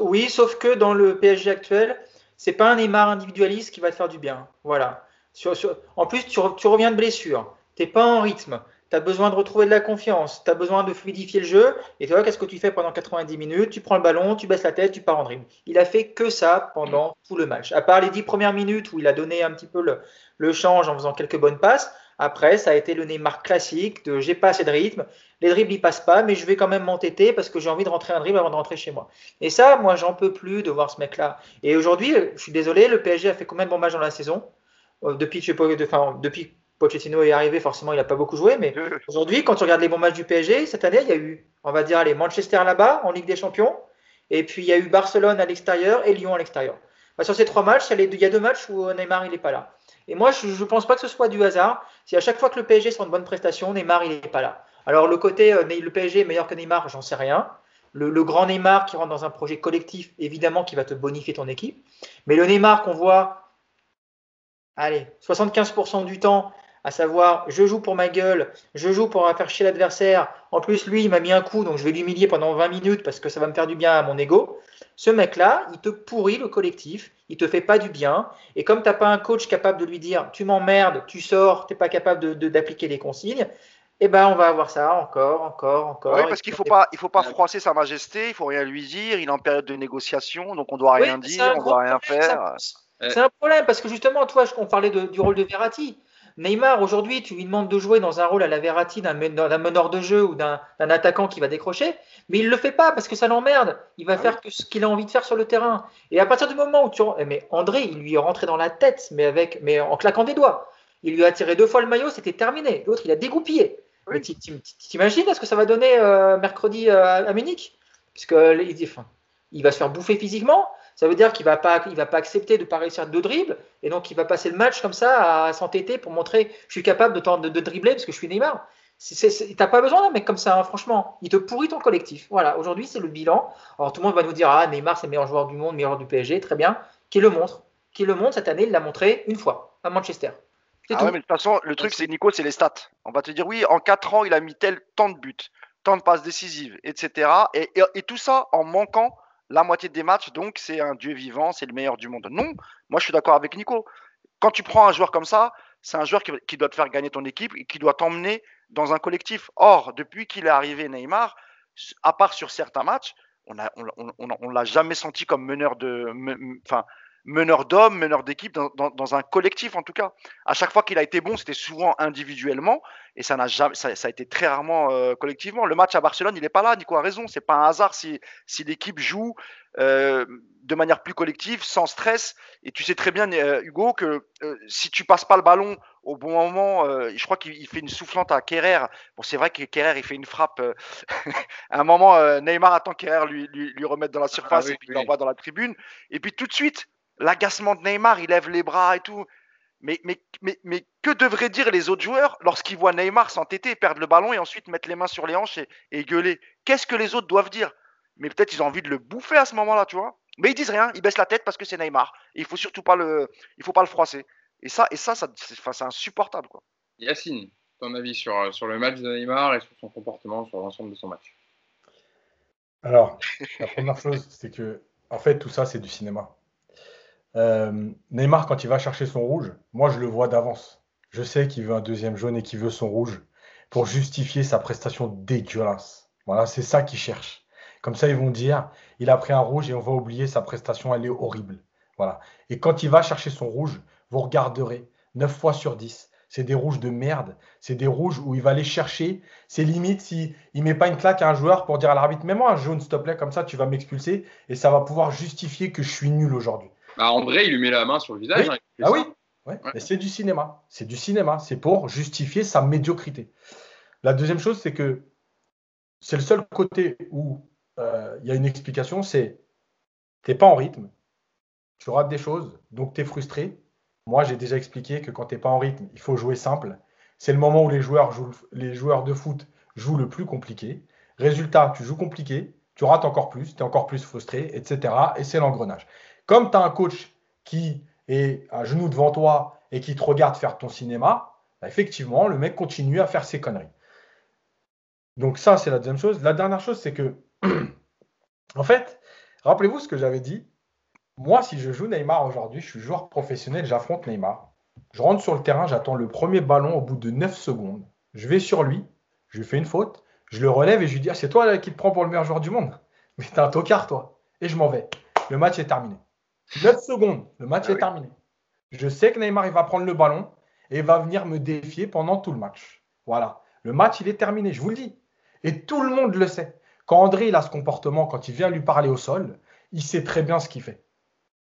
oui, sauf que dans le PSG actuel, c'est pas un Neymar individualiste qui va te faire du bien. Voilà. en plus, tu, reviens de blessure. Tu n'es pas en rythme. Tu as besoin de retrouver de la confiance. Tu as besoin de fluidifier le jeu. Et tu vois, qu'est-ce que tu fais pendant 90 minutes? Tu prends le ballon, tu baisses la tête, tu pars en dribble. Il a fait que ça pendant tout le match. À part les 10 premières minutes où il a donné un petit peu le change en faisant quelques bonnes passes. Après, ça a été le Neymar classique de j'ai pas assez de rythme, les dribbles ils passent pas, mais je vais quand même m'entêter parce que j'ai envie de rentrer un dribble avant de rentrer chez moi. Et ça, moi, j'en peux plus de voir ce mec-là. Et aujourd'hui, je suis désolé, le PSG a fait combien de bons matchs dans la saison? Euh, depuis, enfin, depuis Pochettino est arrivé, forcément, il n'a pas beaucoup joué, mais aujourd'hui, quand tu regardes les bons matchs du PSG, cette année, il y a eu, on va dire, allez, Manchester là-bas en Ligue des Champions, et puis il y a eu Barcelone à l'extérieur et Lyon à l'extérieur. Sur ces trois matchs, il y a deux matchs où Neymar il n'est pas là. Et moi, je ne pense pas que ce soit du hasard. Si à chaque fois que le PSG sort une bonne prestation, Neymar, il n'est pas là. Alors, le côté euh, le PSG est meilleur que Neymar, j'en sais rien. Le, grand Neymar qui rentre dans un projet collectif, évidemment, qui va te bonifier ton équipe. Mais le Neymar qu'on voit, allez, 75% du temps, à savoir, je joue pour ma gueule, je joue pour faire chier l'adversaire. En plus, lui, il m'a mis un coup, donc je vais l'humilier pendant 20 minutes parce que ça va me faire du bien à mon ego. Ce mec-là, il te pourrit le collectif, il te fait pas du bien. Et comme tu n'as pas un coach capable de lui dire tu m'emmerdes, tu sors, tu n'es pas capable d'appliquer les consignes, eh ben on va avoir ça encore, encore, encore.
Oui, parce qu'il faut pas, il faut pas froisser sa majesté, il faut rien lui dire. Il est en période de négociation, donc on doit rien dire, on doit rien faire.
C'est un problème parce que justement, toi, on parlait du rôle de Verratti. Neymar, aujourd'hui, tu lui demandes de jouer dans un rôle à la Verratti d'un meneur de jeu ou d'un attaquant qui va décrocher, mais il ne le fait pas parce que ça l'emmerde. Il va ah faire que ce qu'il a envie de faire sur le terrain. Et à partir du moment où tu. Eh, mais André, il lui est rentré dans la tête, mais, avec, mais en claquant des doigts. Il lui a tiré deux fois le maillot, c'était terminé. L'autre, il a dégoupillé. Mais t'imagines ce que ça va donner euh, mercredi euh, à Munich? Puisque il, il va se faire bouffer physiquement. Ça veut dire qu'il va pas, il va pas accepter de pas réussir de dribble et donc il va passer le match comme ça à s'entêter pour montrer je suis capable de, de, dribbler parce que je suis Neymar. T'as pas besoin d'un mec comme ça, hein, franchement. Il te pourrit ton collectif. Voilà, aujourd'hui c'est le bilan. Alors tout le monde va nous dire ah Neymar c'est le meilleur joueur du monde, meilleur joueur du PSG, très bien. Qui le montre? Qui le montre cette année? Il l'a montré une fois à Manchester.
Ah mais de toute façon, le truc, c'est Nico, c'est les stats. On va te dire, oui, en 4 ans, il a mis tel tant de buts, tant de passes décisives, etc. Et, et, tout ça en manquant la moitié des matchs. Donc, c'est un dieu vivant, c'est le meilleur du monde. Non, moi, je suis d'accord avec Nico. Quand tu prends un joueur comme ça, c'est un joueur qui, doit te faire gagner ton équipe et qui doit t'emmener dans un collectif. Or, depuis qu'il est arrivé, Neymar, à part sur certains matchs, on ne l'a jamais senti comme meneur de. Enfin, meneur d'hommes, meneur d'équipe, dans, un collectif en tout cas. À chaque fois qu'il a été bon, c'était souvent individuellement et ça n'a jamais, ça, a été très rarement euh, collectivement. Le match à Barcelone, il n'est pas là. Nico a raison. C'est pas un hasard si, si l'équipe joue euh, de manière plus collective, sans stress. Et tu sais très bien, euh, Hugo, que si tu passes pas le ballon au bon moment, je crois qu'il fait une soufflante à Kerrer. Bon, c'est vrai que Kerrer, il fait une frappe. à un moment, Neymar attend Kerrer lui, lui, lui remettre dans la ah surface et puis il l'envoie dans la tribune. Et puis tout de suite, l'agacement de Neymar, il lève les bras et tout. Mais, mais, mais, mais que devraient dire les autres joueurs lorsqu'ils voient Neymar s'entêter, perdre le ballon et ensuite mettre les mains sur les hanches et, gueuler? Qu'est-ce que les autres doivent dire? Mais peut-être ils ont envie de le bouffer à ce moment-là, tu vois. Mais ils disent rien, ils baissent la tête parce que c'est Neymar. Et il faut surtout pas le, il faut pas le froisser. Et ça, et ça, ça c'est insupportable, quoi.
Yacine, ton avis sur, sur le match de Neymar et sur son comportement sur l'ensemble de son match?
Alors, la première chose, c'est que, en fait, tout ça, c'est du cinéma. Euh, Neymar, quand il va chercher son rouge, moi je le vois d'avance. Je sais qu'il veut un deuxième jaune et qu'il veut son rouge pour justifier sa prestation dégueulasse. Voilà, c'est ça qu'il cherche. Comme ça, ils vont dire, il a pris un rouge et on va oublier sa prestation, elle est horrible. Voilà. Et quand il va chercher son rouge, vous regarderez 9 fois sur 10. C'est des rouges de merde. C'est des rouges où il va aller chercher. C'est limite s'il ne met pas une claque à un joueur pour dire à l'arbitre, mets-moi un jaune, s'il te plaît, comme ça tu vas m'expulser. Et ça va pouvoir justifier que je suis nul aujourd'hui.
Bah, André, il lui met la main sur le visage.
Hein, ah oui, mais c'est du cinéma. C'est du cinéma. C'est pour justifier sa médiocrité. La deuxième chose, c'est que c'est le seul côté où euh, il y a une explication, c'est tu n'es pas en rythme, tu rates des choses, donc tu es frustré. Moi, j'ai déjà expliqué que quand tu n'es pas en rythme, il faut jouer simple. C'est le moment où les joueurs, jouent, les joueurs de foot jouent le plus compliqué. Résultat, tu joues compliqué, tu rates encore plus, tu es encore plus frustré, etc. Et c'est l'engrenage. Comme tu as un coach qui est à genoux devant toi et qui te regarde faire ton cinéma, bah, effectivement, le mec continue à faire ses conneries. Donc ça, c'est la deuxième chose. La dernière chose, c'est que, en fait, rappelez-vous ce que j'avais dit. Moi, si je joue Neymar aujourd'hui, je suis joueur professionnel, j'affronte Neymar. Je rentre sur le terrain, j'attends le premier ballon au bout de 9 secondes. Je vais sur lui, je lui fais une faute, je le relève et je lui dis ah, c'est toi qui te prends pour le meilleur joueur du monde. Mais t'es un tocard, toi. Et je m'en vais. Le match est terminé. 9 secondes, le match ah est terminé. Je sais que Neymar il va prendre le ballon et va venir me défier pendant tout le match. Voilà. Le match, il est terminé, je vous le dis. Et tout le monde le sait. Quand André il a ce comportement, quand il vient lui parler au sol, il sait très bien ce qu'il fait.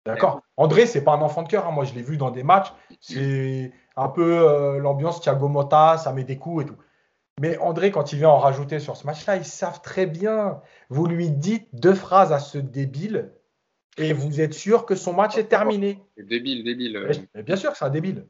D'accord André, c'est pas un enfant de cœur. Hein. Moi, je l'ai vu dans des matchs. C'est un peu euh, l'ambiance Thiago Motta, ça met des coups et tout. Mais André, quand il vient en rajouter sur ce match-là, ils savent très bien. Vous lui dites deux phrases à ce débile, et vous êtes sûr que son match est terminé?
Débile, débile.
Euh. bien sûr que c'est un débile.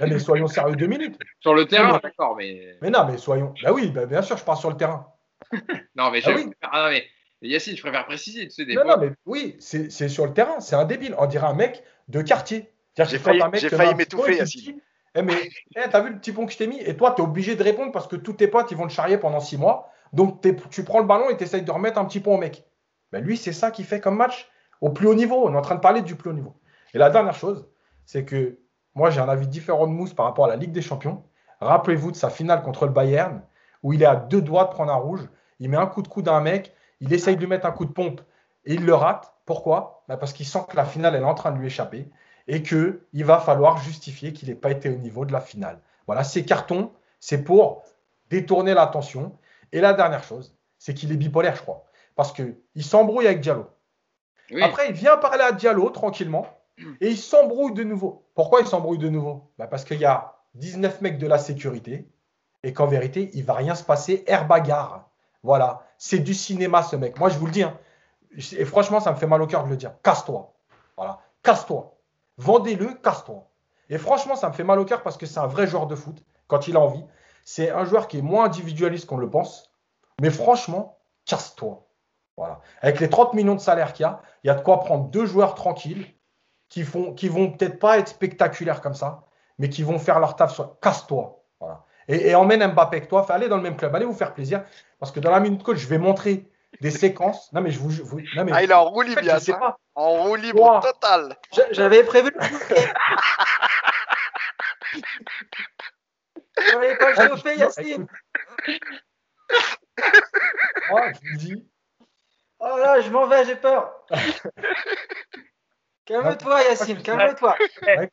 mais soyons sérieux deux minutes.
Sur le terrain, d'accord, mais.
Mais non, mais soyons. Bah oui, bah, bien sûr, je parle sur le terrain.
non, mais, ah, oui. ah, non, mais Yacine, je préfère préciser. Tu sais, des
non, non, mais oui, c'est sur le terrain. C'est un débile. On dirait un mec de quartier.
J'ai failli, failli m'étouffer, Yacine.
Eh, mais eh, t'as vu le petit pont que je t'ai mis? Et toi, tu es obligé de répondre parce que tous tes potes, ils vont te charrier pendant six mois. Donc, tu prends le ballon et tu essayes de remettre un petit pont au mec. Ben lui, c'est ça qu'il fait comme match au plus haut niveau. On est en train de parler du plus haut niveau. Et la dernière chose, c'est que moi, j'ai un avis différent de Mousse par rapport à la Ligue des Champions. Rappelez-vous de sa finale contre le Bayern, où il est à deux doigts de prendre un rouge. Il met un coup de coude à un mec, il essaye de lui mettre un coup de pompe et il le rate. Pourquoi? Ben Parce qu'il sent que la finale elle est en train de lui échapper et qu'il va falloir justifier qu'il n'ait pas été au niveau de la finale. Voilà, ces cartons, c'est pour détourner l'attention. Et la dernière chose, c'est qu'il est bipolaire, je crois parce qu'il s'embrouille avec Diallo. Après, il vient parler à Diallo tranquillement et il s'embrouille de nouveau. Pourquoi il s'embrouille de nouveau? Bah, Parce qu'il y a 19 mecs de la sécurité et qu'en vérité, il va rien se passer. Air bagarre. Voilà. C'est du cinéma, ce mec. Moi, je vous le dis. Hein. et franchement, ça me fait mal au cœur de le dire. Casse-toi. Voilà. Casse-toi. Vendez-le, casse-toi. Et franchement, ça me fait mal au cœur parce que c'est un vrai joueur de foot quand il a envie. C'est un joueur qui est moins individualiste qu'on le pense. Mais franchement, casse-toi. Voilà. Avec les 30 millions de salaire qu'il y a, il y a de quoi prendre deux joueurs tranquilles qui, font, qui vont peut-être pas être spectaculaires comme ça, mais qui vont faire leur taf sur casse-toi. Voilà. Et, emmène Mbappé avec toi, allez dans le même club, allez vous faire plaisir. Parce que dans la minute coach, je vais montrer des séquences. Non, mais je vous. non, mais,
ah, il est en roue libre,
je sais pas.
En roue libre total.
J'avais prévu le J'avais pas chauffé, Yacine.
Moi, je vous dis.
Oh là, je m'en vais, j'ai peur. calme-toi, Yacine, calme-toi.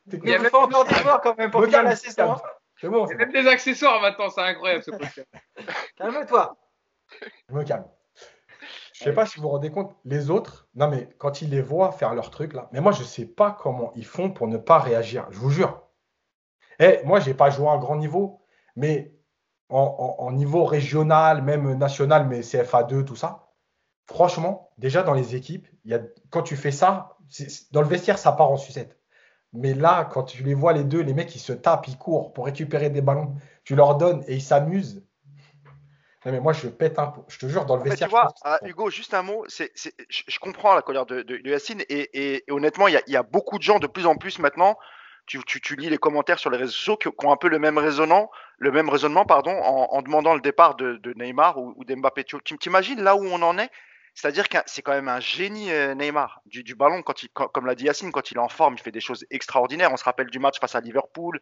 Il faut encore des joueurs quand même pour faire la saison.
C'est bon. A même des accessoires maintenant, c'est incroyable ce podcast.
Calme-toi.
Je me calme. Je sais pas si vous vous rendez compte, les autres, non mais quand ils les voient faire leur truc là, mais moi je sais pas comment ils font pour ne pas réagir, je vous jure. Eh, moi j'ai pas joué à un grand niveau, mais en, niveau régional, même national, mais CFA2, tout ça, franchement, déjà dans les équipes, y a, quand tu fais ça, dans le vestiaire ça part en sucette. Mais là, quand tu les vois les deux, les mecs ils se tapent, ils courent pour récupérer des ballons, tu leur donnes et ils s'amusent mais moi, je pète un. Je te jure, dans le vestiaire.
tu vois, ah, Hugo, juste un mot. C'est, je, comprends la colère de, de, Yacine et, honnêtement, il y, a, beaucoup de gens de plus en plus maintenant. Tu, lis les commentaires sur les réseaux sociaux qui, ont un peu le même raisonnement, le même raisonnement, pardon, en, demandant le départ de, Neymar ou, ou d'Mbappé. Tu t'imagines là où on en est? C'est-à-dire que c'est quand même un génie euh, Neymar du, ballon quand il, comme l'a dit Yacine, quand il est en forme, il fait des choses extraordinaires. On se rappelle du match face à Liverpool.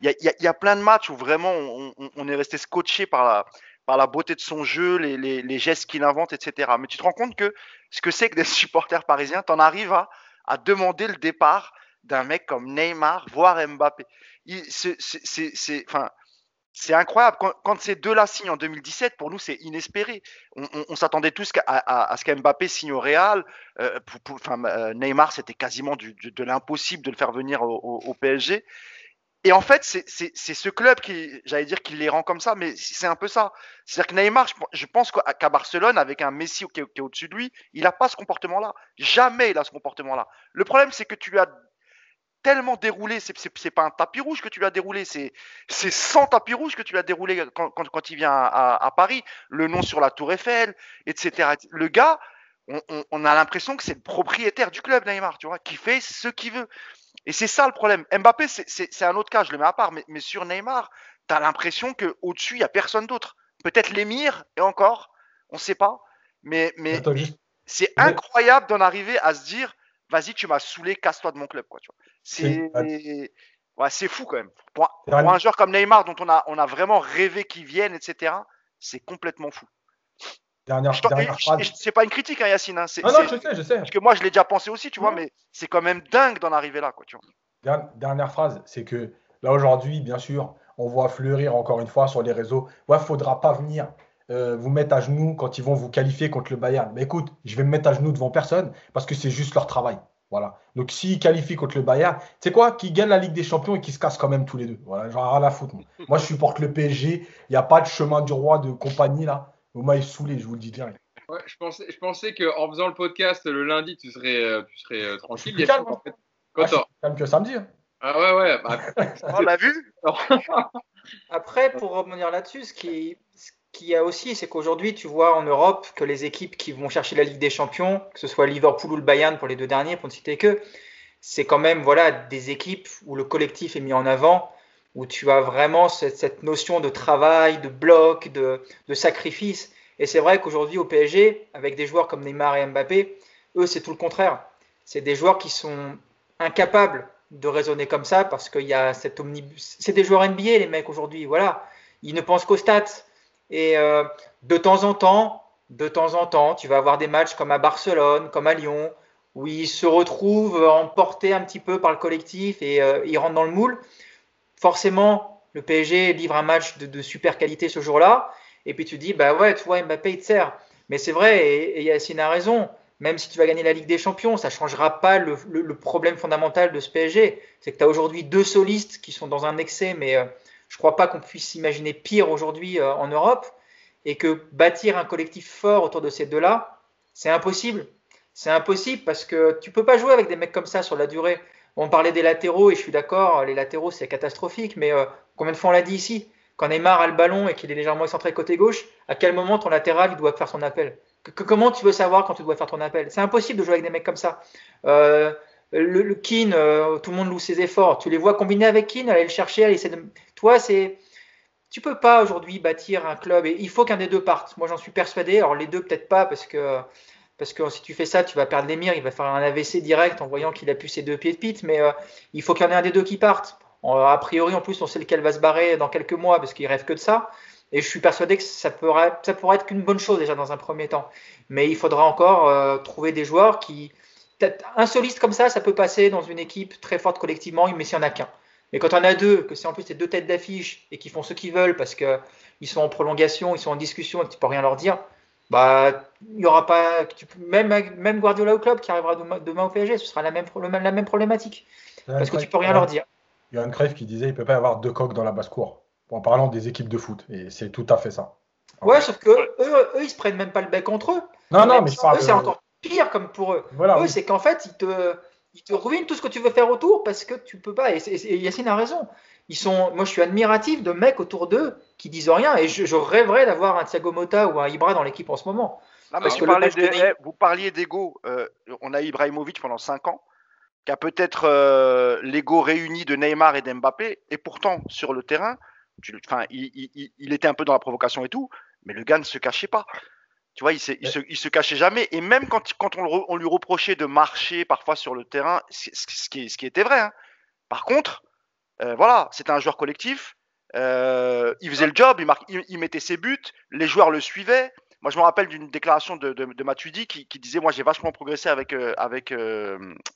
Il y a, plein de matchs où vraiment on, est resté scotché par la, par la beauté de son jeu, les, gestes qu'il invente, etc. Mais tu te rends compte que ce que c'est que des supporters parisiens, tu en arrives à, demander le départ d'un mec comme Neymar, voire Mbappé. C'est incroyable. Quand, ces deux-là signent en 2017, pour nous, c'est inespéré. On, s'attendait tous à, ce qu'Mbappé signe au Real. Euh, euh, Neymar, c'était quasiment de l'impossible de le faire venir au PSG. Et en fait, c'est ce club qui, j'allais dire, qui les rend comme ça, mais c'est un peu ça. C'est-à-dire que Neymar, je pense qu'à Barcelone, avec un Messi qui est, au-dessus de lui, il n'a pas ce comportement-là. Jamais il a ce comportement-là. Le problème, c'est que tu lui as tellement déroulé, c'est pas un tapis rouge que tu lui as déroulé, c'est 100 tapis rouges que tu lui as déroulé quand, quand, il vient à, Paris, le nom sur la Tour Eiffel, etc. Le gars, on, on a l'impression que c'est le propriétaire du club, Neymar, tu vois, qui fait ce qu'il veut. Et c'est ça le problème. Mbappé, c'est un autre cas, je le mets à part, mais, mais sur Neymar, tu as l'impression qu'au-dessus, il n'y a personne d'autre. Peut-être l'émir, et encore, on ne sait pas. Mais, mais c'est incroyable d'en arriver à se dire, vas-y, tu m'as saoulé, casse-toi de mon club. C'est ouais, fou quand même. Pour, un joueur comme Neymar, dont on a, on a vraiment rêvé qu'il vienne, etc., c'est complètement fou.
Dernière,
C'est pas une critique, hein, Yacine. Hein,
non, non, je sais, je sais.
Parce que moi, je l'ai déjà pensé aussi, tu vois, mais c'est quand même dingue d'en arriver là, quoi, tu
vois. Dernière phrase, c'est que là, aujourd'hui, bien sûr, on voit fleurir encore une fois sur les réseaux. Ouais, faudra pas venir euh, vous mettre à genoux quand ils vont vous qualifier contre le Bayern. Mais écoute, je vais me mettre à genoux devant personne parce que c'est juste leur travail. Voilà. Donc s'ils qualifient contre le Bayern, tu sais quoi? Qu'ils gagnent la Ligue des Champions et qu'ils se cassent quand même tous les deux. Voilà, genre à la foutre. Moi. moi, je supporte le PSG. Il n'y a pas de chemin du roi de compagnie là. Vous m'avez saoulé, je vous le dis direct.
Ouais, je pensais, je pensais qu'en faisant le podcast le lundi, tu serais, euh, tu serais euh, tranquille.
Plus calme, en fait. ah, calme que samedi. Hein.
Ah ouais, ouais. Bah,
on l'a vu
Après, pour revenir là-dessus, ce qui, ce qu'il y a aussi, c'est qu'aujourd'hui, tu vois en Europe que les équipes qui vont chercher la Ligue des Champions, que ce soit Liverpool ou le Bayern pour les deux derniers, pour ne citer que, c'est quand même voilà, des équipes où le collectif est mis en avant où tu as vraiment cette, notion de travail, de bloc, de, sacrifice. Et c'est vrai qu'aujourd'hui au PSG, avec des joueurs comme Neymar et Mbappé, eux, c'est tout le contraire. C'est des joueurs qui sont incapables de raisonner comme ça parce qu'il y a cette omnibus. C'est des joueurs NBA, les mecs, aujourd'hui. Voilà. Ils ne pensent qu'aux stats. Et euh, de temps en temps, de temps en temps, tu vas avoir des matchs comme à Barcelone, comme à Lyon, où ils se retrouvent emportés un petit peu par le collectif et euh, ils rentrent dans le moule forcément, le PSG livre un match de, super qualité ce jour-là. Et puis tu dis, bah ouais, tu vois, Mbappé, il te sert. Mais c'est vrai, et, Yacine a raison. Même si tu vas gagner la Ligue des Champions, ça ne changera pas le, problème fondamental de ce PSG. C'est que tu as aujourd'hui deux solistes qui sont dans un excès, mais euh, je ne crois pas qu'on puisse imaginer pire aujourd'hui euh, en Europe. Et que bâtir un collectif fort autour de ces deux-là, c'est impossible. C'est impossible parce que tu peux pas jouer avec des mecs comme ça sur la durée. On parlait des latéraux et je suis d'accord, les latéraux c'est catastrophique, mais euh, combien de fois on l'a dit ici? Quand Neymar a le ballon et qu'il est légèrement excentré côté gauche, à quel moment ton latéral doit faire son appel? Comment tu veux savoir quand tu dois faire ton appel? C'est impossible de jouer avec des mecs comme ça. Euh, le, le Keane, euh, tout le monde loue ses efforts. Tu les vois combiner avec Keane, aller le chercher, aller essayer de. Toi, c'est. Tu peux pas aujourd'hui bâtir un club et il faut qu'un des deux parte. Moi, j'en suis persuadé. Alors, les deux, peut-être pas, parce que, parce que si tu fais ça, tu vas perdre l'émir. Il va faire un AVC direct en voyant qu'il a pu ses deux pieds de pite. Mais euh, il faut qu'il y en ait un des deux qui parte. a priori, en plus, on sait lequel va se barrer dans quelques mois parce qu'il rêve que de ça. Et je suis persuadé que ça pourrait, ça pourrait être qu'une bonne chose déjà dans un premier temps. Mais il faudra encore euh, trouver des joueurs qui, un soliste comme ça, ça peut passer dans une équipe très forte collectivement, mais s'il n'y en a qu'un. Mais quand on a deux, que c'est en plus ces deux têtes d'affiche et qui font ce qu'ils veulent parce qu'ils sont en prolongation, ils sont en discussion et que tu peux rien leur dire, bah il y aura pas même même Guardiola au club qui arrivera demain, au PSG, ce sera la même la même problématique parce que tu peux rien leur dire.
Il y a un crève qui disait il peut pas y avoir deux coques dans la basse cour en parlant des équipes de foot et c'est tout à fait ça.
Ouais, sauf que eux, eux, ils se prennent même pas le bec entre eux.
Non, non, mais
c'est encore pire comme pour eux. eux, c'est qu'en fait, ils te, ils te ruinent tout ce que tu veux faire autour parce que tu peux pas. Et, Yacine a raison. Ils sont, moi, je suis admiratif de mecs autour d'eux qui disent rien. Et je, rêverais d'avoir un Thiago Motta ou un Ibra dans l'équipe en ce moment.
parce que vous parliez d'ego. Euh, on a Ibrahimovic pendant 5 ans, qui a peut-être euh, l'ego réuni de Neymar et d'Mbappé. Et pourtant, sur le terrain, enfin, il, il, était un peu dans la provocation et tout, mais le gars ne se cachait pas. Tu vois, il, se, cachait jamais. Et même quand, quand on, on, lui reprochait de marcher parfois sur le terrain, ce qui, ce qui était vrai. Hein. Par contre, euh, voilà, c'était un joueur collectif. Euh, il faisait le job, il, il, mettait ses buts, les joueurs le suivaient. Moi, je me rappelle d'une déclaration de, de, de Matuidi qui, qui, disait Moi, j'ai vachement progressé avec, euh, avec,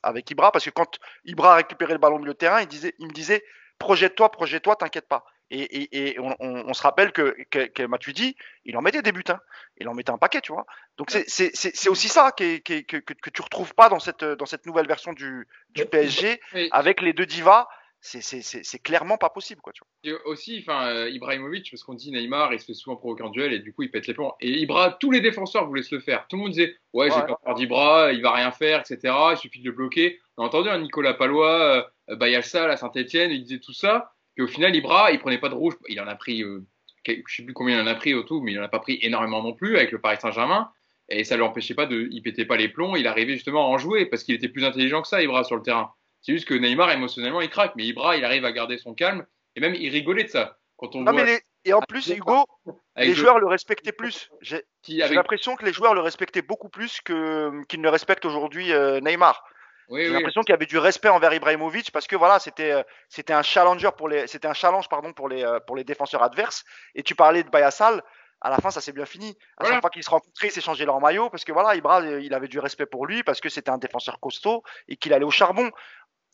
avec Ibra parce que quand Ibra récupérait le ballon au milieu de terrain, il, disait, il me disait Projette-toi, projette-toi, t'inquiète pas. Et, on, se rappelle que, que, que Matuidi, il en mettait des buts, hein. il en mettait un paquet, tu vois. Donc c'est aussi ça que, que, tu retrouves pas dans cette, dans cette nouvelle version du, du PSG avec les deux divas. C'est clairement pas possible, quoi. Tu
vois. aussi, enfin, euh, Ibrahimovic, parce qu'on dit Neymar, il se fait souvent provoquer en duel et du coup il pète les plombs. Et Ibra, tous les défenseurs voulaient se le faire. Tout le monde disait, ouais, j'ai pas peur d'Ibra, il va rien faire, etc. Il suffit de le bloquer. On a entendu un Nicolas Palois, euh, Bayalsa à Saint-Etienne, il disait tout ça. Puis au final, Ibra, il prenait pas de rouge. Il en a pris, euh, je sais plus combien il en a pris au tout, mais il en a pas pris énormément non plus avec le Paris Saint-Germain. Et ça ne l'empêchait pas de, il pétait pas les plombs. Il arrivait justement à en jouer parce qu'il était plus intelligent que ça, Ibra, sur le terrain. C'est juste que Neymar, émotionnellement, il craque. Mais Ibra, il arrive à garder son calme. Et même, il rigolait de ça. Quand on
non, mais Et en plus, Hugo, les joueurs le respectaient plus. J'ai l'impression que les joueurs le respectaient beaucoup plus qu'ils ne respectent aujourd'hui euh, Neymar. J'ai l'impression qu'il y avait du respect envers Ibrahimovic parce que voilà, c'était euh, c'était un challenger pour les c'était un challenge pardon pour les euh, pour les défenseurs adverses. Et tu parlais de Bayassal, à la fin ça s'est bien fini. À chaque fois qu'ils se rencontraient, ils s'échangeaient leur maillot parce que voilà, Ibra euh, il avait du respect pour lui parce que c'était un défenseur costaud et qu'il allait au charbon.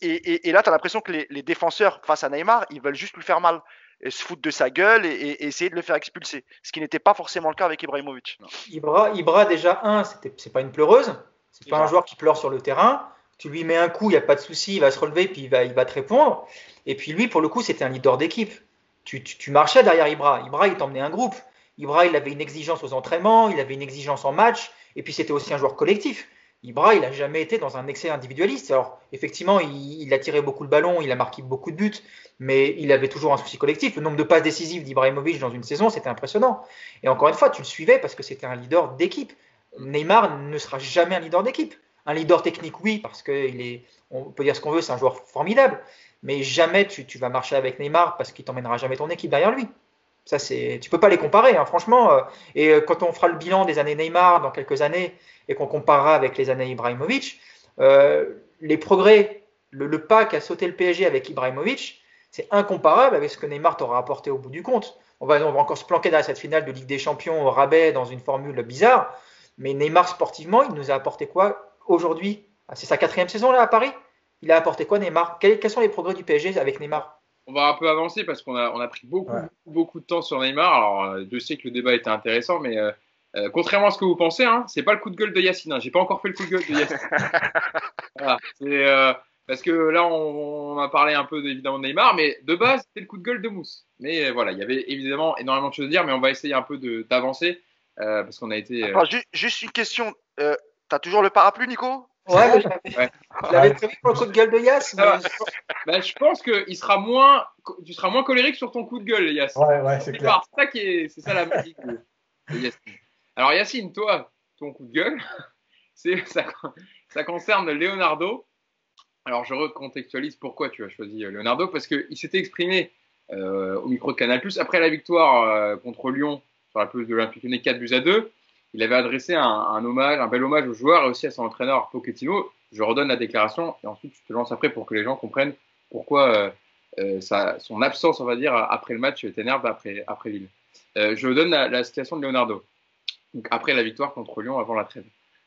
Et, et, et là, tu as l'impression que les, les, défenseurs face à Neymar, ils veulent juste lui faire mal et se foutre de sa gueule et, et essayer de le faire expulser. Ce qui n'était pas forcément le cas avec Ibrahimovic.
Ibra, Ibra déjà un, c'est pas une pleureuse, c'est pas un joueur qui pleure sur le terrain tu lui mets un coup, il n'y a pas de souci, il va se relever, puis il va, te répondre. Et puis lui, pour le coup, c'était un leader d'équipe. Tu, tu, marchais derrière Ibra. Ibra, il t'emmenait un groupe. Ibra, il avait une exigence aux entraînements, il avait une exigence en match, et puis c'était aussi un joueur collectif. Ibra, il n'a jamais été dans un excès individualiste. Alors, effectivement, il, il, a tiré beaucoup de ballons, il a marqué beaucoup de buts, mais il avait toujours un souci collectif. Le nombre de passes décisives d'Ibrahimovic dans une saison, c'était impressionnant. Et encore une fois, tu le suivais parce que c'était un leader d'équipe. Neymar ne sera jamais un leader d'équipe. Un leader technique, oui, parce qu'il est, on peut dire ce qu'on veut, c'est un joueur formidable, mais jamais tu, vas marcher avec Neymar parce qu'il t'emmènera jamais ton équipe derrière lui. Ça, c'est, tu peux pas les comparer, hein, franchement. Et euh, quand on fera le bilan des années Neymar dans quelques années et qu'on comparera avec les années Ibrahimovic, euh, les progrès, le, pas qu'a sauté le PSG avec Ibrahimovic, c'est incomparable avec ce que Neymar t'aura apporté au bout du compte. On va, on va encore se planquer dans cette finale de Ligue des Champions au rabais dans une formule bizarre, mais Neymar sportivement, il nous a apporté quoi? Aujourd'hui, ah, c'est sa quatrième saison là à Paris. Il a apporté quoi Neymar? Quels, sont les progrès du PSG avec Neymar?
On va un peu avancer parce qu'on a, on a pris beaucoup, beaucoup de temps sur Neymar. Alors, euh, je sais que le débat était intéressant, mais euh, euh, contrairement à ce que vous pensez, hein, c'est pas le coup de gueule de Yacine. Hein. J'ai pas encore fait le coup de gueule de Yacine. voilà, parce que là, on, a parlé un peu évidemment de Neymar, mais de base, c'était le coup de gueule de Mousse. Mais voilà, il y avait évidemment énormément de choses à dire, mais on va essayer un peu d'avancer parce qu'on a été.
juste une question T'as toujours le parapluie, Nico?
Ouais, je l'avais prévu pour le coup de gueule de Yass.
Ah, bah, je pense que il sera moins, tu seras moins colérique sur ton coup de gueule, Yass.
Ouais, ouais, c'est clair.
C'est ça, qui est, c'est ça la magie de, de Yacine. Alors, Yacine, toi, ton coup de gueule, c'est, ça, ça concerne Leonardo. Alors, je recontextualise pourquoi tu as choisi Leonardo, parce qu'il s'était exprimé euh, au micro de Canal+, après la victoire euh, contre Lyon sur la pelouse de l'Olympique Lyonnais 4 buts à 2 il avait adressé un, hommage, un bel hommage aux joueurs et aussi à son entraîneur Pochettino. Je redonne la déclaration et ensuite je te lance après pour que les gens comprennent pourquoi euh, euh, son absence, on va dire, après le match t'énerve après, après Lille. Euh, je donne la, la, situation de Leonardo. Donc après la victoire contre Lyon avant la trêve.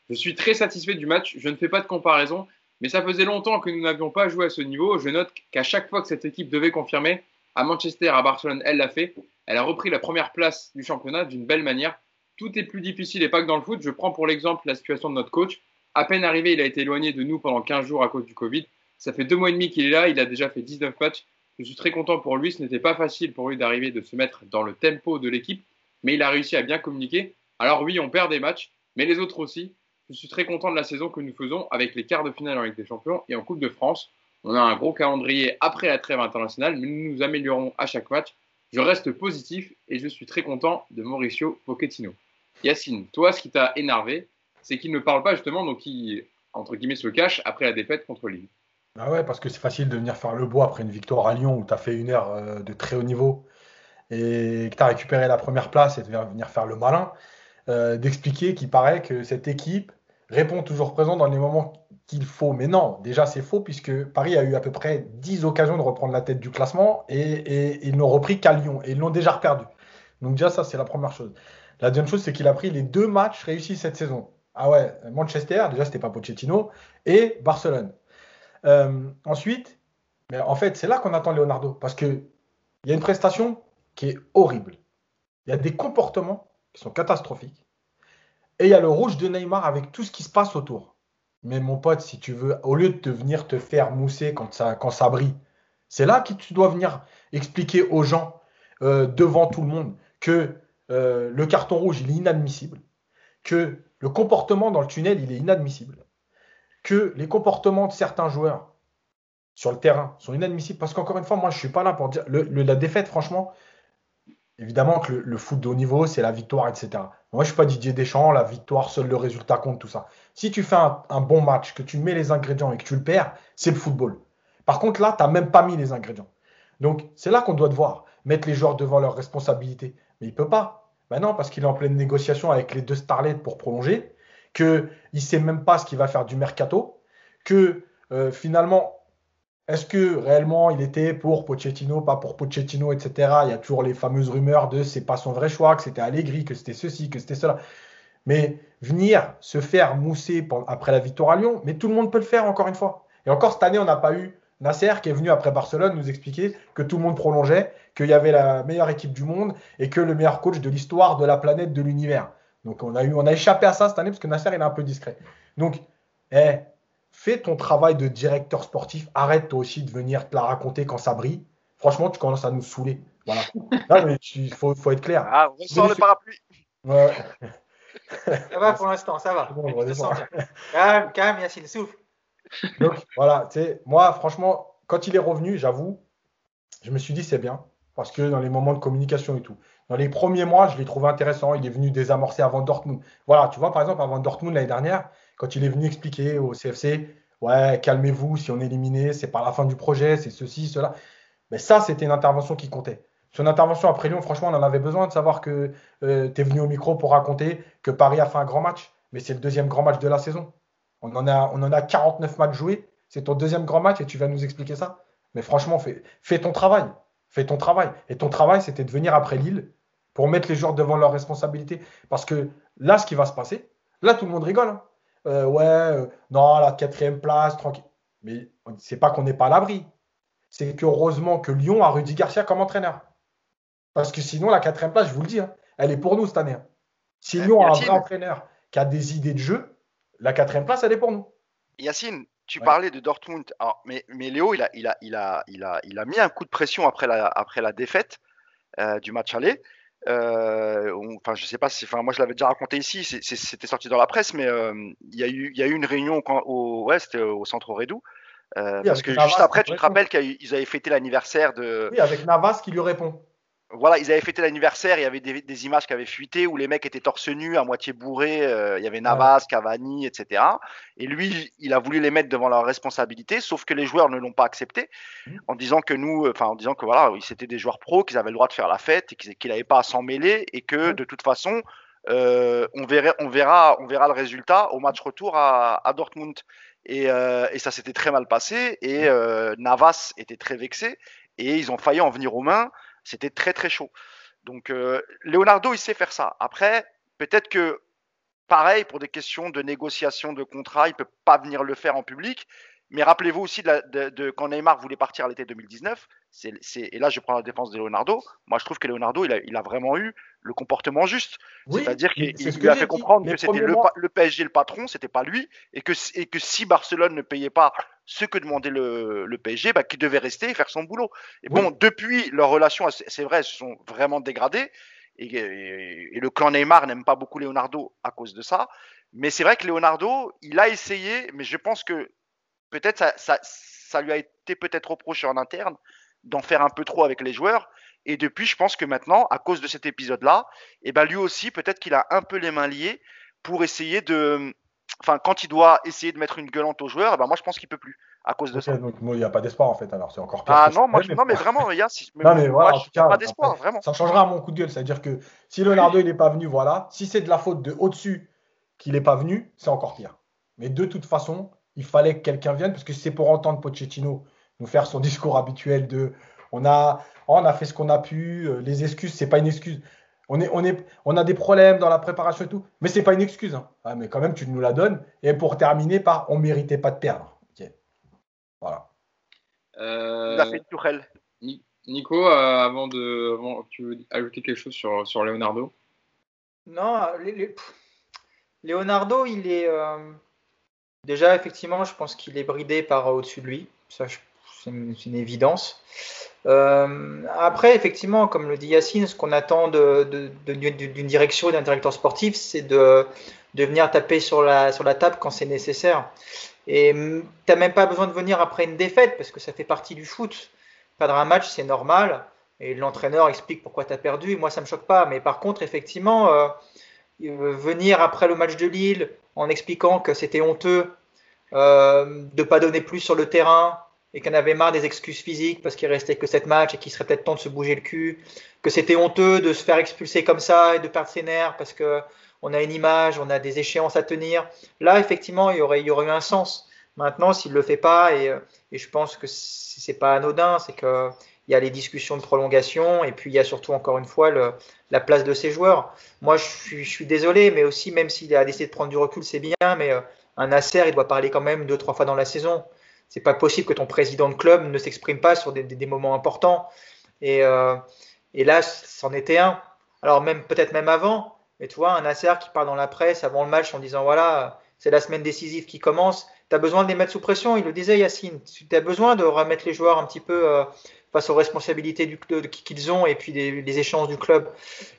Je suis très satisfait du match. Je ne fais pas de comparaison, mais ça faisait longtemps que nous n'avions pas joué à ce niveau. Je note qu'à chaque fois que cette équipe devait confirmer, à Manchester, à Barcelone, elle l'a fait. Elle a repris la première place du championnat d'une belle manière tout est plus difficile et pas que dans le foot. Je prends pour l'exemple la situation de notre coach. À peine arrivé, il a été éloigné de nous pendant 15 jours à cause du Covid. Ça fait deux mois et demi qu'il est là. Il a déjà fait 19 matchs. Je suis très content pour lui. Ce n'était pas facile pour lui d'arriver, de se mettre dans le tempo de l'équipe, mais il a réussi à bien communiquer. Alors oui, on perd des matchs, mais les autres aussi. Je suis très content de la saison que nous faisons avec les quarts de finale en Ligue des Champions et en Coupe de France. On a un gros calendrier après la trêve internationale, mais nous nous améliorons à chaque match. Je reste positif et je suis très content de Mauricio Pochettino. Yacine, toi, ce qui t'a énervé, c'est qu'il ne parle pas justement, donc il, entre guillemets, se cache après la défaite contre Lille.
Ah ouais, parce que c'est facile de venir faire le bois après une victoire à Lyon où tu as fait une heure euh, de très haut niveau et que tu as récupéré la première place et de venir faire le malin. Euh, D'expliquer qu'il paraît que cette équipe répond toujours présent dans les moments qu'il faut. Mais non, déjà c'est faux puisque Paris a eu à peu près 10 occasions de reprendre la tête du classement et, et ils n'ont repris qu'à Lyon et ils l'ont déjà perdu. Donc déjà ça c'est la première chose. La deuxième chose, c'est qu'il a pris les deux matchs réussis cette saison. Ah ouais, Manchester, déjà, c'était pas Pochettino, et Barcelone. Euh, ensuite, mais en fait, c'est là qu'on attend Leonardo, parce qu'il y a une prestation qui est horrible. Il y a des comportements qui sont catastrophiques. Et il y a le rouge de Neymar avec tout ce qui se passe autour. Mais mon pote, si tu veux, au lieu de venir te faire mousser quand ça, quand brille, c'est là que tu dois venir expliquer aux gens euh, devant tout le monde que euh, le carton rouge, il est inadmissible, que le comportement dans le tunnel, il est inadmissible, que les comportements de certains joueurs sur le terrain sont inadmissibles, parce qu'encore une fois, moi, je ne suis pas là pour dire la défaite, franchement, évidemment que le, foot de haut niveau, c'est la victoire, etc. Moi, je ne suis pas Didier Deschamps, la victoire, seul le résultat compte, tout ça. Si tu fais un, un bon match, que tu mets les ingrédients et que tu le perds, c'est le football. Par contre, là, tu n'as même pas mis les ingrédients. Donc, c'est là qu'on doit devoir mettre les joueurs devant leurs responsabilités. Mais il ne peut pas. Ben non, parce qu'il est en pleine négociation avec les deux starlets pour prolonger, qu'il ne sait même pas ce qu'il va faire du mercato, que euh, finalement, est-ce que réellement il était pour Pochettino, pas pour Pochettino, etc. Il y a toujours les fameuses rumeurs de c'est pas son vrai choix, que c'était Allegri, que c'était ceci, que c'était cela. Mais venir se faire mousser après la victoire à Lyon, mais tout le monde peut le faire encore une fois. Et encore cette année, on n'a pas eu Nasser qui est venu après Barcelone nous expliquer que tout le monde prolongeait, qu'il y avait la meilleure équipe du monde et que le meilleur coach de l'histoire de la planète, de l'univers. Donc on a, eu, on a échappé à ça cette année parce que Nasser il est un peu discret. Donc, eh, fais ton travail de directeur sportif. Arrête toi aussi de venir te la raconter quand ça brille. Franchement, tu commences à nous saouler. Voilà. il faut, faut, être clair.
Ah, on sort le parapluie.
Ouais. ça va pour l'instant, ça va. Bon, calme, calme, Yacine, souffle.
Donc voilà, tu sais, moi franchement, quand il est revenu, j'avoue, je me suis dit c'est bien. Parce que dans les moments de communication et tout. Dans les premiers mois, je l'ai trouvé intéressant. Il est venu désamorcer avant Dortmund. Voilà, tu vois, par exemple, avant Dortmund l'année dernière, quand il est venu expliquer au CFC, ouais, calmez-vous, si on est éliminé, c'est pas la fin du projet, c'est ceci, cela. Mais ça, c'était une intervention qui comptait. Son intervention après Lyon, franchement, on en avait besoin de savoir que euh, tu es venu au micro pour raconter que Paris a fait un grand match. Mais c'est le deuxième grand match de la saison. On en a, on en a 49 matchs joués. C'est ton deuxième grand match et tu vas nous expliquer ça. Mais franchement, fais, fais ton travail. Fais ton travail. Et ton travail, c'était de venir après Lille pour mettre les joueurs devant leurs responsabilités. Parce que là, ce qui va se passer, là, tout le monde rigole. Hein. Euh, ouais, euh, non, la quatrième place, tranquille. Mais c'est pas qu'on n'est pas à l'abri. C'est qu'heureusement que Lyon a Rudy Garcia comme entraîneur. Parce que sinon, la quatrième place, je vous le dis, hein, elle est pour nous cette année. Hein. Si Lyon a un vrai entraîneur qui a des idées de jeu, la quatrième place, elle est pour nous.
Yacine, tu parlais de Dortmund. mais, mais, Léo, il a, il, a, il, a, il, a, il a mis un coup de pression après la, après la défaite euh, du match aller. Euh, enfin, je sais pas si, enfin, moi je l'avais déjà raconté ici, c'était sorti dans la presse, mais il y, a eu, y a eu une réunion au, ouais, au centre Redou. parce que juste après, tu te rappelles qu'ils avaient fêté l'anniversaire de.
Oui, avec Navas qui lui répond
voilà, ils avaient fêté l'anniversaire, il y avait des, images qui avaient fuité où les mecs étaient torse nu, à moitié bourrés, euh, il y avait Navas, Cavani, etc. Et lui, il a voulu les mettre devant leur responsabilité, sauf que les joueurs ne l'ont pas accepté, mmh. en disant que nous, enfin en disant que voilà, c'était des joueurs pros, qu'ils avaient le droit de faire la fête, et qu'ils n'avaient pas à s'en mêler, et que de toute façon, euh, on, verra, on, verra, on verra le résultat au match retour à, Dortmund. Et, euh, et ça s'était très mal passé, et. Navas était très vexé, et ils ont failli en venir aux mains. C'était très très chaud. Donc euh, Leonardo, il sait faire ça. Après, peut-être que pareil pour des questions de négociation de contrat, il peut pas venir le faire en public. Mais rappelez-vous aussi de, quand Neymar voulait partir à l'été 2019. Et là, je prends la défense de Leonardo. Moi, je trouve que Leonardo, il a, vraiment eu le comportement juste. C'est-à-dire qu'il lui a fait comprendre que c'était le, PSG le patron, c'était pas lui, et que, et que si Barcelone ne payait pas ce que demandait le, PSG, bah, qu'il devait rester et faire son boulot. Et bon, depuis, leurs relations, c'est vrai, se sont vraiment dégradées. Et, le clan Neymar n'aime pas beaucoup Leonardo à cause de ça. Mais c'est vrai que Leonardo, il a essayé, mais je pense que peut-être ça, ça, lui a été peut-être reproché en interne d'en faire un peu trop avec les joueurs. Et depuis, je pense que maintenant, à cause de cet épisode-là, eh ben lui aussi, peut-être qu'il a un peu les mains liées pour essayer de, enfin, quand il doit essayer de mettre une gueulante aux joueurs, ben moi je pense qu'il peut plus à cause de ça.
Donc il n'y a pas d'espoir en fait, alors c'est encore pire.
Ah non, moi, non, mais vraiment, il y a,
non, mais voilà, pas d'espoir, vraiment. Ça changera mon coup de gueule, c'est-à-dire que si Leonardo il n'est pas venu, voilà, si c'est de la faute de au-dessus qu'il n'est pas venu, c'est encore pire. Mais de toute façon, il fallait que quelqu'un vienne, parce que c'est pour entendre Pochettino nous faire son discours habituel de on a, on a fait ce qu'on a pu, euh, les excuses, c'est pas une excuse. On, est, on, est, on a des problèmes dans la préparation et tout, mais c'est pas une excuse. Hein. Ah, mais quand même, tu nous la donnes. Et pour terminer par on méritait pas de perdre. Voilà.
Euh, a fait
Nico, euh, avant de, tu veux ajouter quelque chose sur, sur Leonardo?
Non, Leonardo, il est déjà effectivement, je pense qu'il est bridé par au-dessus de lui. Ça, c'est une, évidence. Euh, après, effectivement, comme le dit Yacine, ce qu'on attend d'une direction et d'un directeur sportif, c'est de, venir taper sur la, table quand c'est nécessaire. Et tu n'as même pas besoin de venir après une défaite, parce que ça fait partie du foot. Perdre un match, c'est normal. Et l'entraîneur explique pourquoi tu as perdu. Moi, ça ne me choque pas. Mais par contre, effectivement, euh, venir après le match de Lille en expliquant que c'était honteux euh, de ne pas donner plus sur le terrain, et qu'on avait marre des excuses physiques parce qu'il restait que 7 matchs et qu'il serait peut-être temps de se bouger le cul, que c'était honteux de se faire expulser comme ça et de perdre ses nerfs parce que on a une image, on a des échéances à tenir. Là, effectivement, il y aurait, il y aurait eu un sens. Maintenant, s'il le fait pas, et, et je pense que c'est pas anodin, c'est que il y a les discussions de prolongation et puis il y a surtout encore une fois le, la place de ces joueurs. Moi, je suis, je suis désolé, mais aussi même s'il a décidé de prendre du recul, c'est bien, mais euh, un Acer, il doit parler quand même deux trois fois dans la saison c'est pas possible que ton président de club ne s'exprime pas sur des, moments importants. Et, euh, et là, c'en était un. Alors même peut-être même avant, mais tu vois, un Nasser qui part dans la presse avant le match en disant voilà, c'est la semaine décisive qui commence. Tu as besoin de les mettre sous pression. Il le disait Yacine. Tu as besoin de remettre les joueurs un petit peu euh, face aux responsabilités du club qu'ils ont et puis des, échanges du club.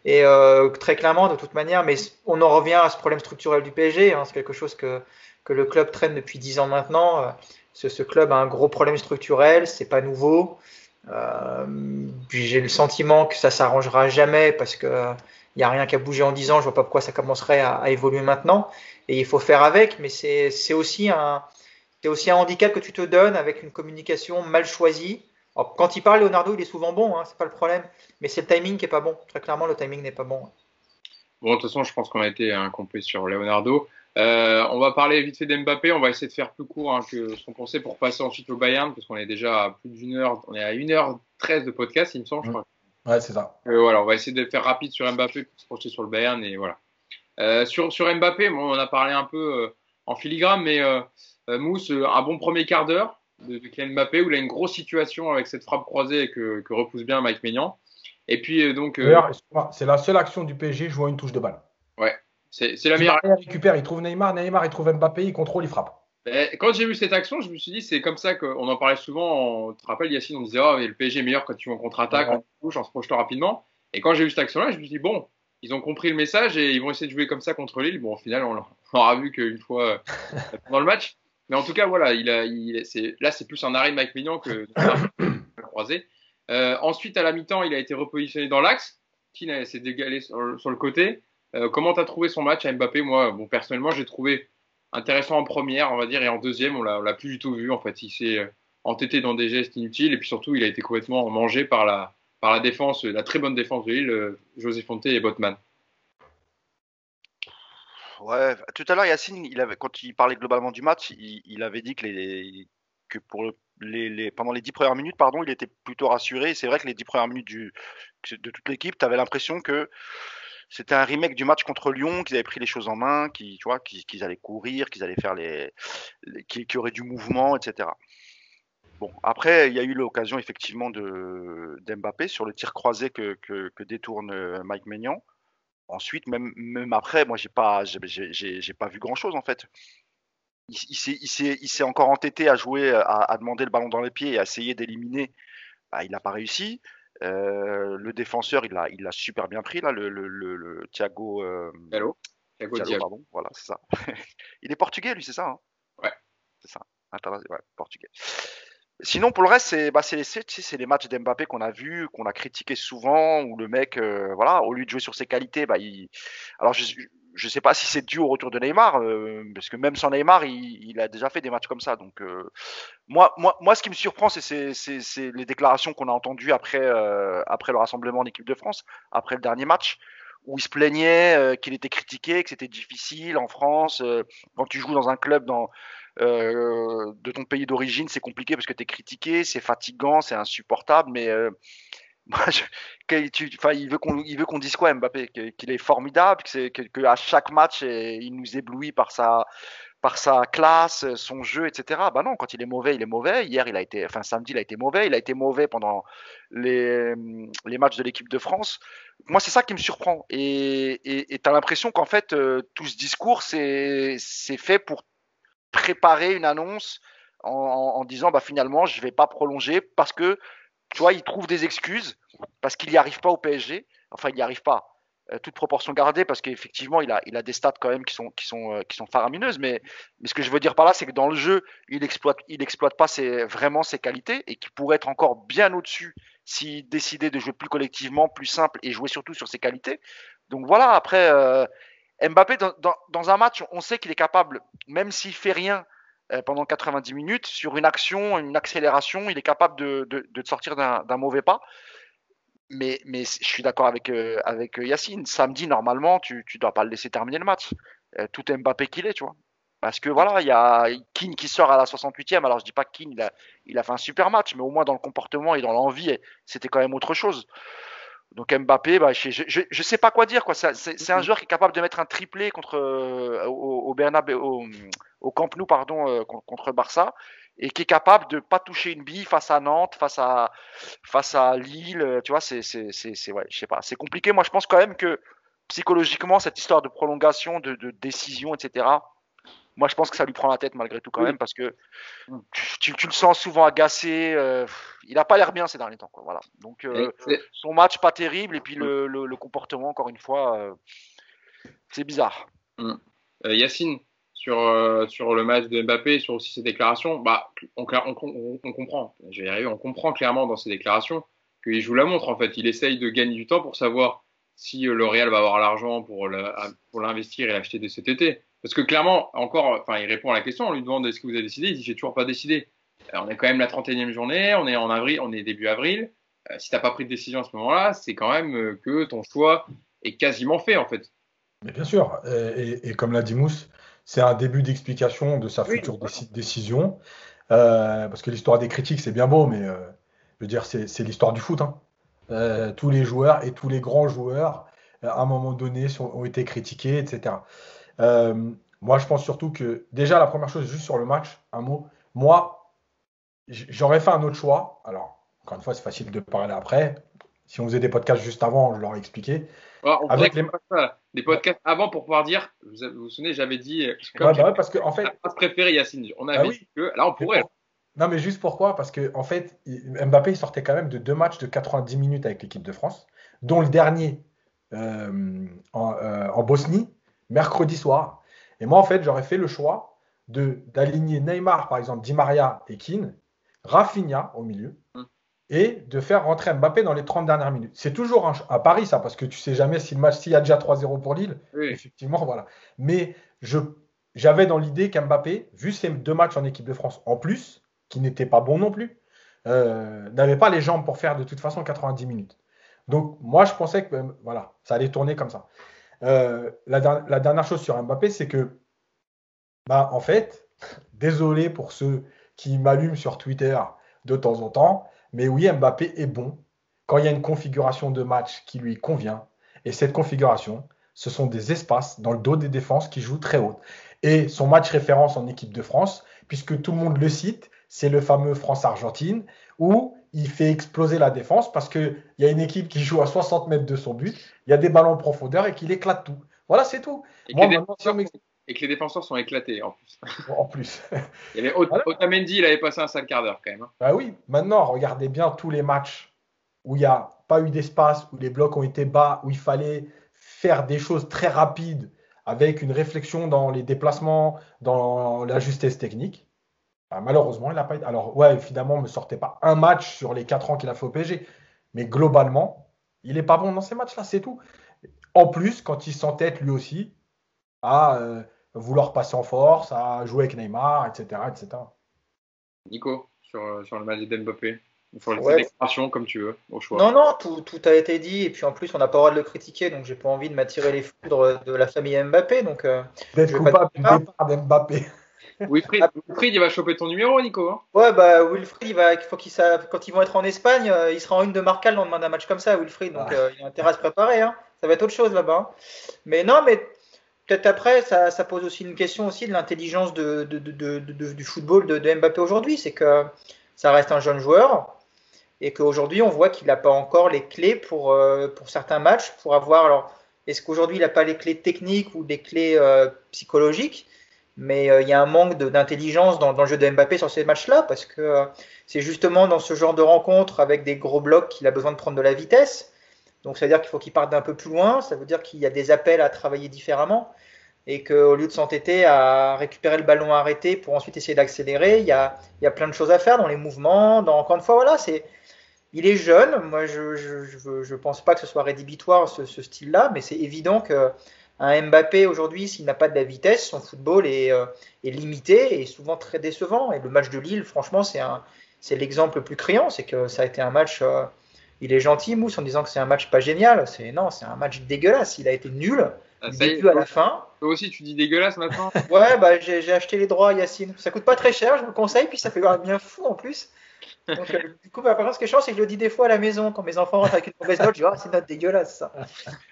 Et euh, très clairement, de toute manière, mais on en revient à ce problème structurel du PSG. Hein. c'est quelque chose que, que le club traîne depuis dix ans maintenant. Ce, club a un gros problème structurel, c'est pas nouveau. Euh, j'ai le sentiment que ça s'arrangera jamais parce que il n'y a rien qu'à bouger en 10 ans. Je vois pas pourquoi ça commencerait à, évoluer maintenant. Et il faut faire avec, mais c'est aussi un handicap que tu te donnes avec une communication mal choisie. quand il parle, Leonardo, il est souvent bon, hein, c'est pas le problème. Mais c'est le timing qui est pas bon. Très clairement, le timing n'est pas bon.
Bon, de toute façon, je pense qu'on a été incomplet sur Leonardo. Euh, on va parler vite fait d'Mbappé. On va essayer de faire plus court hein, que ce qu'on pensait pour passer ensuite au Bayern, parce qu'on est déjà à plus d'une heure. On est à 1h13 de podcast, il me semble, je crois.
Ouais, c'est ça.
Euh, voilà, on va essayer de faire rapide sur Mbappé pour se projeter sur le Bayern. Et voilà. Euh, sur, sur Mbappé, bon, on a parlé un peu en filigrane, mais Mousse, un bon premier quart d'heure de, de Kylian Mbappé où il a une grosse situation avec cette frappe croisée que, que repousse bien Mike Maignan. Et puis donc.
c'est la seule action du PSG jouant une touche de balle.
Ouais, c'est la meilleure.
Il récupère, il trouve Neymar, Neymar, il trouve Mbappé, il contrôle, il frappe.
quand j'ai vu cette action, je me suis dit, c'est comme ça qu'on en parlait souvent. On te rappelle, Yacine, on disait, oh, le PSG est meilleur quand tu vas en contre-attaque, en touche, en se projetant rapidement. Et quand j'ai vu cette action-là, je me suis dit, bon, ils ont compris le message et ils vont essayer de jouer comme ça contre Lille. Bon, au final, on l'aura vu qu'une fois pendant le match. Mais en tout cas, voilà, il a, il, là, c'est plus un arrêt de Mike Mignon que de croisé. Euh, ensuite, à la mi-temps, il a été repositionné dans l'axe. Keane s'est dégalé sur, sur, le côté. Euh, comment tu as trouvé son match à Mbappé? Moi, bon, personnellement, j'ai trouvé intéressant en première, on va dire, et en deuxième, on l'a plus du tout vu. En fait, il s'est euh, entêté dans des gestes inutiles et puis surtout, il a été complètement mangé par la, par la défense, la très bonne défense de Lille, euh, José Fonte et Botman.
Ouais, tout à l'heure, Yacine, il avait, quand il parlait globalement du match, il, avait dit que pour les, pendant les dix premières minutes, pardon, il était plutôt rassuré. C'est vrai que les dix premières minutes du, de toute l'équipe, tu avais l'impression que c'était un remake du match contre Lyon, qu'ils avaient pris les choses en main, qu'ils tu vois, qu'ils allaient courir, qu'ils allaient faire les, qu'il y aurait du mouvement, etc. Bon, après, il y a eu l'occasion effectivement de d'Mbappé sur le tir croisé que, que, détourne euh, Mike Maignan. Ensuite, même, même après, moi, j'ai pas, j'ai pas vu grand chose en fait. Il, il s'est encore entêté à jouer, à, demander le ballon dans les pieds et à essayer d'éliminer. Bah, il n'a pas réussi. Euh, le défenseur, il l'a il a super bien pris, là, le, le, le, Thiago. Euh,
Thiago, Thiago
pardon, voilà, c'est ça. il est portugais, lui, c'est ça hein?
Ouais.
C'est ça. Ouais, portugais. Sinon, pour le reste, c'est bah, les matchs d'Mbappé qu'on a vus, qu'on a critiqué souvent, où le mec, euh, voilà, au lieu de jouer sur ses qualités, bah, il... alors je, je sais pas si c'est dû au retour de Neymar, euh, parce que même sans Neymar, il, a déjà fait des matchs comme ça. Donc, euh, moi, moi, moi, ce qui me surprend, c'est les déclarations qu'on a entendues après, euh, après le rassemblement en équipe de France, après le dernier match, où il se plaignait qu'il était critiqué, que c'était difficile en France. quand tu joues dans un club dans, de ton pays d'origine, c'est compliqué parce que tu es critiqué, c'est fatigant, c'est insupportable, mais il veut qu'on dise quoi Mbappé qu'il est formidable que que, à chaque match il nous éblouit par sa classe son jeu etc bah non quand il est mauvais il est mauvais. Hier il a été samedi il a été mauvais. Il a été mauvais pendant les, matchs de l'équipe de France. Moi c'est ça qui me surprend. Et tu as l'impression qu'en fait euh, tout ce discours c'est fait pour préparer une annonce en, disant bah finalement je vais pas prolonger parce que tu vois, il trouve des excuses parce qu'il n'y arrive pas au PSG. Enfin, il n'y arrive pas. Euh, toute proportion gardée, parce qu'effectivement, il a, il a des stats quand même qui sont, qui sont, euh, qui sont faramineuses. Mais, mais ce que je veux dire par là, c'est que dans le jeu, il exploite, il exploite pas ses, vraiment ses qualités et qu'il pourrait être encore bien au-dessus s'il décidait de jouer plus collectivement, plus simple et jouer surtout sur ses qualités. Donc voilà, après, euh, Mbappé, dans, dans, un match, on sait qu'il est capable, même s'il fait rien, pendant 90 minutes sur une action, une accélération. Il est capable de, de, sortir d'un mauvais pas. Mais, mais je suis d'accord avec, euh, avec Yacine. Samedi, normalement, tu ne dois pas le laisser terminer le match. Euh, tout Mbappé qu'il est, tu vois. Parce que voilà, il y a Keane qui sort à la 68e. Alors je dis pas que Keane, il a, il a fait un super match, mais au moins dans le comportement et dans l'envie, c'était quand même autre chose. Donc Mbappé, bah, je, je, sais pas quoi dire. Quoi. C'est, un joueur qui est capable de mettre un triplé contre, euh, au, au, Bernabé, au, au, Camp Nou pardon, euh, contre Barça et qui est capable de pas toucher une bille face à Nantes, face à, face à Lille. Euh, tu vois, c'est, c'est, c'est, ouais, je sais pas. C'est compliqué. Moi, je pense quand même que psychologiquement, cette histoire de prolongation, de, de décision, etc., moi, je pense que ça lui prend la tête malgré tout quand même parce que mm. tu, tu, le sens souvent agacé. Euh, il n'a pas l'air bien ces derniers temps. Quoi, voilà. Donc, euh, son match pas terrible et puis le, le, comportement, encore une fois, euh, c'est bizarre.
Mm. Yacine, sur, sur le match de Mbappé, sur aussi ses déclarations, bah, on, on, on comprend. On comprend clairement dans ses déclarations qu'il joue la montre. En fait, il essaye de gagner du temps pour savoir si le Real va avoir l'argent pour l'investir et l'acheter de cet été. Parce que clairement, encore, enfin, il répond à la question, on lui demande est-ce que vous avez décidé? Il dit j'ai toujours pas décidé. Alors, on est quand même la 31e journée, on est en avril, on est début avril. Euh, si tu n'as pas pris de décision à ce moment-là, c'est quand même euh, que ton choix est quasiment fait en fait.
Mais bien sûr, et, comme l'a dit Mousse, c'est un début d'explication de sa future décision. Euh, parce que l'histoire des critiques, c'est bien beau, mais je veux dire, c'est l'histoire du foot. Hein. tous les joueurs et tous les grands joueurs, à un moment donné, ont été critiqués, etc. Euh, moi, je pense surtout que, déjà, la première chose, juste sur le match, un mot. Moi, j'aurais fait un autre choix. Alors, encore une fois, c'est facile de parler après. Si on faisait des podcasts juste avant, je leur expliqué.
on Avec les... des podcasts avant pour pouvoir dire, vous vous, souvenez, j'avais dit,
comme bah parce que en fait,
préféré Yacine, on avait ah dit que là on pourrait.
Non, mais juste pourquoi? Parce que en fait, Mbappé il sortait quand même de deux matchs de 90 minutes avec l'équipe de France, dont le dernier euh, en, Bosnie, mercredi soir. Et moi, en fait, j'aurais fait le choix d'aligner Neymar, par exemple, Di Maria et Keane, Rafinha au milieu, mm. et de faire rentrer Mbappé dans les 30 dernières minutes. C'est toujours à Paris, ça, parce que tu sais jamais si le match, s'il y a déjà 3-0 pour Lille, effectivement, voilà. Mais j'avais dans l'idée qu'Mbappé, vu ces deux matchs en équipe de France en plus, qui n'étaient pas bons non plus, euh, n'avait pas les jambes pour faire de toute façon 90 minutes. Donc moi, je pensais que voilà, ça allait tourner comme ça. Euh, la, dernière chose sur Mbappé, c'est que, bah, en fait, désolé pour ceux qui m'allument sur Twitter de temps en temps, mais oui, Mbappé est bon quand il y a une configuration de match qui lui convient. Et cette configuration, ce sont des espaces dans le dos des défenses qui jouent très haut. Et son match référence en équipe de France, puisque tout le monde le cite, c'est le fameux France-Argentine, où il fait exploser la défense parce qu'il y a une équipe qui joue à 60 mètres de son but, il y a des ballons en profondeur et qu'il éclate tout. Voilà, c'est tout.
Et, que les défenseurs sont éclatés en plus.
En plus.
il y avait Otamendi, il avait passé un sale quart d'heure quand même. Hein.
Bah oui, maintenant, regardez bien tous les matchs où il n'y a pas eu d'espace, où les blocs ont été bas, où il fallait faire des choses très rapides avec une réflexion dans les déplacements, dans la justesse technique. Bah, malheureusement, il n'a pas été. Alors, ouais, évidemment, ne me sortait pas un match sur les 4 ans qu'il a fait au PSG. Mais globalement, il n'est pas bon dans ces matchs-là, c'est tout. En plus, quand il s'entête lui aussi à euh, vouloir passer en force, à jouer avec Neymar, etc. etc.
Nico, sur, euh, sur le match d'Mbappé faut les ouais. comme tu veux, au choix.
Non, non, tout, tout, a été dit. Et puis en plus, on n'a pas le droit de le critiquer. Donc, j'ai pas envie de m'attirer les foudres de la famille Mbappé. Donc,
euh, D'être coupable du départ d'Mbappé.
Wilfried, Wilfried, il va choper ton numéro, Nico. Hein
ouais, bah Wilfried, il va, faut qu'il quand ils vont être en Espagne, euh, il sera en une de Marcal dans le d'un match comme ça, Wilfried. Donc ah. euh, il a intérêt à se préparer. Hein. Ça va être autre chose là-bas. Hein. Mais non, mais peut-être après, ça, ça, pose aussi une question aussi de l'intelligence de, de, de, du football de, Mbappé aujourd'hui. C'est que ça reste un jeune joueur et qu'aujourd'hui, on voit qu'il n'a pas encore les clés pour, euh, pour certains matchs, pour avoir. Alors, est-ce qu'aujourd'hui, il n'a pas les clés techniques ou les clés psychologiques? Mais euh, il y a un manque d'intelligence dans, le jeu de Mbappé sur ces matchs-là, parce que euh, c'est justement dans ce genre de rencontre avec des gros blocs qu'il a besoin de prendre de la vitesse. Donc ça veut dire qu'il faut qu'il parte d'un peu plus loin, ça veut dire qu'il y a des appels à travailler différemment, et qu'au lieu de s'entêter à récupérer le ballon arrêté pour ensuite essayer d'accélérer, il y, a, plein de choses à faire dans les mouvements. Encore une fois, voilà, il est jeune. Moi, je ne pense pas que ce soit rédhibitoire ce style-là, mais c'est évident que un Mbappé aujourd'hui, s'il n'a pas de la vitesse, son football est, euh, limité et souvent très décevant. Et le match de Lille, franchement, c'est l'exemple le plus criant. C'est que ça a été un match. Euh, il est gentil, Mousse, en disant que c'est un match pas génial. C'est non, c'est un match dégueulasse. Il a été nul. Ah, du début à la fin.
Toi aussi, tu dis dégueulasse maintenant?
Ouais, bah, j'ai acheté les droits Yacine. Ça coûte pas très cher, je vous le conseille, puis ça fait bien fou en plus. Donc, euh, du coup, par contre, ce qui est chiant, c'est que je le dis des fois à la maison, quand mes enfants rentrent avec une mauvaise note, je dis, oh, c'est une note dégueulasse ça.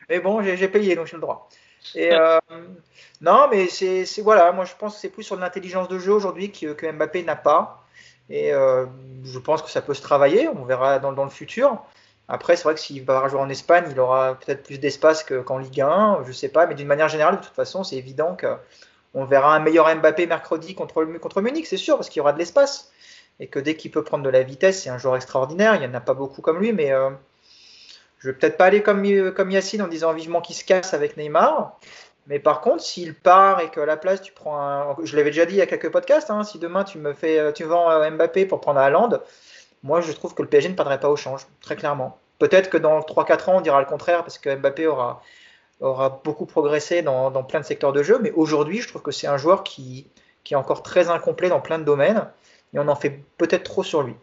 Mais bon, j'ai payé, donc j'ai le droit. Et euh, non, mais c'est voilà, moi je pense que c'est plus sur l'intelligence de jeu aujourd'hui que, Mbappé n'a pas. Et euh, je pense que ça peut se travailler, on verra dans, dans le futur. Après, c'est vrai que s'il va jouer en Espagne, il aura peut-être plus d'espace qu'en Ligue 1, je sais pas, mais d'une manière générale, de toute façon, c'est évident qu'on verra un meilleur Mbappé mercredi contre, contre Munich, c'est sûr, parce qu'il y aura de l'espace. Et que dès qu'il peut prendre de la vitesse, c'est un joueur extraordinaire. Il n'y en a pas beaucoup comme lui, mais euh, je vais peut-être pas aller comme, Yacine en disant vivement qu'il se casse avec Neymar. Mais par contre, s'il part et qu'à la place tu prends un. Je l'avais déjà dit il y a quelques podcasts, hein, si demain tu me fais, tu vends Mbappé pour prendre Haaland, moi je trouve que le PSG ne perdrait pas au change, très clairement. Peut-être que dans 3-4 ans on dira le contraire parce que Mbappé aura, beaucoup progressé dans, dans plein de secteurs de jeu. Mais aujourd'hui, je trouve que c'est un joueur qui, qui est encore très incomplet dans plein de domaines et on en fait peut-être trop sur lui.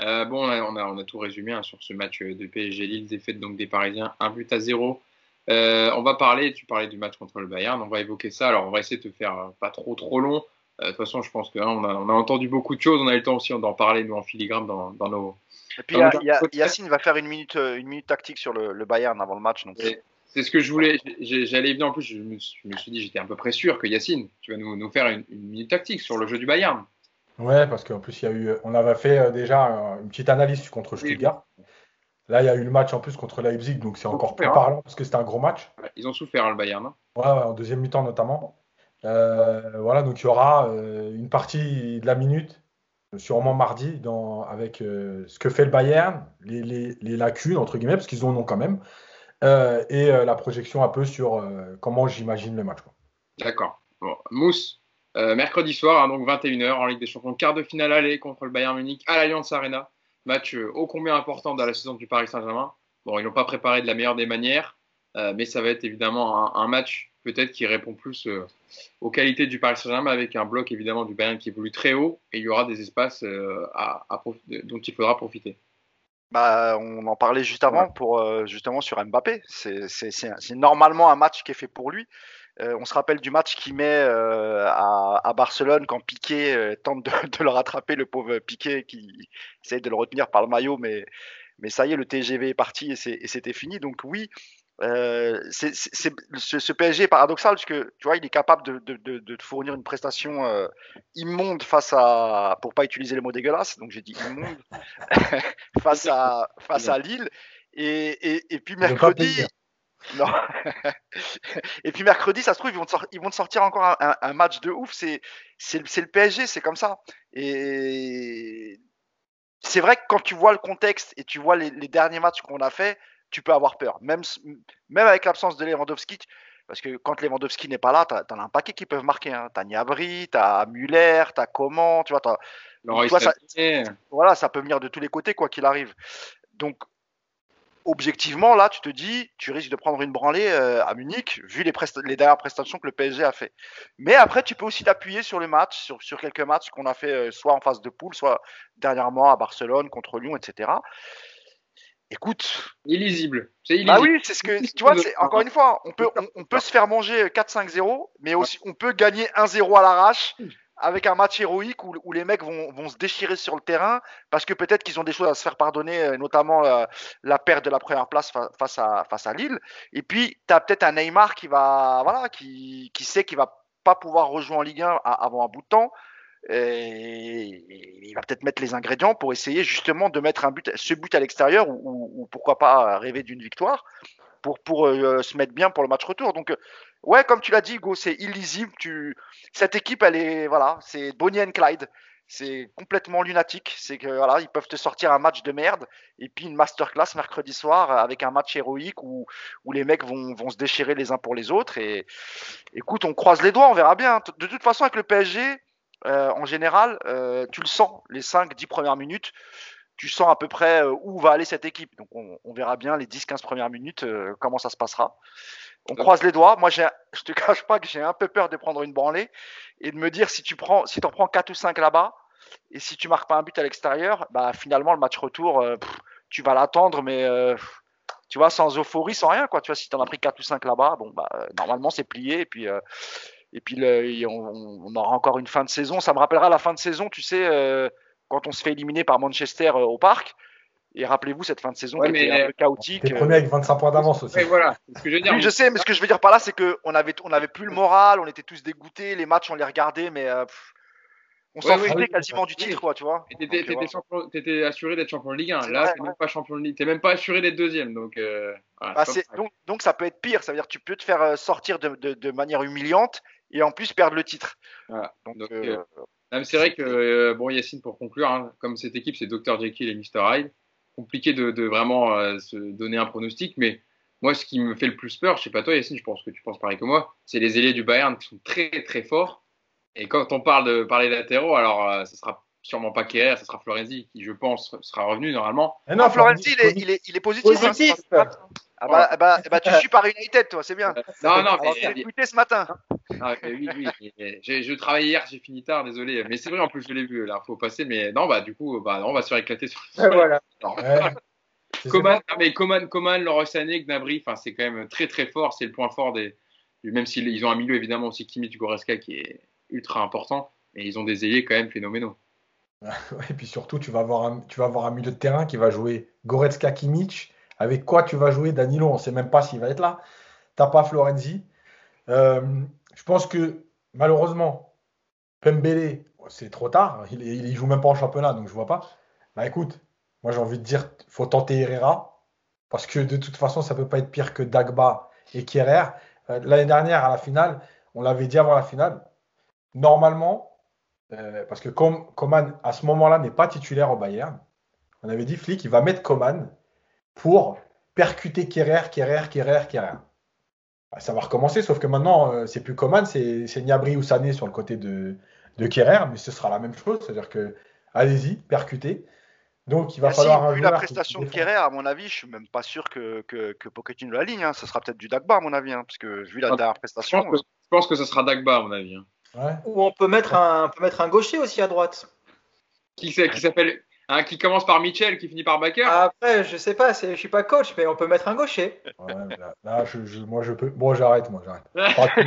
Euh, bon, on a, on a tout résumé hein, sur ce match de PSG Lille, défaite donc des Parisiens, un but à zéro. Euh, on va parler, tu parlais du match contre le Bayern, on va évoquer ça. Alors, on va essayer de faire euh, pas trop trop long. de toute façon, je pense qu'on hein, a, on a entendu beaucoup de choses. On a eu le temps aussi d'en parler, nous, en filigrane, dans, dans nos.
Et puis, Yacine va faire une minute, une minute tactique sur le, Bayern avant le match.
C'est ce que je voulais. J'allais venir en plus. Je me, suis dit, j'étais à peu près sûr que Yacine, tu vas nous, nous faire une, une minute tactique sur le jeu du Bayern.
Ouais, parce qu'en plus, il y a eu, on avait fait euh, déjà une petite analyse contre Stuttgart. Là, il y a eu le match en plus contre Leipzig, donc c'est encore plus parlant parce que c'était un gros match.
Ils ont souffert, hein, le Bayern. Hein.
Ouais, en deuxième mi-temps notamment. Euh, voilà, donc il y aura euh, une partie de la minute sûrement mardi, dans, avec ce que fait le Bayern, les, lacunes, entre guillemets, parce qu'ils en ont quand même, et la projection un peu sur comment j'imagine le match.
D'accord. Mousse, mercredi soir, hein, donc 21h, en Ligue des Champions, quart de finale aller contre le Bayern Munich à l'Alliance Arena. Match ô combien important dans la saison du Paris Saint-Germain. Bon, ils n'ont pas préparé de la meilleure des manières, mais ça va être évidemment un match peut-être qui répond plus euh, aux qualités du Paris Saint-Germain avec un bloc évidemment du Bayern qui évolue très haut et il y aura des espaces euh, dont il faudra profiter.
Bah, on en parlait juste avant pour euh, justement sur Mbappé. C'est normalement un match qui est fait pour lui. on se rappelle du match qu'il met à, Barcelone quand Piqué tente de, le rattraper, le pauvre Piqué qui essaye de le retenir par le maillot, mais, mais ça y est, le TGV est parti et c'était fini. Donc oui, euh, c'est, ce, PSG est paradoxal parce que tu vois, il est capable de, de, de, fournir une prestation euh, immonde face à, pour pas utiliser le mot dégueulasse, donc j'ai dit immonde, face à face à Lille. Et, et, et puis mercredi, non. et puis mercredi, ça se trouve, ils vont te, sortir, ils vont sortir encore un, un, match de ouf. C'est, c'est, le PSG, c'est comme ça. Et c'est vrai que quand tu vois le contexte et tu vois les, les derniers matchs qu'on a fait, tu peux avoir peur. Même, même avec l'absence de Lewandowski, parce que quand Lewandowski n'est pas là, tu as, un paquet qui peuvent marquer. Hein. Tu as Niabri, tu as Muller, tu as Coman, tu vois. ça, voilà, ça peut venir de tous les côtés, quoi qu'il arrive. Donc, objectivement, là, tu te dis, tu risques de prendre une branlée euh, à Munich, vu les, les, dernières prestations que le PSG a fait. Mais après, tu peux aussi t'appuyer sur le match, sur, sur quelques matchs qu'on a fait euh, soit en phase de poule, soit dernièrement à Barcelone, contre Lyon, etc. Écoute.
Illisible.
C'est illisible. Ah oui, c'est ce que. Tu vois, encore une fois, on peut, on, peut se faire manger 4-5-0, mais aussi on peut gagner 1-0 à l'arrache avec un match héroïque où, où les mecs vont, vont, se déchirer sur le terrain parce que peut-être qu'ils ont des choses à se faire pardonner, euh, notamment la, la perte de la première place face à, face à Lille. Et puis, tu as peut-être un Neymar qui va. Voilà, qui, qui sait qu'il va pas pouvoir rejouer en Ligue 1 avant un bout de temps. Et il va peut-être mettre les ingrédients pour essayer justement de mettre un but, ce but à l'extérieur ou, pourquoi pas rêver d'une victoire pour, euh, se mettre bien pour le match retour. Donc, euh, ouais, comme tu l'as dit, Hugo, c'est illisible. Cette équipe, elle est, voilà, c'est Bonnie and Clyde. C'est complètement lunatique. C'est que voilà, ils peuvent te sortir un match de merde et puis une masterclass mercredi soir avec un match héroïque où, où les mecs vont, vont se déchirer les uns pour les autres. Et écoute, on croise les doigts, on verra bien. De toute façon, avec le PSG, euh, en général, euh, tu le sens, les 5-10 premières minutes, tu sens à peu près euh, où va aller cette équipe. Donc on, verra bien les 10-15 premières minutes comment ça se passera. On croise les doigts. Moi, je te cache pas que j'ai un peu peur de prendre une branlée et de me dire si tu prends, si en prends 4 ou 5 là-bas et si tu marques pas un but à l'extérieur, bah finalement le match retour, tu vas l'attendre, mais tu vois, sans euphorie, sans rien, quoi. Tu vois, si tu en as pris 4 ou 5 là-bas, bon, bah, normalement, c'est plié. Et puis, et puis on, aura encore une fin de saison. Ça me rappellera la fin de saison, tu sais, euh, quand on se fait éliminer par Manchester euh, au parc. Et rappelez-vous cette fin de saison qui était un peu chaotique.
T'es premier avec 25 points d'avance aussi.
voilà, ce que je veux dire.
Oui, je sais, mais ce que je veux dire par là, c'est qu'on avait, on avait plus le moral, on était tous dégoûtés, les matchs, on les regardait, mais euh, on s'en foutait quasiment du titre, quoi, tu vois.
T'étais assuré d'être champion de Ligue 1. Là, t'es même pas champion de Ligue, t'es même pas assuré d'être deuxième. Donc,
bah, donc, donc, ça peut être pire. Ça veut dire que tu peux te faire sortir de, de, de manière humiliante et en plus perdre le titre.
Donc, euh, euh, c'est vrai que, euh, bon, Yacine, pour conclure, hein, comme cette équipe, c'est Dr. Jekyll et Mr. Hyde, compliqué de, vraiment se donner un pronostic, mais moi, ce qui me fait le plus peur, je sais pas toi, Yacine, je pense que tu penses pareil que moi, c'est les ailiers du Bayern qui sont très, très forts. Et quand on parle de parler latéraux, alors ce sera sûrement pas Kerr, ce sera Florenzi qui, je pense, sera revenu normalement.
non, ah, Florenzi, il est, il est, il est positif. Hein, positif. Ah bah, ah bah, bah, tu suis par United, toi, c'est bien.
Non, non, mais.
J'ai écouté ce matin.
Ah, oui, oui. je travaillais hier, j'ai fini tard, désolé. Mais c'est vrai, en plus, je l'ai vu, l'info passer. Mais non, bah, du coup, bah, on va se faire éclater sur
le Voilà.
Coman, mais Coman, Coman, Sané, Gnabry, enfin, c'est quand même très, très fort. C'est le point fort des. Même s'ils ont un milieu, évidemment, aussi Kimmich, Goreska, qui est ultra important. Et ils ont des ailiers quand même phénoménaux.
et puis surtout, tu vas, avoir un, tu milieu de terrain qui va jouer Goretzka, Kimmich avec quoi tu vas jouer Danilo On ne sait même pas s'il va être là. Tu n'as pas Florenzi. Euh, je pense que malheureusement, Pembele, c'est trop tard. Il, ne joue même pas en championnat, donc je vois pas. Bah écoute, moi j'ai envie de dire, faut tenter Herrera. Parce que de toute façon, ça ne peut pas être pire que Dagba et Kierer. Euh, l'année dernière, à la finale, on l'avait dit avant la finale, normalement, euh, parce que comme Coman, à ce moment-là, n'est pas titulaire au Bayern, on avait dit Flick, il va mettre Coman pour percuter Kerrer, Kerrer, Kerrer, Kerrer. Bah, ça va recommencer, sauf que maintenant, euh, c'est plus Coman, c'est Niabri ou Sané sur le côté de, de Kerrer, mais ce sera la même chose, c'est-à-dire que allez-y, percutez. Donc il va
Ah,
falloir
si, vu la prestation de. Kerrer, à mon avis, je suis même pas sûr que, que, que Pochettino la ligne. hein. Ça sera peut-être du Dagba, à mon avis, hein, parce que vu la dernière
Je
prestation.
pense, que, je pense que ça sera Dagba, à mon avis. hein.
Ouais.
Ou on peut mettre un, on peut mettre un gaucher aussi à droite.
Qui, s'appelle. hein, qui commence par Mitchell, qui finit par Baker
Après, je sais pas, je suis pas coach, mais on peut mettre un gaucher.
Ouais, là, là, je, je- moi je peux. Bon, j'arrête, moi j'arrête. Pas tout.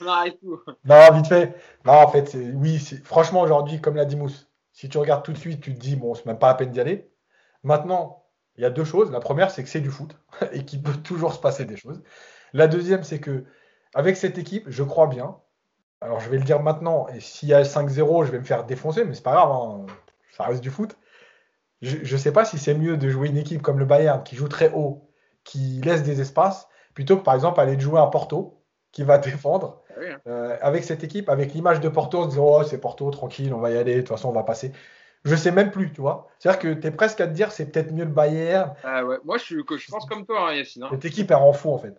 On arrête tout.
Non, vite fait. Non, en fait, oui, franchement, aujourd'hui, comme l'a dit Mousse, si tu regardes tout de suite, tu te dis, bon, c'est même pas à peine d'y aller. Maintenant, il y a deux choses. La première, c'est que c'est du foot et qu'il peut toujours se passer des choses. La deuxième, c'est que avec cette équipe, je crois bien. Alors, je vais le dire maintenant, et s'il y a 5-0, je vais me faire défoncer, mais c'est pas grave, hein, ça reste du foot. Je ne sais pas si c'est mieux de jouer une équipe comme le Bayern qui joue très haut, qui laisse des espaces, plutôt que par exemple aller jouer à Porto, qui va défendre.
Ah hein.
Euh, avec cette équipe, avec l'image de Porto, en se disant oh, c'est Porto, tranquille, on va y aller, de toute façon on va passer. Je sais même plus, tu vois. C'est-à-dire que tu es presque à te dire c'est peut-être mieux le Bayern.
Ah ouais. Moi, je, suis, que je pense comme toi, hein, Yacine. hein.
Cette équipe, elle rend fou en fait.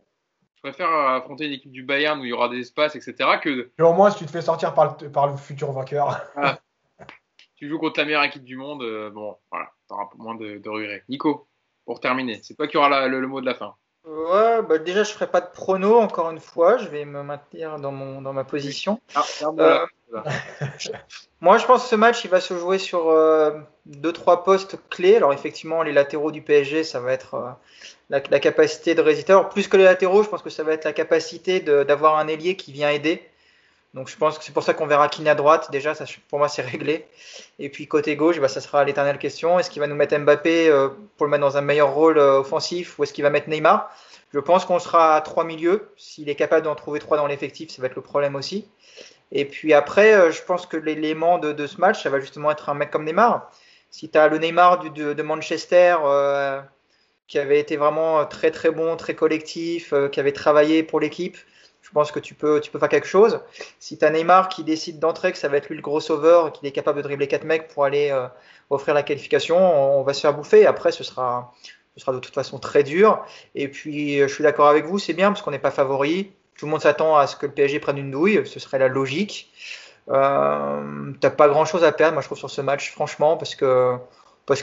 Je préfère affronter une équipe du Bayern où il y aura des espaces, etc., que
Et au moins, si tu te fais sortir par le, par le futur vainqueur.
tu joues contre la meilleure équipe du monde. euh, bon, voilà, t'auras moins de, de regrets. Nico, pour terminer, c'est toi qui auras la- le, le mot de la fin.
Ouais, bah déjà, je ferai pas de prono encore une fois. Je vais me maintenir dans, mon, dans ma position.
Ah, là.
Moi, je pense que ce match, il va se jouer sur euh, deux, trois postes clés. Alors, effectivement, les latéraux du PSG, ça va être euh, la, la capacité de résister. Alors, plus que les latéraux, je pense que ça va être la capacité de- d'avoir un ailier qui vient aider. Donc, je pense que c'est pour ça qu'on verra Kine à droite. Déjà, ça, pour moi, c'est réglé. Et puis, côté gauche, bah, ça sera l'éternelle question. Est-ce qu'il va nous mettre Mbappé euh, pour le mettre dans un meilleur rôle euh, offensif ou est-ce qu'il va mettre Neymar? Je pense qu'on sera à trois milieux. S'il est capable d'en trouver trois dans l'effectif, ça va être le problème aussi. Et puis après, euh, je pense que l'élément de, de ce match, ça va justement être un mec comme Neymar. Si tu as le Neymar du- de, de Manchester, euh, qui avait été vraiment très très bon, très collectif, euh, qui avait travaillé pour l'équipe, pense que tu peux, faire quelque chose. Si tu as Neymar qui décide d'entrer, que ça va être lui le gros sauveur, qu'il est capable de dribbler quatre mecs pour aller euh, offrir la qualification, on, va se faire bouffer. Après, ce sera, de toute façon très dur. Et puis, je suis d'accord avec vous, c'est bien parce qu'on n'est pas favori. Tout le monde s'attend à ce que le PSG prenne une douille, ce serait la logique. Euh, T'as pas grand chose à perdre, moi je trouve, sur ce match, franchement, parce que,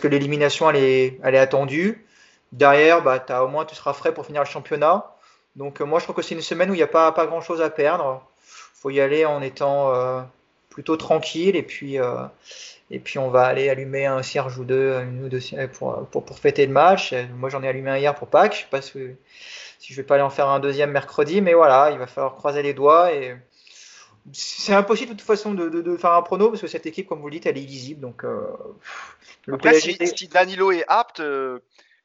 l'élimination elle est, elle est attendue. Derrière, bah, as, au moins tu seras frais pour finir le championnat. Donc, euh, moi je trouve que c'est une semaine où il n'y a pas, pas grand chose à perdre. faut y aller en étant euh, plutôt tranquille et puis, euh, et puis on va aller allumer un cierge ou deux, une ou deux pour, pour, pour fêter le match. Moi j'en ai allumé un hier pour Pâques, je sais pas si, si je vais pas aller en faire un deuxième mercredi, mais voilà, il va falloir croiser les doigts et c'est impossible de toute façon de, de, de, faire un prono parce que cette équipe, comme vous le dites, elle est illisible. Donc, euh,
le Après, PSG... si, si, Danilo est apte euh,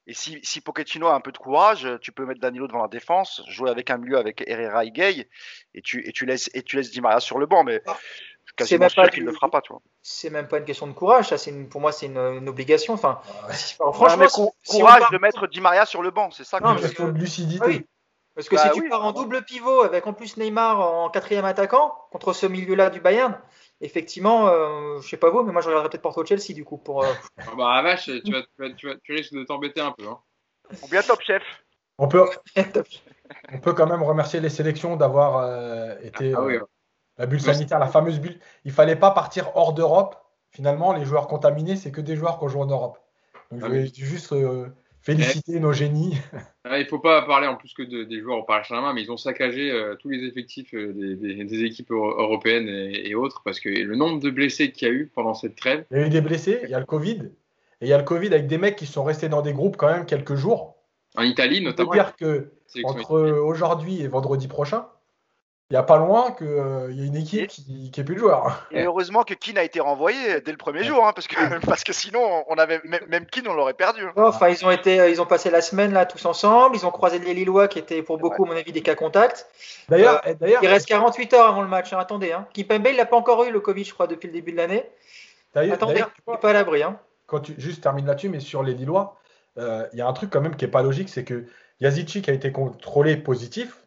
et si, si, Pochettino a un peu de courage, tu peux mettre Danilo devant la défense, jouer avec un milieu avec Herrera et Gay et tu, et tu laisses et tu laisses Di Maria sur le banc, mais
Ah.
suis quasiment sûr qu'il ne le fera pas, tu vois.
C'est même pas une question de courage, ça, une, pour moi, c'est une, une, obligation. Enfin,
ouais. franchement, si, courage si de mettre Di Maria sur le banc, c'est ça.
Non, que question de lucidité.
Ah oui. Parce que bah, si tu oui, pars en double pivot avec en plus Neymar en quatrième attaquant contre ce milieu-là du Bayern, effectivement, euh, je sais pas vous, mais moi je regarderais peut-être Porto Chelsea du coup pour. Euh...
Ah bah vache, tu, vas, tu, vas, tu, vas, tu risques de t'embêter un peu. Hein.
Ou bien top chef?
On peut, on peut quand même remercier les sélections d'avoir euh, été
ah, oui, ouais.
la bulle sanitaire, la fameuse bulle. Il fallait pas partir hors d'Europe. Finalement, les joueurs contaminés, c'est que des joueurs qui ont joué en Europe. Donc ah, je vais oui. juste féliciter nos génies.
Il ne faut pas parler en plus que de, des joueurs au Paris Saint-Germain, mais ils ont saccagé euh, tous les effectifs euh, des, des, des, équipes européennes et, et, autres, parce que le nombre de blessés qu'il y a eu pendant cette trêve.
Il y a eu des blessés, il y a le Covid, et il y a le Covid avec des mecs qui sont restés dans des groupes quand même quelques jours.
En Italie, notamment.
Je dire que entre aujourd'hui et vendredi prochain, il n'y a pas loin qu'il euh, y a une équipe et, qui n'est plus de joueurs.
Et heureusement que Keane a été renvoyé dès le premier jour, hein, parce, que, parce que sinon, on avait, même, même Keane, on l'aurait perdu. Hein.
Enfin, ils ont, été, ils ont passé la semaine là tous ensemble, ils ont croisé les Lillois qui étaient pour beaucoup, ouais. à mon avis, des cas contacts.
D'ailleurs,
euh,
d'ailleurs,
il reste 48 heures avant le match, hein, attendez. Hein. Kipembe, il n'a pas encore eu le Covid, je crois, depuis le début de l'année. Attendez, il n'est pas à l'abri. Hein.
Quand tu, juste termine là-dessus, mais sur les Lillois, il euh, y a un truc quand même qui n'est pas logique, c'est que Yazici a été contrôlé positif.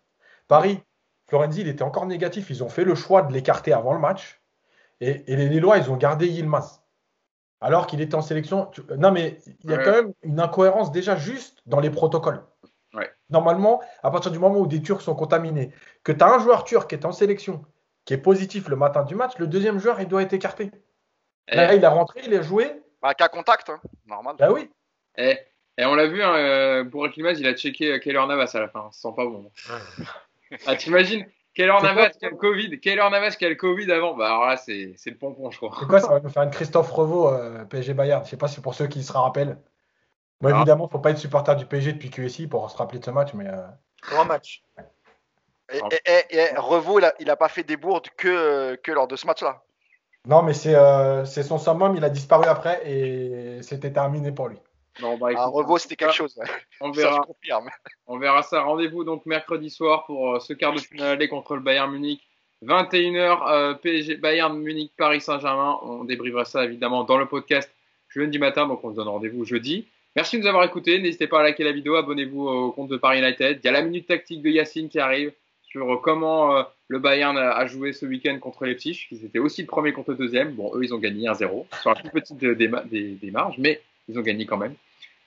Paris, Florenzi, il était encore négatif. Ils ont fait le choix de l'écarter avant le match. Et, et les Lillois, ils ont gardé Yilmaz. Alors qu'il était en sélection. Tu- Non, mais il y a
Ouais.
quand même une incohérence déjà juste dans les protocoles.
Ouais.
Normalement, à partir du moment où des Turcs sont contaminés, que tu as un joueur turc qui est en sélection, qui est positif le matin du match, le deuxième joueur, il doit être écarté. Là,
Eh,
il a rentré, il a joué.
Bah, cas contact, hein, normal.
Bah oui.
et on l'a vu, hein, euh, il a checké euh, Keylor Navas à la fin. Ça sent pas bon. Ah, t'imagines Navas
quoi
qui a le Covid. Keylor Navas qui a le Covid avant? Bah alors là, c'est c'est le pompon, je crois.
C'est quoi, ça va nous faire une Christophe Revaux euh, PSG Bayern? Je sais pas si pour ceux qui se rappellent. Moi,
Ah.
évidemment, faut pas être supporter du PSG depuis QSI pour se rappeler de ce match, mais euh,
Grand match.
Et, et, et- et Revaux, il a, il a pas fait des bourdes que, que lors de ce match-là.
non, mais c'est euh, c'est son summum. Il a disparu après et c'était terminé pour lui.
Bah,
Ah, Revaux, c'était quelque chose. ouais.
On
Ça, je
verra.
confirme.
On verra ça. Rendez-vous donc mercredi soir pour euh, ce quart de finale aller contre le Bayern Munich. 21h, euh, PSG, Bayern Munich, Paris Saint-Germain. On débriefera ça évidemment dans le podcast jeudi matin. Donc on se donne rendez-vous jeudi. Merci de nous avoir écoutés. N'hésitez pas à liker la vidéo. Abonnez-vous au compte de Paris United. Il y a la minute tactique de Yacine qui arrive sur euh, comment euh, le Bayern a, joué ce week-end contre Leipzig. Ils étaient aussi le premier contre le deuxième. Bon, eux, ils ont gagné 1-0 sur la plus petite des, des, des- des marges, mais ils ont gagné quand même.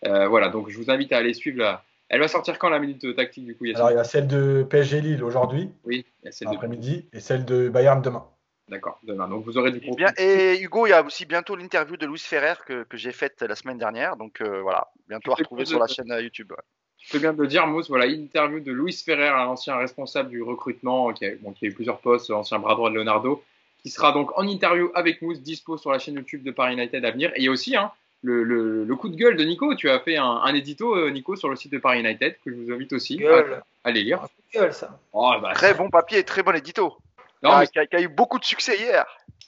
Euh, voilà, donc je vous invite à aller suivre la. Elle va sortir quand la minute tactique du coup,
Alors, il y a celle de PSG Lille aujourd'hui,
Oui, il y a celle de-
après-midi, et celle de Bayern demain.
D'accord, demain. Donc vous aurez du
Et,
contenu.
bien, et Hugo, il y a aussi bientôt l'interview de Louis Ferrer que, que j'ai faite la semaine dernière. Donc euh, voilà, bientôt à retrouver sur
de-
la chaîne euh, YouTube. ouais.
Tu fais bien de le dire, Mousse. Voilà, interview de Luis Ferrer, un ancien responsable du recrutement, qui a, bon, qui a eu plusieurs postes, ancien bras droit de Leonardo, qui sera donc en interview avec Mousse, dispo sur la chaîne YouTube de Paris United à venir. Et il y a aussi hein, le, le- le coup de gueule de Nico. Tu as fait un, un édito, euh, Nico, sur le site de Paris United, que je vous invite aussi à,
Gueule.
à aller lire.
Un coup de gueule, ça.
Oh, bah,
Très bon papier, très bon édito.
non,
Ah,
mais
qui, a, qui a eu beaucoup de succès hier.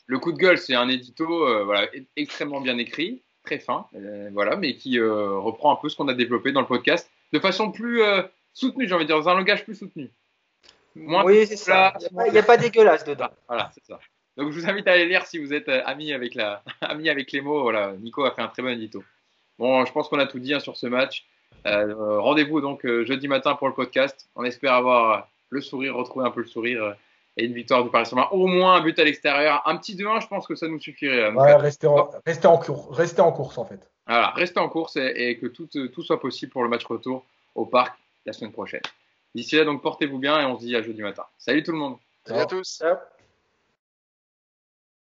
Le coup de gueule, c'est un édito euh, voilà, extrêmement bien écrit, très fin, euh, voilà, mais qui euh, reprend un peu ce qu'on a développé dans le podcast de façon plus euh, soutenue, j'ai envie de dire, dans un langage plus soutenu. Moins
oui, c'est ça. Il n'y a, a pas dégueulasse dedans.
Voilà, c'est ça. Donc je vous invite à aller lire si vous êtes euh, ami avec la, ami avec les mots. Voilà, Nico a fait un très bon édito. Bon, je pense qu'on a tout dit hein, sur ce match. Euh, Rendez-vous donc euh, jeudi matin pour le podcast. On espère avoir euh, le sourire, retrouver un peu le sourire euh, et une victoire du Paris Saint-Germain. Au moins un but à l'extérieur, un petit 2-1, je pense que ça nous suffirait. là. Donc,
Ouais,
euh,
restez, en, restez, en cours, restez en course, en fait.
voilà, restez en course et, et que tout, euh, tout soit possible pour le match retour au parc la semaine prochaine. D'ici là, donc portez-vous bien et on se dit à jeudi matin. Salut tout le monde.
Salut à tous.